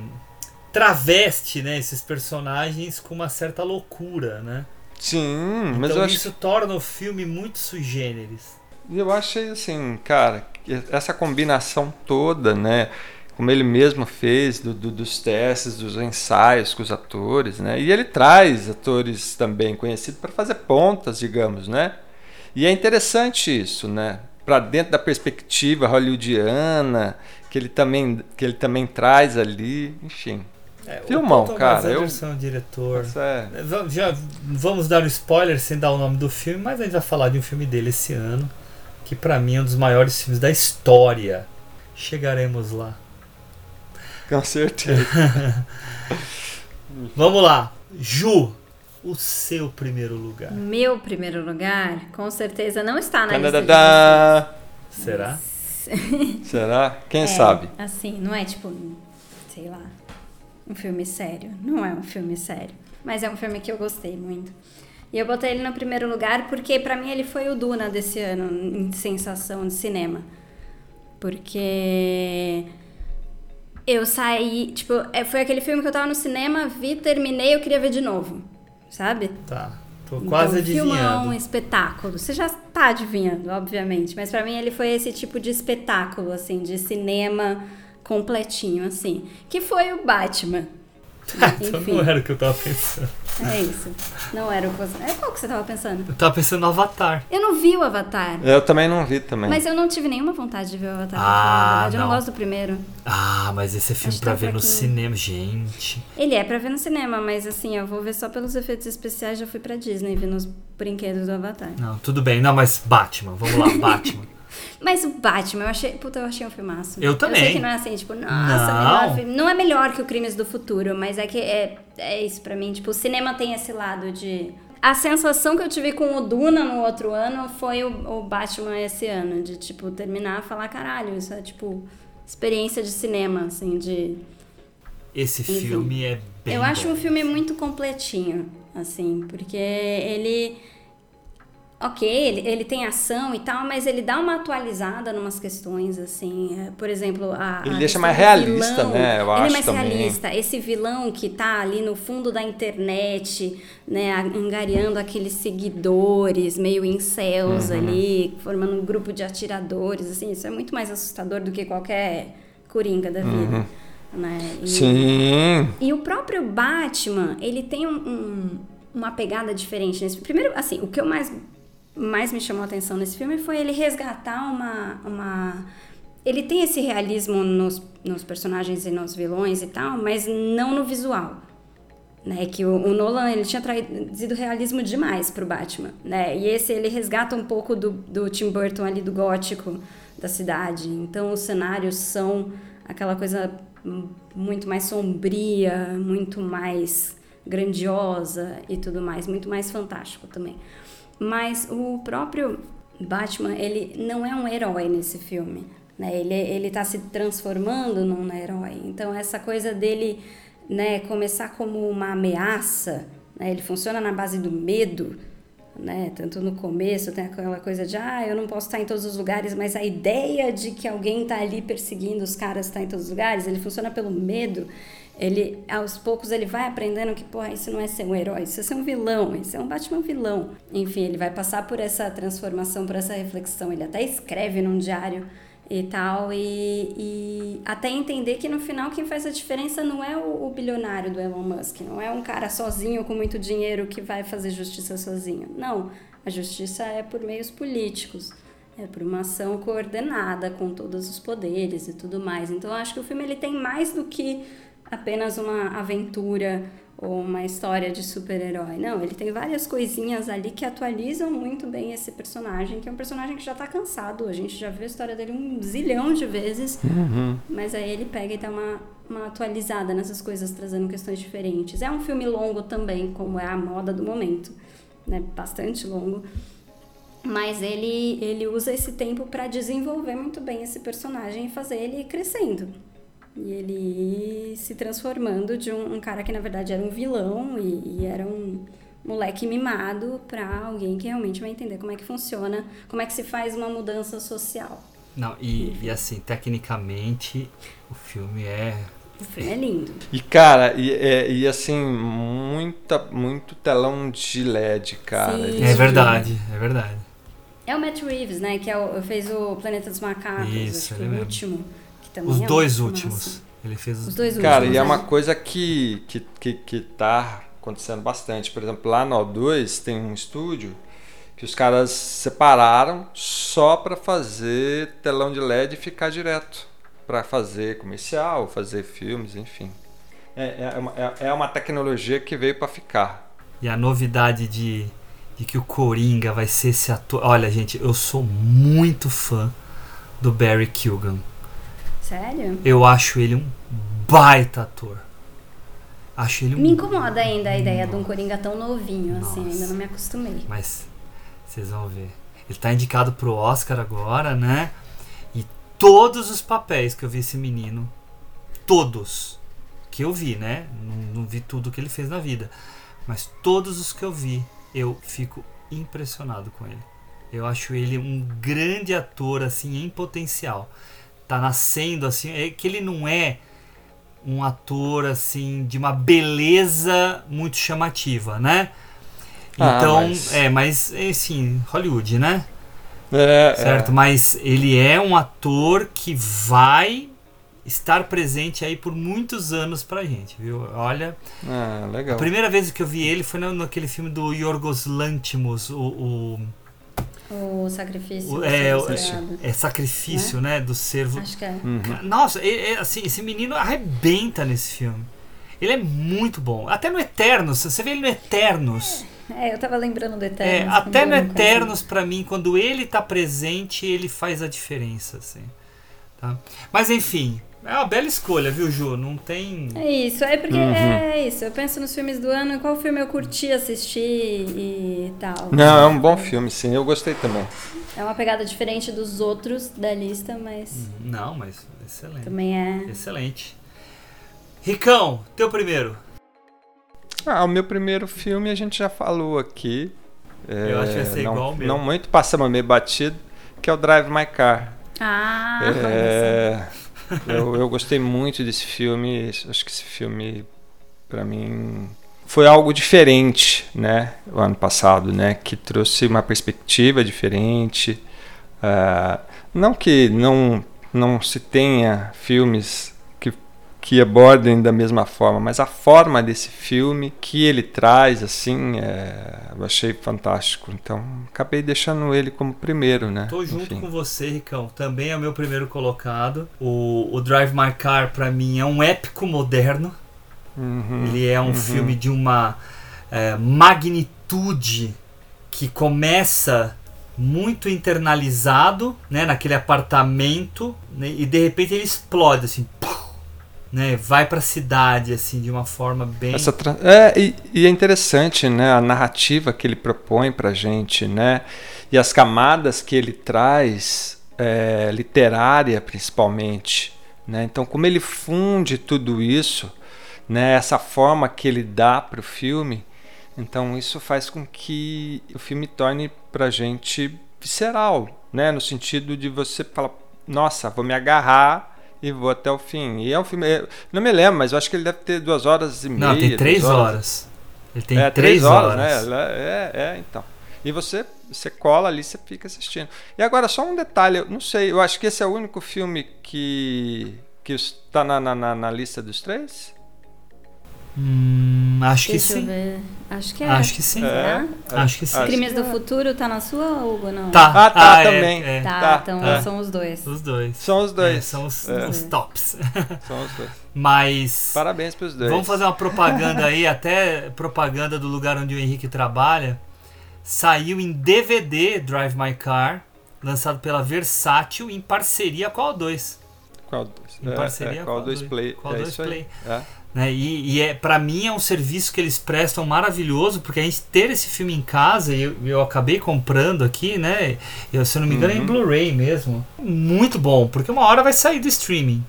traveste né, esses personagens com uma certa loucura, né? Sim, mas então eu acho isso torna o filme muito sui generis. E eu achei assim, cara, essa combinação toda, né? Como ele mesmo fez do, do- dos testes, dos ensaios com os atores, né? E ele traz atores também conhecidos para fazer pontas, digamos, né? E é interessante isso, né? Para dentro da perspectiva hollywoodiana que ele também que ele também traz ali, enfim. É, o Filmão, Thomas cara, eu- Anderson, diretor. É- Já vamos dar um spoiler sem dar o nome do filme, mas a gente vai falar de um filme dele esse ano, que pra mim é um dos maiores filmes da história. Chegaremos lá. Com certeza. (laughs) Vamos lá. Ju, o seu primeiro lugar. Meu primeiro lugar, com certeza, não está na lista de Tadadá. Será? (laughs) Será? Quem É, sabe? Assim, não é tipo, sei lá, um filme sério. Não é um filme sério. Mas é um filme que eu gostei muito. E eu botei ele no primeiro lugar porque pra mim ele foi o Duna desse ano em sensação de cinema. Porque eu saí, tipo, é, foi aquele filme que eu tava no cinema, vi, terminei, eu queria ver de novo. Sabe? Tá. Tô quase então, Filmão, adivinhando. um espetáculo. Você já tá adivinhando, obviamente. Mas pra mim ele foi esse tipo de espetáculo, assim, de cinema completinho, assim. Que foi o Batman. (laughs) Então Enfim, não era o que eu tava pensando. é isso. Não era o que você... É qual que você tava pensando? Eu tava pensando no Avatar. Eu não vi o Avatar. Eu também não vi também. Mas eu não tive nenhuma vontade de ver o Avatar. Ah. Eu não não. gosto do primeiro. Ah, mas esse é filme Acho pra tá ver no cinema, gente. Ele é pra ver no cinema, mas assim, eu vou ver só pelos efeitos especiais. Já fui pra Disney ver nos brinquedos do Avatar. Não, tudo bem. Não, mas Batman. Vamos lá, (laughs) Batman. Mas o Batman, eu achei. Puta, eu achei um filmaço. Eu também. Eu sei que não é assim, tipo, nossa, Não. melhor filme. Não é melhor que o Crimes do Futuro, mas é que é, é isso pra mim. Tipo, o cinema tem esse lado de. A sensação que eu tive com o Duna no outro ano foi o, o Batman esse ano. De, tipo, terminar e falar, caralho, isso é, tipo, experiência de cinema, assim, de. Esse Enfim. filme é bem eu acho bom. um filme muito completinho, assim, porque ele. Ok, ele, ele tem ação e tal, mas ele dá uma atualizada em umas questões, assim. é, Por exemplo, a. Ele a deixa mais realista, vilão. né? Eu ele acho é mais também. realista. Esse vilão que tá ali no fundo da internet, né, angariando aqueles seguidores, meio incels Uhum. ali, formando um grupo de atiradores, assim, isso é muito mais assustador do que qualquer coringa da vida. Né? E- Uhum. Sim. e o próprio Batman, ele tem um- um- uma pegada diferente nesse Primeiro, assim, o que eu mais, mais me chamou a atenção nesse filme foi ele resgatar uma. uma ele tem esse realismo nos, nos personagens e nos vilões e tal, mas não no visual. Né, que o, o Nolan ele tinha trazido realismo demais pro Batman, né? E esse ele resgata um pouco do, do Tim Burton ali do gótico da cidade. Então os cenários são aquela coisa muito mais sombria, muito mais grandiosa e tudo mais, muito mais fantástico também. Mas o próprio Batman, ele não é um herói nesse filme, né? Ele ele tá se transformando num herói. Então essa coisa dele, né, começar como uma ameaça, né? Ele funciona na base do medo, né? Tanto no começo tem aquela coisa de, ah, eu não posso estar em todos os lugares, mas a ideia de que alguém tá ali perseguindo os caras está em todos os lugares, ele funciona pelo medo. Ele, aos poucos, ele vai aprendendo que, porra, isso não é ser um herói, isso é ser um vilão, isso é um Batman vilão. Enfim, ele vai passar por essa transformação, por essa reflexão. Ele até escreve num diário e tal, e, e até entender que no final quem faz a diferença não é o, o bilionário do Elon Musk, não é um cara sozinho com muito dinheiro que vai fazer justiça sozinho. Não, a justiça é por meios políticos. É por uma ação coordenada com todos os poderes e tudo mais. Então eu acho que o filme ele tem mais do que apenas uma aventura ou uma história de super-herói. Não, ele tem várias coisinhas ali que atualizam muito bem esse personagem, que é um personagem que já tá cansado. A gente já viu a história dele um zilhão de vezes, mas aí ele pega e dá uma, uma atualizada nessas coisas, trazendo questões diferentes. É um filme longo também, como é a moda do momento, né? Bastante longo. Mas ele, ele usa esse tempo para desenvolver muito bem esse personagem e fazer ele ir crescendo. E ele ir se transformando de um, um cara que na verdade era um vilão e, e era um moleque mimado para alguém que realmente vai entender como é que funciona, como é que se faz uma mudança social. Não, e, e assim, tecnicamente, o filme é. O filme é lindo. E cara, e, é- e assim, muita, muito telão de LED, cara. Sim. É verdade, é verdade. É o Matt Reeves, né? Que é o, fez o Planeta dos Macacos, Isso, acho que ele o mesmo. último. Também Os é dois últimos. massa. Ele fez Os dois Cara, últimos. e é né? uma coisa que, que, que, que tá acontecendo bastante. Por exemplo, lá no O2 tem um estúdio que os caras separaram só para fazer telão de LED e ficar direto. para fazer comercial, fazer filmes, enfim. É, é, uma, é- é uma tecnologia que veio para ficar. E a novidade de, de que o Coringa vai ser esse ator. Olha, gente, eu sou muito fã do Barry Keoghan. Sério? Eu acho ele um baita ator. Acho ele um. Me incomoda ainda a ideia de um Coringa tão novinho, assim, ainda não me acostumei. Mas vocês vão ver. Ele tá indicado pro Oscar agora, né? E todos os papéis que eu vi esse menino, todos que eu vi, né? Não, não vi tudo que ele fez na vida, mas todos os que eu vi, eu fico impressionado com ele. Eu acho ele um grande ator assim em potencial. Tá nascendo assim, é que ele não é um ator assim de uma beleza muito chamativa, né? Ah, Então, mas- é, mas assim, Hollywood, né? É, certo? é. Mas ele é um ator que vai estar presente aí por muitos anos pra gente, viu? Olha, Ah, legal. a primeira vez que eu vi ele foi no, naquele filme do Yorgos Lanthimos, o, o, O sacrifício. é, o- sagrado. é sacrifício, né? Do servo. Acho que é. Uhum. Nossa, e, assim, esse menino arrebenta nesse filme. Ele é muito bom. Até no Eternos, você vê ele no Eternos. É, eu tava lembrando do É, Eternos. até no. Eternos, pra mim, quando ele tá presente, ele faz a diferença, assim. Tá? Mas enfim, é uma bela escolha, viu, Ju? Não tem. É isso, é porque Uhum. é isso. Eu penso nos filmes do ano, qual filme eu curti assistir e tal. Não, é um bom filme, sim. Eu gostei também. É uma pegada diferente dos outros da lista, mas Não, mas excelente. também é. Excelente. Ricão, teu primeiro. Ah, o meu primeiro filme a gente já falou aqui. É, Eu acho que vai ser não, igual ao meu. Não muito, passamos meio batido, que é o Drive My Car. Ah, É, (laughs) eu, eu gostei muito desse filme. Acho que esse filme, pra mim, foi algo diferente, né? O ano passado, né? Que trouxe uma perspectiva diferente. Ah, não que não, não se tenha filmes que, abordem da mesma forma, mas a forma desse filme que ele traz, assim, é, eu achei fantástico. Então, acabei deixando ele como primeiro, né? Tô junto Enfim. com você, Ricão. Também é o meu primeiro colocado. O, o Drive My Car, pra mim, é um épico moderno. Uhum, Ele é um uhum. filme de uma é, magnitude que começa muito internalizado, né, naquele apartamento, né, e de repente ele explode assim, pum, né, vai pra cidade assim de uma forma bem Essa é, e, e é interessante, né, a narrativa que ele propõe pra gente, né, e as camadas que ele traz, é, literária principalmente, né, então como ele funde tudo isso, né, essa forma que ele dá pro filme, então isso faz com que o filme torne pra gente visceral, né, no sentido de você falar, nossa, vou me agarrar e vou até o fim. E é um filme. eu Não me lembro, mas eu acho que ele deve ter duas horas e meia. Não, tem três horas. Ele tem é, três, horas. né? É, é, então. E você, você cola ali, você fica assistindo. E agora, só um detalhe, eu não sei, eu acho que esse é o único filme que que está na, na, na lista dos três? Hum, acho que Deixa eu sim. ver. Acho que é. Acho que sim. Será? Acho que sim. Crimes do Futuro tá na sua, Hugo? Não. Tá. Ah, tá, é, também. é. Tá, Tá, então tá. são os dois. Os dois. São os dois. É, são os, É. os tops. (laughs) São os dois. Mas. Parabéns pros dois. Vamos fazer uma propaganda aí, até propaganda do lugar onde o Henrique trabalha. Saiu em DVD Drive My Car, lançado pela Versátil em parceria com a O2. Qual dois? Em parceria é, com qual a dois play? a é dois isso aí. play. É. Né? E, e é, para mim é um serviço que eles prestam maravilhoso, porque a gente ter esse filme em casa, e eu, eu acabei comprando aqui, né? Eu, se eu não me engano, é em Uhum. Blu-ray mesmo. Muito bom, porque uma hora vai sair do streaming.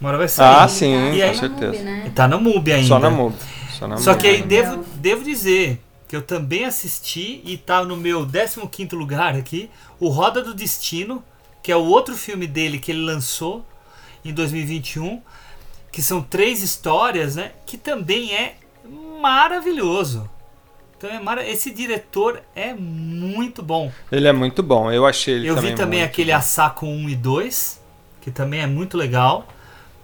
Uma hora vai sair. Ah, Ele sim, tá com só na certeza. MUBI, né? E tá no MUBI ainda. Só na MUBI. Só na Só que aí devo, devo dizer que eu também assisti e tá no meu 15 lugar aqui, o Roda do Destino, que é o outro filme dele que ele lançou em 2021, que são três histórias, né? Que também é maravilhoso. Então é mara... esse diretor é muito bom. Ele é muito bom. Eu achei ele eu também vi também aquele bom. Assaco 1 e 2, que também é muito legal.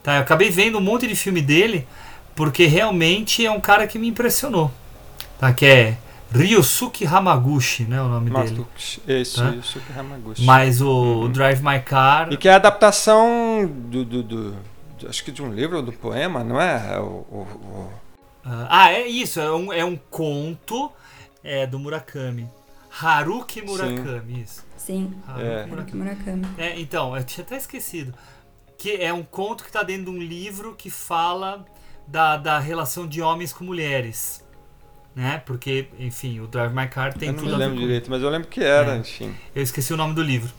Tá, eu acabei vendo um monte de filme dele, porque realmente é um cara que me impressionou. Tá, que é Ryosuke Hamaguchi, né, o nome dele. Matucci. Isso, Tá? Hamaguchi. Mas o, o Drive My Car E que é a adaptação do, do- do- acho que de um livro ou do poema, não é? É o- o- o- Ah, é isso, é um, é um conto é, do Murakami. Haruki Murakami, isso. Sim. Haruki É. Murakami. Murakami. É, então, eu tinha até esquecido. Que é um conto que está dentro de um livro que fala da, da relação de homens com mulheres. Né? Porque, enfim, o Drive My Car tem eu não tudo lembro com- direito, mas eu lembro que era, É. enfim. Eu esqueci o nome do livro.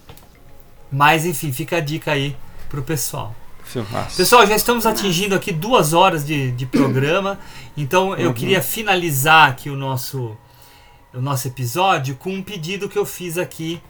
Mas, enfim, fica a dica aí pro pessoal. Filmaço. Pessoal, já estamos atingindo aqui duas horas de, de programa, então eu Uhum. queria finalizar aqui o nosso, o nosso episódio com um pedido que eu fiz aqui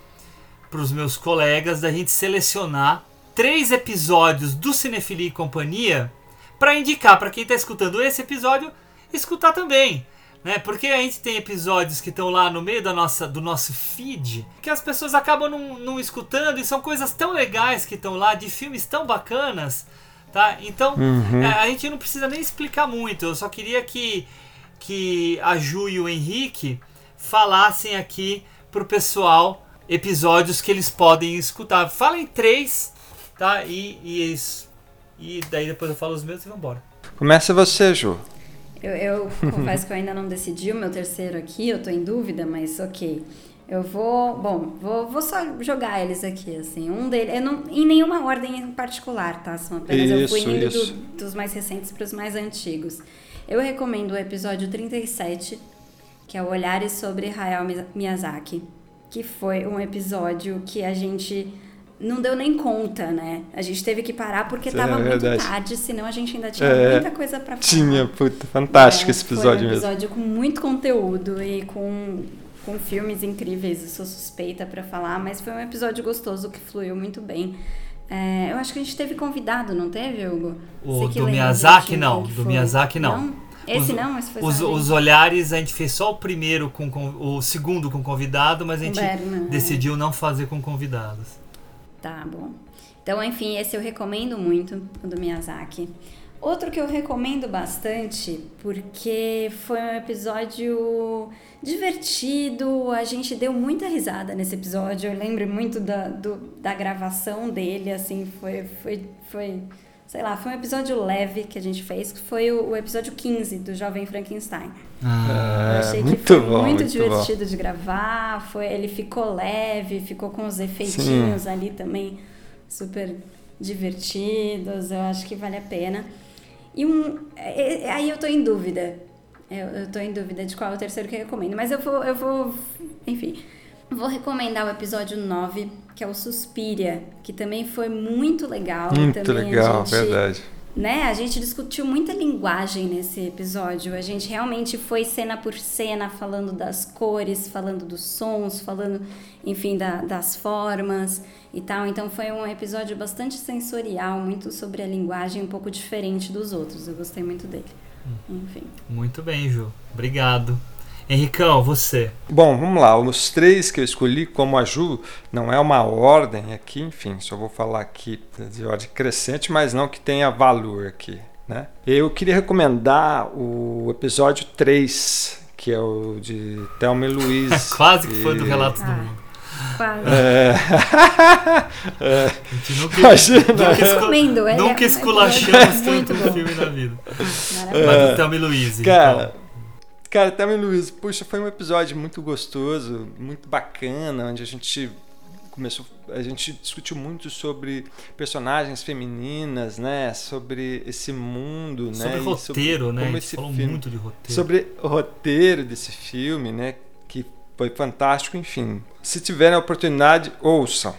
para os meus colegas da gente selecionar três episódios do Cinefilia e Companhia para indicar para quem está escutando esse episódio escutar também. Né? Porque a gente tem episódios que estão lá no meio da nossa, do nosso feed que as pessoas acabam não, não escutando e são coisas tão legais que estão lá, de filmes tão bacanas. Tá? Então Uhum. é, a gente não precisa nem explicar muito. Eu só queria que, que a Ju e o Henrique falassem aqui pro pessoal episódios que eles podem escutar. Falem três, tá? E, e, isso- e daí depois eu falo os meus e vambora. Começa você, Ju. Eu, eu confesso que eu ainda não decidi o meu terceiro aqui, eu tô em dúvida, mas ok. Eu vou, bom, vou, vou só jogar eles aqui, assim. Um deles, eu não, em nenhuma ordem em particular, tá? São apenas eu fui Isso, indo isso. do- dos mais recentes para os mais antigos. Eu recomendo o episódio 37, que é o Olhares sobre Hayao Miya- Miyazaki, que foi um episódio que a gente não deu nem conta, né? A gente teve que parar porque É tava muito verdade. tarde, senão a gente ainda tinha É, muita coisa para falar. Tinha, puta, fantástico É, esse episódio foi um mesmo. episódio com muito conteúdo e com, com filmes incríveis. Eu sou suspeita pra falar, mas foi um episódio gostoso que fluiu muito bem. É, eu acho que a gente teve convidado, não teve, Hugo? O do Miyazaki, não. Do. Miyazaki, não. Esse Os- não, esse foi Os, os olhares a gente fez só o primeiro com con- o segundo com convidado, mas a gente Berna, é. decidiu não fazer com convidados. Tá bom. Então, enfim, esse eu recomendo muito, o do Miyazaki. Outro que eu recomendo bastante, porque foi um episódio divertido, a gente deu muita risada nesse episódio. Eu lembro muito da, do- da gravação dele, assim, foi, foi, foi, sei lá, foi um episódio leve que a gente fez, que foi o, o episódio 15 do Jovem Frankenstein. Eu É, achei que muito foi bom, muito, muito divertido de gravar, foi, ele ficou leve, ficou com os efeitinhos ali também super divertidos, eu acho que vale a pena. E um, é- é- aí eu tô em dúvida, eu, eu tô em dúvida de qual é o terceiro que eu recomendo, mas eu vou, eu vou, enfim, vou recomendar o episódio 9, que é o Suspiria, que também foi muito legal. e Muito legal, gente- verdade. né? A gente discutiu muita linguagem nesse episódio. A gente realmente foi cena por cena, falando das cores, falando dos sons, falando, enfim, da- das formas e tal. Então foi um episódio bastante sensorial, muito sobre a linguagem, um pouco diferente dos outros. Eu gostei muito dele. Enfim. Muito bem, Ju. Obrigado. Henricão, você. Bom, vamos lá. Os três que eu escolhi, como a Ju, não é uma ordem aqui, enfim, só vou falar aqui de ordem crescente, mas não que tenha valor aqui. Né? Eu queria recomendar o episódio 3, que é o de Thelma e Luiz. (laughs) Quase que foi do E- Relatos do Ah. Mundo. Quase. É. (laughs) É. A gente nunca, Imagina. nunca, escu- Recomendo, ele é nunca um esculachamos muito tanto filme na vida. Mas do Thelma e Luiz. Cara, então. Cara, Thelma e Luiz, puxa, foi um episódio muito gostoso, muito bacana, onde a gente começou, a gente discutiu muito sobre personagens femininas, né, sobre esse mundo, né, Sobre e roteiro, né? A como gente esse falou filme- muito de roteiro. sobre o roteiro desse filme, né, que foi fantástico, enfim. Se tiverem a oportunidade, ouçam.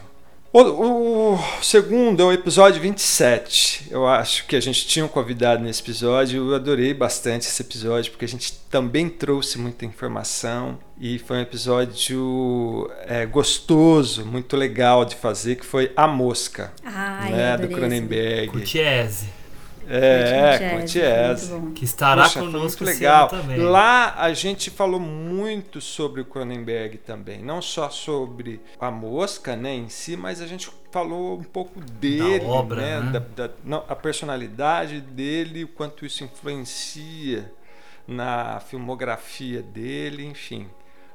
O, o segundo é o episódio 27. Eu acho que a gente tinha um convidado nesse episódio. Eu adorei bastante esse episódio, porque a gente também trouxe muita informação. E foi um episódio é, gostoso, muito legal de fazer, que foi A Mosca, Ai, né, do. Cronenberg. Curtiese, É, foi muito bom. que estará Poxa, conosco legal. também. Lá a gente falou muito sobre o Cronenberg também, não só sobre a mosca, né, em si, mas a gente falou um pouco dele, obra, né, né? Da, da- não, a personalidade dele, o quanto isso influencia na filmografia dele, enfim,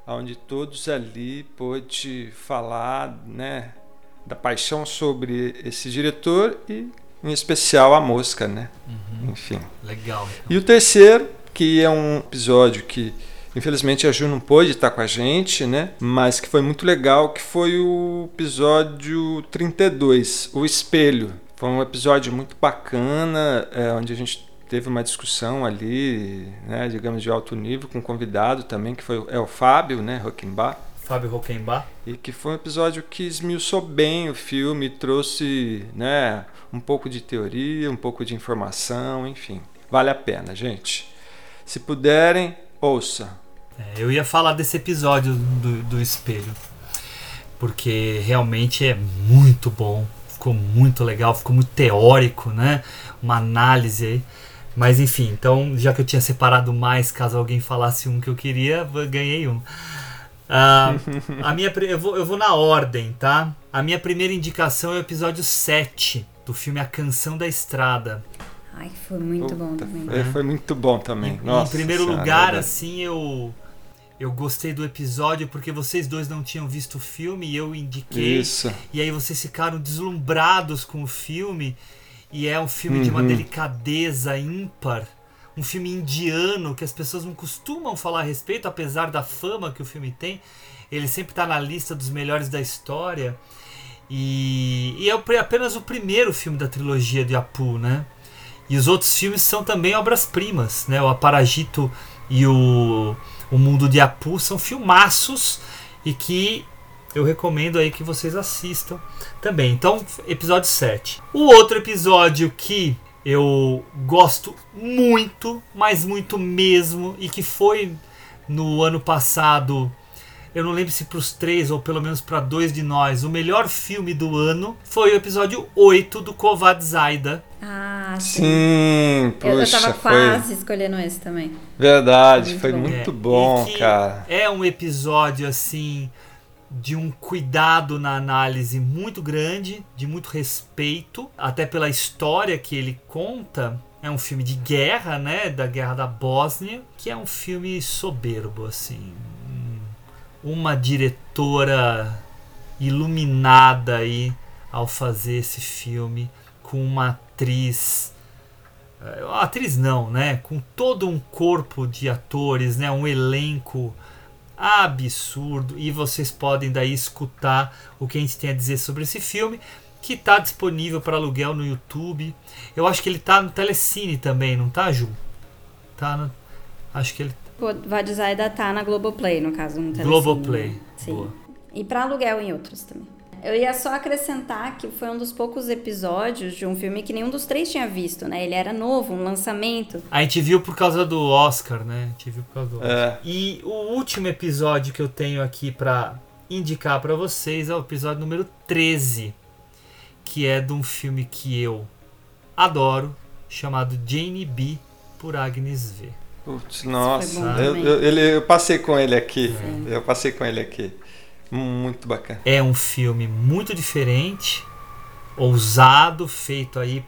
onde todos ali pôde falar, né, da paixão sobre esse diretor e em especial a mosca, né? Uhum. Enfim. Legal. E o terceiro, que é um episódio que infelizmente a Ju não pôde estar com a gente, né? Mas que foi muito legal, que foi o episódio 32, O Espelho. Foi um episódio muito bacana, é, onde a gente teve uma discussão ali, né, digamos de alto nível, com um convidado também, que foi o- é o Fábio, né, Rockenbach. Fábio Rockenbach. E que foi um episódio que esmiuçou bem o filme, trouxe né, um pouco de teoria, um pouco de informação, enfim. Vale a pena, gente. Se puderem, ouça. É, eu ia falar desse episódio do, do espelho. Porque realmente é muito bom. Ficou muito legal, ficou muito teórico, né? Uma análise aí. Mas enfim, então, já que eu tinha separado mais, caso alguém falasse um que eu queria, ganhei um. Ah, a minha, eu, vou, eu vou na ordem, tá? A minha primeira indicação é o episódio 7 do filme A Canção da Estrada. Ai, foi muito bom Puta, também. foi, foi muito bom também. Em, Nossa em primeiro Senhora, lugar, verdade. assim, eu eu gostei do episódio porque vocês dois não tinham visto o filme e eu indiquei. Isso. E aí vocês ficaram deslumbrados com o filme. E é um filme de uma Uhum. delicadeza ímpar. um filme indiano que as pessoas não costumam falar a respeito, apesar da fama que o filme tem. Ele sempre está na lista dos melhores da história. E, e é apenas o primeiro filme da trilogia de Apu, né? E os outros filmes são também obras-primas, né? O Aparagito e o, o Mundo de Apu são filmaços e que eu recomendo aí que vocês assistam também. Então, episódio 7. O outro episódio que eu gosto muito, mas muito mesmo, e que foi no ano passado eu não lembro se para os três ou pelo menos para dois de nós, o melhor filme do ano foi o episódio 8 do Kovad Zaida. Ah, sim. Sim, puxa, eu, eu tava foi quase escolhendo esse também. verdade, Muito foi bom. muito É, bom, e que cara. É um episódio assim de um cuidado na análise muito grande, de muito respeito, até pela história que ele conta. É um filme de guerra, né, da guerra da Bósnia, que é um filme soberbo assim. Um- Uma diretora iluminada aí ao fazer esse filme com uma atriz eh, atriz não, né? Com todo um corpo de atores, né? Um elenco absurdo e vocês podem daí escutar o que a gente tem a dizer sobre esse filme que está disponível para aluguel no YouTube. Eu acho que ele tá no Telecine também, não tá, Ju? Tá no... Acho que ele O Vadzaida tá na Globoplay, no caso, no Telecine. Globoplay. Sim. Boa. E pra aluguel em outros também. Eu ia só acrescentar que foi um dos poucos episódios de um filme que nenhum dos três tinha visto, né? Ele era novo, um lançamento. A gente viu por causa do Oscar, né? A gente viu por causa do Oscar. É. E o último episódio que eu tenho aqui pra indicar pra vocês é o episódio número 13, que é de um filme que eu adoro, chamado Jane B por Agnes V. Putz, nossa, eu, eu- ele, eu passei com ele aqui. Eu passei com ele aqui. Muito bacana. É um filme muito diferente, ousado, feito aí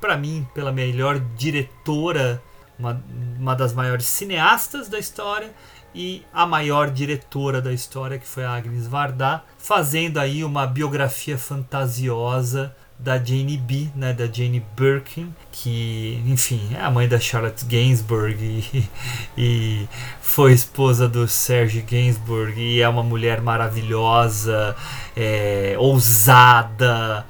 pra mim pela melhor diretora, uma, uma das maiores cineastas da história e a maior diretora da história que foi a Agnes Varda, fazendo aí uma biografia fantasiosa da Jane B, né, da Jane Birkin, que, enfim, é a mãe da Charlotte Gainsbourg e, (laughs) e foi esposa do Serge Gainsbourg e é uma mulher maravilhosa, é, ousada,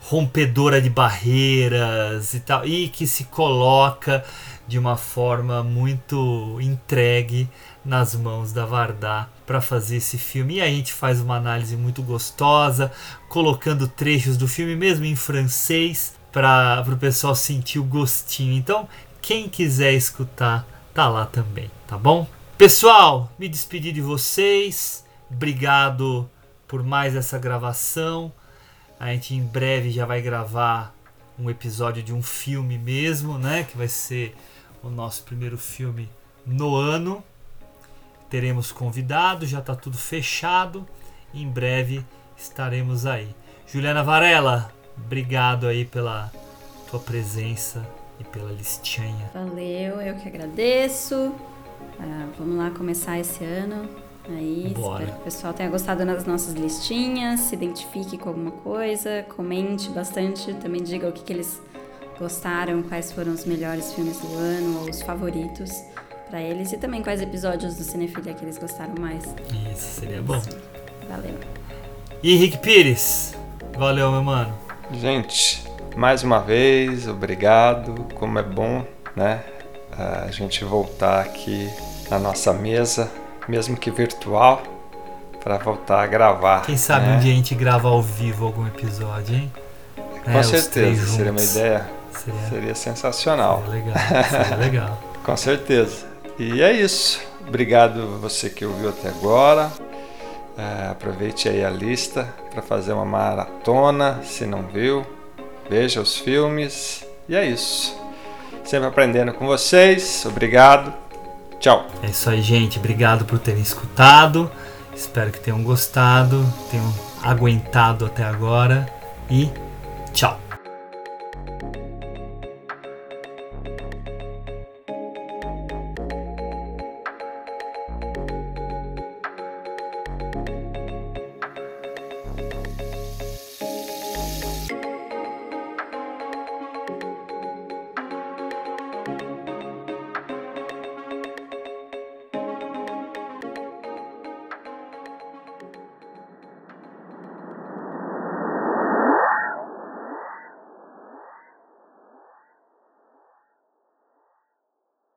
rompedora de barreiras e tal, e que se coloca de uma forma muito entregue nas mãos da Vardá para fazer esse filme. E aí a gente faz uma análise muito gostosa, colocando trechos do filme mesmo em francês para o pessoal sentir o gostinho. Então, quem quiser escutar, tá lá também, tá bom? Pessoal, me despedi de vocês. Obrigado por mais essa gravação. A gente em breve já vai gravar um episódio de um filme mesmo, né? Que vai ser o nosso primeiro filme no ano. Teremos convidado, já está tudo fechado. Em breve estaremos aí. Juliana Varela, obrigado aí pela tua presença e pela listinha. Valeu, eu que agradeço. Ah, vamos lá começar esse ano. Aí, Bora. espero que o pessoal tenha gostado das nossas listinhas, se identifique com alguma coisa, comente bastante, também diga o que, que eles gostaram, quais foram os melhores filmes do ano ou os favoritos pra eles e também quais episódios do Cinefilia que eles gostaram mais. Isso seria bom. Valeu. E Rick Pires, valeu, meu mano. Gente, mais uma vez, obrigado. Como é bom, né? A gente voltar aqui na nossa mesa, mesmo que virtual, para voltar a gravar. Quem sabe né? um dia a gente grava ao vivo algum episódio, hein? Com É, certeza, seria uma ideia. Seria, Seria sensacional. seria legal. Seria legal. (laughs) Com certeza. E é isso. Obrigado você que ouviu até agora. É, aproveite aí a lista para fazer uma maratona, se não viu. Veja os filmes. E é isso. Sempre aprendendo com vocês. Obrigado. Tchau. É isso aí, gente. Obrigado por terem escutado. Espero que tenham gostado, tenham aguentado até agora. E tchau.